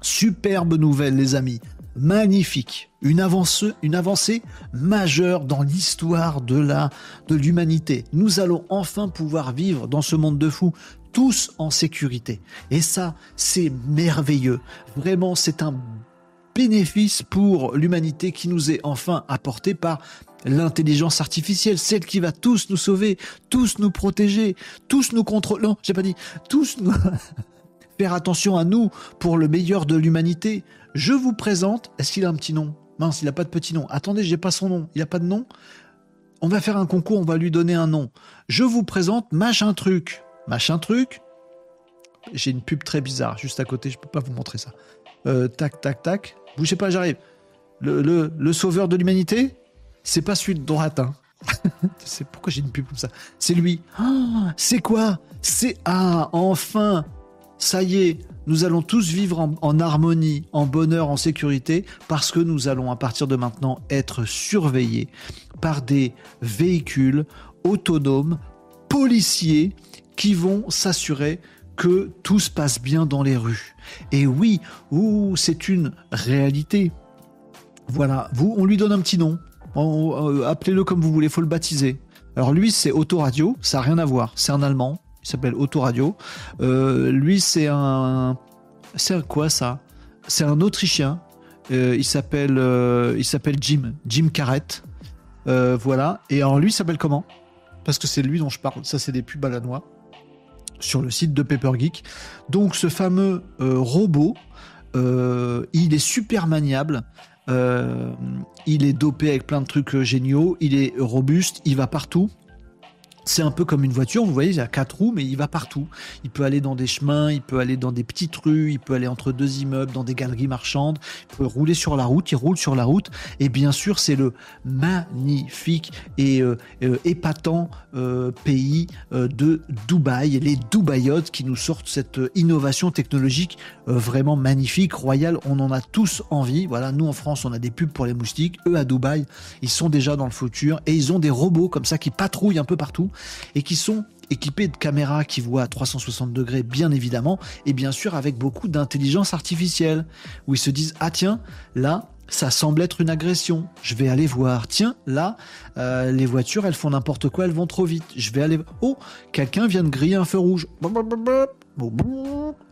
Superbe nouvelle, les amis. Magnifique. Une avancée, une avancée majeure dans l'histoire de la, de l'humanité. Nous allons enfin pouvoir vivre dans ce monde de fous tous en sécurité. Et ça, c'est merveilleux. Vraiment, c'est un bénéfice pour l'humanité qui nous est enfin apporté par l'intelligence artificielle, celle qui va tous nous sauver, tous nous protéger, tous nous contrôler. Non, j'ai pas dit, tous nous faire attention à nous pour le meilleur de l'humanité. Je vous présente, est-ce qu'il a un petit nom? Mince, il n'a pas de petit nom. Attendez, j'ai pas son nom. Il n'a pas de nom? On va faire un concours, on va lui donner un nom. Je vous présente machin truc. Machin truc. J'ai une pub très bizarre juste à côté, je peux pas vous montrer ça. Euh, tac, tac, tac. Bougez pas, j'arrive. Le, sauveur de l'humanité, c'est pas celui de droite. Hein. c'est pourquoi j'ai une pub comme ça. C'est lui. Ah, c'est quoi? C'est ah enfin. Ça y est, nous allons tous vivre en, harmonie, en bonheur, en sécurité, parce que nous allons à partir de maintenant être surveillés par des véhicules autonomes, policiers, qui vont s'assurer que tout se passe bien dans les rues. Et oui, c'est une réalité. Voilà, vous, on lui donne un petit nom. Euh, appelez-le comme vous voulez, faut le baptiser. Alors lui, c'est Autoradio, ça n'a rien à voir. C'est un Allemand, il s'appelle Autoradio. Euh, lui, c'est un... C'est quoi ça? C'est un Autrichien. Euh, il s'appelle il s'appelle Jim, Jim Carrett. voilà. Et alors lui, s'appelle comment? Parce que c'est lui dont je parle. Ça, c'est des pubs à la noix sur le site de Paper Geek. Donc ce fameux euh, robot, euh, il est super maniable. Euh, il est dopé avec plein de trucs géniaux. Il est robuste. Il va partout. C'est un peu comme une voiture, vous voyez, il a quatre roues, mais il va partout. Il peut aller dans des chemins, il peut aller dans des petites rues, il peut aller entre deux immeubles, dans des galeries marchandes, il peut rouler sur la route, il roule sur la route. Et bien sûr, c'est le magnifique et euh, euh, épatant euh, pays de Dubaï, les Dubaïotes qui nous sortent cette innovation technologique vraiment magnifique, royale. On en a tous envie. Voilà, nous en France, on a des pubs pour les moustiques. Eux à Dubaï, ils sont déjà dans le futur et ils ont des robots comme ça qui patrouillent un peu partout et qui sont équipés de caméras qui voient à 360 degrés bien évidemment et bien sûr avec beaucoup d'intelligence artificielle où ils se disent ah tiens là ça semble être une agression. Je vais aller voir. Tiens, là, euh, les voitures, elles font n'importe quoi, elles vont trop vite. Je vais aller. Oh, quelqu'un vient de griller un feu rouge.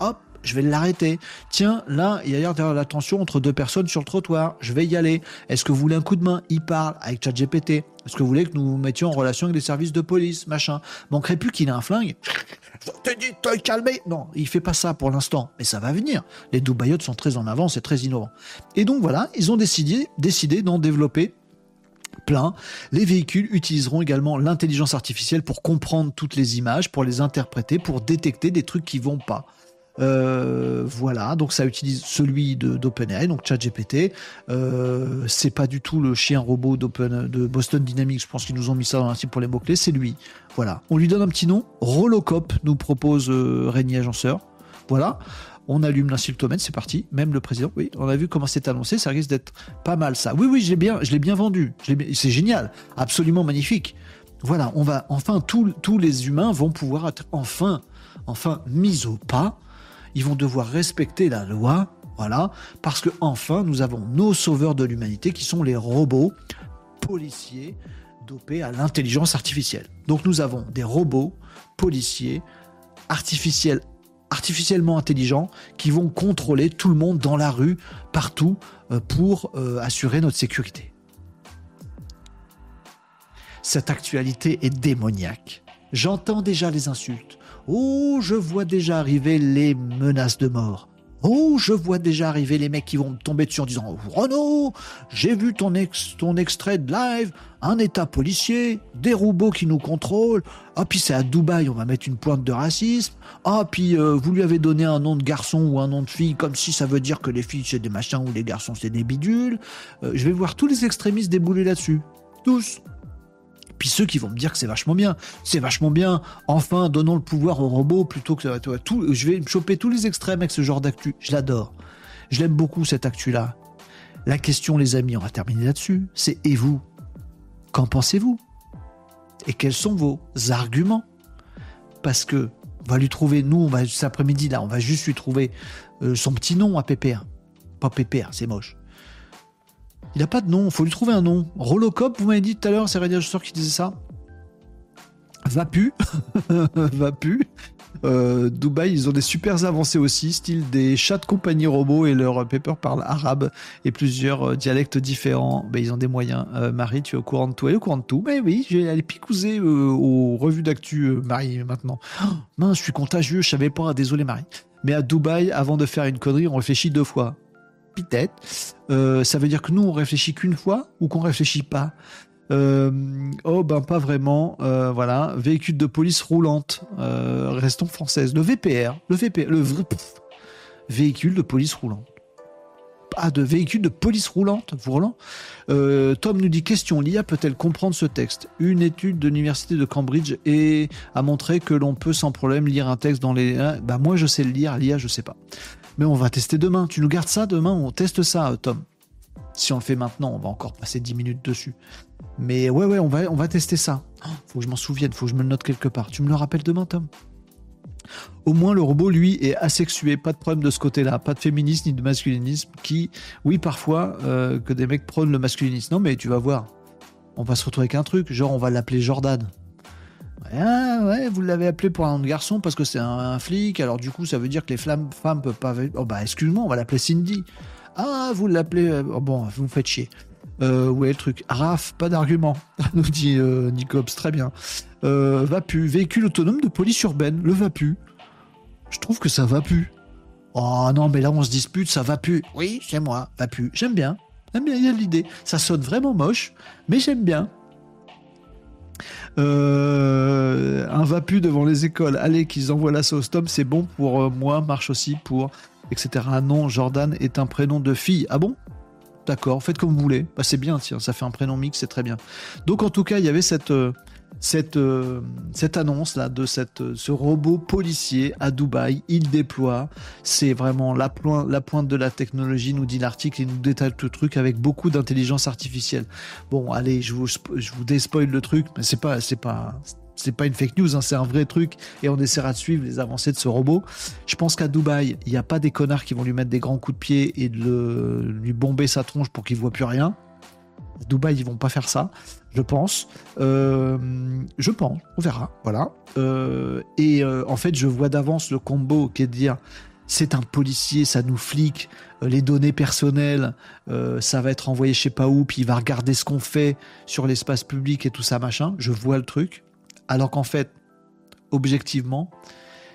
Hop, je vais l'arrêter. Tiens, là, il y a la tension entre deux personnes sur le trottoir. Je vais y aller. Est-ce que vous voulez un coup de main? Il parle avec ChatGPT. Est-ce que vous voulez que nous mettions en relation avec des services de police, machin? Manquerait plus qu'il ait un flingue? Te dis, te calmer. Non, il fait pas ça pour l'instant, mais ça va venir. Les Dubaïotes sont très en avance et très innovants. Et donc voilà, ils ont décidé, décidé d'en développer plein. Les véhicules utiliseront également l'intelligence artificielle pour comprendre toutes les images, pour les interpréter, pour détecter des trucs qui vont pas. Euh, voilà, donc ça utilise celui d'OpenAI, donc ChatGPT. Euh, c'est pas du tout le chien robot de Boston Dynamics. Je pense qu'ils nous ont mis ça dans site pour les mots clés. C'est lui. Voilà. On lui donne un petit nom. Rolocop nous propose euh, Régnier Agenceur. Voilà. On allume l'insultomètre, c'est parti. Même le président, oui, on a vu comment c'est annoncé, ça risque d'être pas mal ça. Oui, oui, je l'ai bien, bien vendu. C'est génial, absolument magnifique. Voilà, on va enfin tous les humains vont pouvoir être enfin, enfin mis au pas. Ils vont devoir respecter la loi, voilà, parce que enfin nous avons nos sauveurs de l'humanité qui sont les robots policiers dopés à l'intelligence artificielle. Donc nous avons des robots policiers artificiellement intelligents qui vont contrôler tout le monde dans la rue, partout, euh, pour euh, assurer notre sécurité. Cette actualité est démoniaque. J'entends déjà les insultes. Oh, je vois déjà arriver les menaces de mort. Oh, je vois déjà arriver les mecs qui vont me tomber dessus en disant Renaud, j'ai vu ton, extrait de live, un état policier, des robots qui nous contrôlent. Ah, puis c'est à Dubaï, on va mettre une pointe de racisme. Ah, puis euh, vous lui avez donné un nom de garçon ou un nom de fille, comme si ça veut dire que les filles c'est des machins ou les garçons c'est des bidules. Euh, je vais voir tous les extrémistes débouler là-dessus. Tous. Puis ceux qui vont me dire que c'est vachement bien, c'est vachement bien. Enfin, donnons le pouvoir aux robots plutôt que tout. Je vais me choper tous les extrêmes avec ce genre d'actu. Je l'adore. Je l'aime beaucoup cette actu-là. La question, les amis, on va terminer là-dessus. C'est et vous Qu'en pensez-vous? Et quels sont vos arguments? Parce que on va lui trouver, nous, on va cet après-midi là, on va juste lui trouver euh, son petit nom à PPR. Pas PPR, c'est moche. Il n'a pas de nom, il faut lui trouver un nom. Rolocop, vous m'avez dit tout à l'heure, c'est Radiateur qui disait ça. Vapu, Vapu. Euh, Dubaï, ils ont des super avancées aussi, style des chats de compagnie robots et leur paper parle arabe et plusieurs euh, dialectes différents. Ben, ils ont des moyens. Euh, Marie, tu es au courant de tout Elle est au courant de tout Mais oui, j'ai allé picouser aux revues d'actu, Marie, maintenant. Oh, mince, je suis contagieux, je savais pas. Désolé, Marie. Mais à Dubaï, avant de faire une connerie, on réfléchit deux fois peut-être. Euh, ça veut dire que nous, on réfléchit qu'une fois ou qu'on réfléchit pas euh, oh ben pas vraiment, euh, voilà. Véhicule de police roulante, restons françaises. Le VPR, le VPR, le véhicule de police roulante. Pas de véhicule de police roulante, roulant. Tom nous dit question l'IA peut-elle comprendre ce texte? Une étude de l'université de Cambridge a montré que l'on peut sans problème lire un texte dans les. Bah moi je sais le lire, l'IA je sais pas. Mais on va tester demain. Tu nous gardes ça demain On teste ça, Tom? Si on le fait maintenant, on va encore passer 10 minutes dessus. Mais ouais, ouais, on va, tester ça. faut que je m'en souvienne, faut que je me le note quelque part. Tu me le rappelles demain, Tom? Au moins le robot, lui, est asexué, pas de problème de ce côté-là, pas de féminisme ni de masculinisme, qui, oui, parfois, euh, que des mecs prônent le masculinisme. Non, mais tu vas voir, on va se retrouver avec un truc, genre on va l'appeler Jordan. Ah ouais, vous l'avez appelé pour un nom de garçon parce que c'est un, flic, alors du coup ça veut dire que les flammes, femmes peuvent pas... Oh bah excuse-moi, on va l'appeler Cindy. Ah, vous l'appelez... Euh, oh, bon, vous me faites chier. Euh, est le truc Raf, pas d'argument, nous dit euh, Nicops, très bien. Euh, Vapu, véhicule autonome de police urbaine, le Vapu. Je trouve que ça va plus. Oh non, mais là on se dispute, ça va plus. Oui, c'est moi, Vapu. J'aime bien. J'aime bien, il y a l'idée. Ça sonne vraiment moche, mais j'aime bien. Euh, un vapu devant les écoles, allez, qu'ils envoient la sauce. Tom, c'est bon pour euh, moi, marche aussi pour, etc. Ah non, Jordan est un prénom de fille. Ah bon? D'accord, faites comme vous voulez. Bah, c'est bien, tiens, ça fait un prénom mix, c'est très bien. Donc en tout cas, il y avait cette, euh, cette, euh, cette annonce là de cette, euh, ce robot policier à Dubaï. Il déploie. C'est vraiment la, pointe, la pointe de la technologie, nous dit l'article. Il nous détaille tout le truc avec beaucoup d'intelligence artificielle. Bon, allez, je vous, je vous le truc, mais c'est pas, c'est pas, c'est pas une fake news, hein, c'est un vrai truc et on essaiera de suivre les avancées de ce robot. Je pense qu'à Dubaï, il n'y a pas des connards qui vont lui mettre des grands coups de pied et de lui bomber sa tronche pour qu'il voit plus rien. Dubaï, ils vont pas faire ça, je pense. Euh, je pense, on verra, voilà. Euh, et euh, en fait, je vois d'avance le combo qui est de dire c'est un policier, ça nous flique, les données personnelles, ça va être envoyé je sais pas où, puis il va regarder ce qu'on fait sur l'espace public et tout ça, machin. Je vois le truc. Alors qu'en fait, objectivement,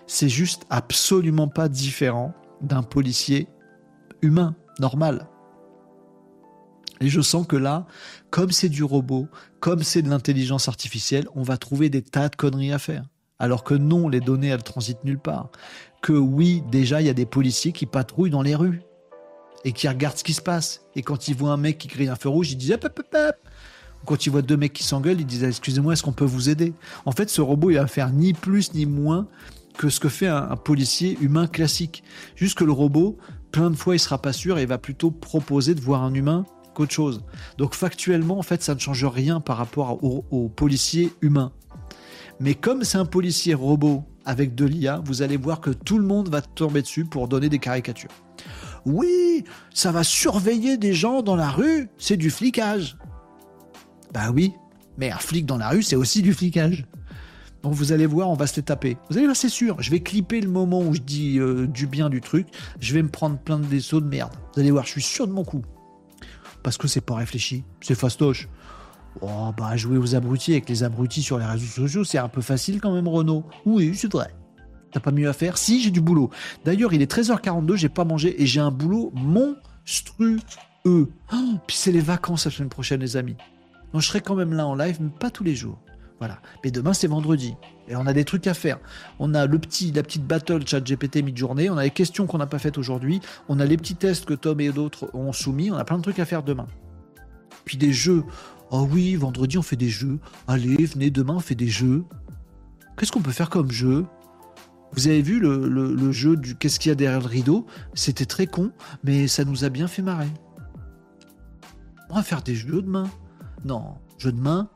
c'est juste absolument pas différent d'un policier humain, normal. Et je sens que là, comme c'est du robot, comme c'est de l'intelligence artificielle, on va trouver des tas de conneries à faire. Alors que non, les données, elles transitent nulle part. Que oui, déjà, il y a des policiers qui patrouillent dans les rues et qui regardent ce qui se passe. Et quand ils voient un mec qui grille un feu rouge, ils disent hop, hop, hop, Quand ils voient deux mecs qui s'engueulent, ils disent excusez-moi, est-ce qu'on peut vous aider? En fait, ce robot, il va faire ni plus ni moins que ce que fait un, policier humain classique. Juste que le robot, plein de fois, il sera pas sûr et va plutôt proposer de voir un humain qu'autre chose. Donc factuellement, en fait, ça ne change rien par rapport au, au policier humain. Mais comme c'est un policier robot avec de l'IA, vous allez voir que tout le monde va tomber dessus pour donner des caricatures. Oui, ça va surveiller des gens dans la rue, c'est du flicage. Bah oui, mais un flic dans la rue, c'est aussi du flicage. Donc vous allez voir, on va se les taper. Vous allez voir, c'est sûr. Je vais clipper le moment où je dis euh, du bien du truc. Je vais me prendre plein de vaisseaux de merde. Vous allez voir, je suis sûr de mon coup. Parce que c'est pas réfléchi. C'est fastoche. Oh, bah, jouer aux abrutis avec les abrutis sur les réseaux sociaux, c'est un peu facile quand même, Renault. Oui, c'est vrai. T'as pas mieux à faire? Si, j'ai du boulot. D'ailleurs, il est 13h42, j'ai pas mangé et j'ai un boulot monstrueux. Oh, puis c'est les vacances la semaine prochaine, les amis. Donc je serai quand même là en live, mais pas tous les jours. Voilà. Mais demain, c'est vendredi. Et on a des trucs à faire. On a le petit, la petite battle chat GPT mid-journée. On a les questions qu'on n'a pas faites aujourd'hui. On a les petits tests que Tom et d'autres ont soumis. On a plein de trucs à faire demain. Puis des jeux. Oh oui, vendredi, on fait des jeux. Allez, venez, demain, on fait des jeux. Qu'est-ce qu'on peut faire comme jeu? Vous avez vu le, jeu du Qu'est-ce qu'il y a derrière le rideau? C'était très con, mais ça nous a bien fait marrer. On va faire des jeux demain. Non, jeu de main,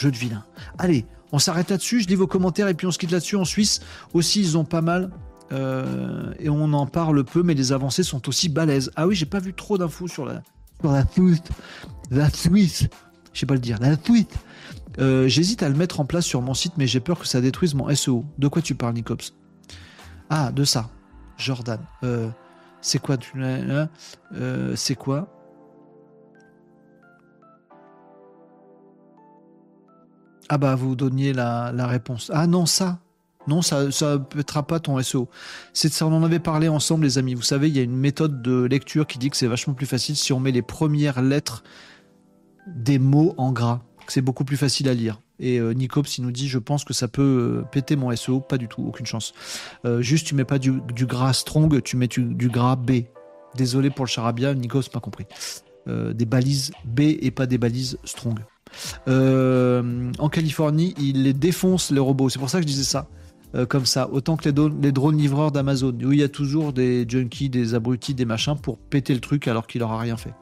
jeu de vilain. Allez, on s'arrête là-dessus, je lis vos commentaires et puis on se quitte là-dessus. En Suisse aussi, ils ont pas mal. Euh, et on en parle peu, mais les avancées sont aussi balèzes. Ah oui, j'ai pas vu trop d'infos sur la, sur la Suisse. La Suisse. Je sais pas le dire. La Suisse. Euh, j'hésite à le mettre en place sur mon site, mais j'ai peur que ça détruise mon SEO. De quoi tu parles, Nicops? Ah, de ça. Jordan. Euh, c'est quoi tu... C'est quoi? Ah bah vous donniez la, réponse. Ah non, ça. Non, ça ne pètera pas ton SEO. C'est ça, on en avait parlé ensemble, les amis. Vous savez, il y a une méthode de lecture qui dit que c'est vachement plus facile si on met les premières lettres des mots en gras. C'est beaucoup plus facile à lire. Et euh, Nicops, il nous dit, je pense que ça peut euh, péter mon SEO. Pas du tout, aucune chance. Euh, juste, tu mets pas du, gras strong, tu mets du, gras B. Désolé pour le charabia, Nicops pas compris. des balises B et pas des balises strong. Euh, en Californie, ils les défoncent, les robots. C'est pour ça que je disais ça. Euh, comme ça, autant que les, drones livreurs d'Amazon, où il y a toujours des junkies, des abrutis, des machins pour péter le truc alors qu'il n'aura rien fait.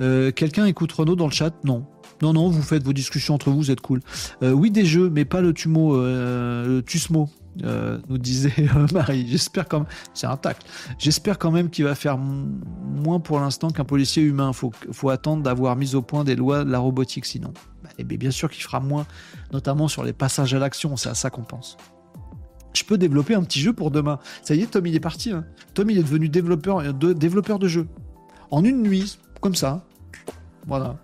Euh, quelqu'un écoute Renault dans le chat? Non. Non, non, vous faites vos discussions entre vous, vous êtes cool. oui, des jeux, mais pas le Tumo, le Tusmo. Euh, nous disait euh, Marie. J'espère quand même, c'est un tacle. J'espère quand même qu'il va faire moins pour l'instant qu'un policier humain. Faut, faut attendre d'avoir mis au point des lois de la robotique, sinon. Bah, et bien, bien sûr qu'il fera moins, notamment sur les passages à l'action. C'est à ça qu'on pense. Je peux développer un petit jeu pour demain. Ça y est, Tom, il est parti. Hein. Tom, il est devenu développeur de, développeur de jeu. En une nuit, comme ça. Voilà.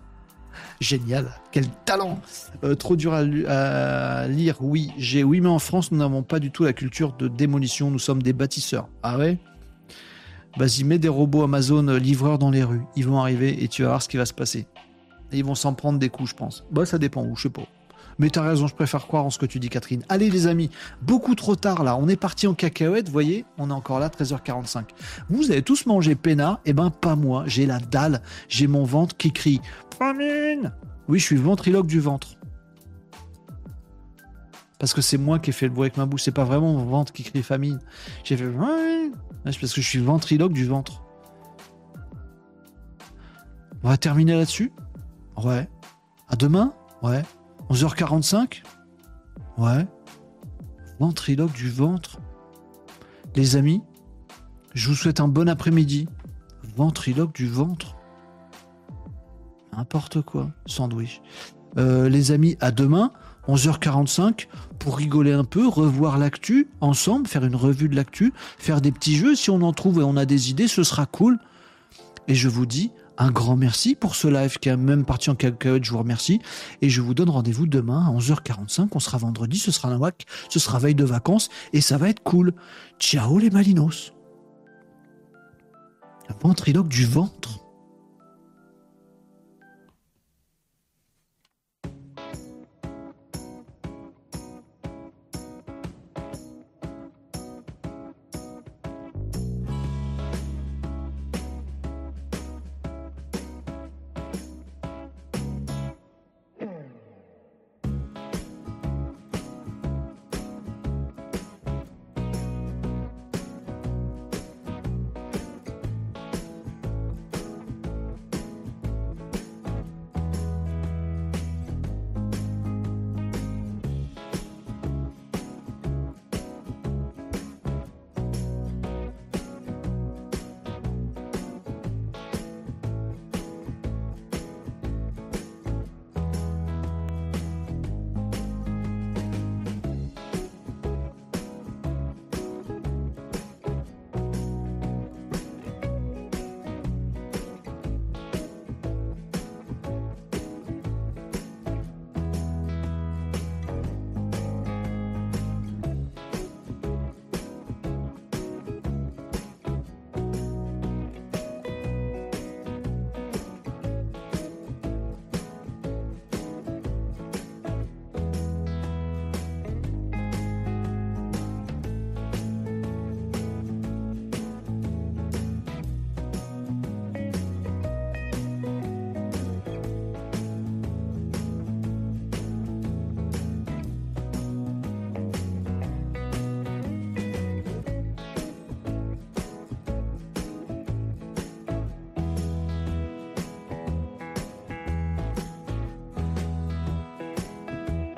Génial, quel talent euh, Trop dur à, lire, oui, j'ai oui, mais en France, nous n'avons pas du tout la culture de démolition, nous sommes des bâtisseurs. Ah ouais? Vas-y, mets des robots Amazon euh, livreurs dans les rues, ils vont arriver et tu vas voir ce qui va se passer. ils vont s'en prendre des coups, je pense. Bah, ça dépend où, je sais pas. Mais t'as raison, je préfère croire en ce que tu dis, Catherine. Allez, les amis, beaucoup trop tard là. On est parti en cacahuète, voyez, on est encore là, 13h45. Vous avez tous mangé pena, eh ben pas moi. J'ai la dalle, j'ai mon ventre qui crie Famine Oui, je suis ventriloque du ventre. Parce que c'est moi qui ai fait le bruit avec ma bouche, c'est pas vraiment mon ventre qui crie famine. J'ai fait C'est parce que je suis ventriloque du ventre. On va terminer là-dessus? Ouais. À demain? Ouais. 11h45? Ouais. Ventriloque du ventre. Les amis, je vous souhaite un bon après-midi. Ventriloque du ventre. N'importe quoi. Sandwich. Euh, les amis, à demain, 11h45, pour rigoler un peu, revoir l'actu ensemble, faire une revue de l'actu, faire des petits jeux. Si on en trouve et on a des idées, ce sera cool. Et je vous dis un grand merci pour ce live qui a même parti en cacahuète, je vous remercie. Et je vous donne rendez-vous demain à 11h45. On sera vendredi, ce sera un WAC, ce sera veille de vacances et ça va être coul. Ciao les malinos. Un ventriloque du ventre.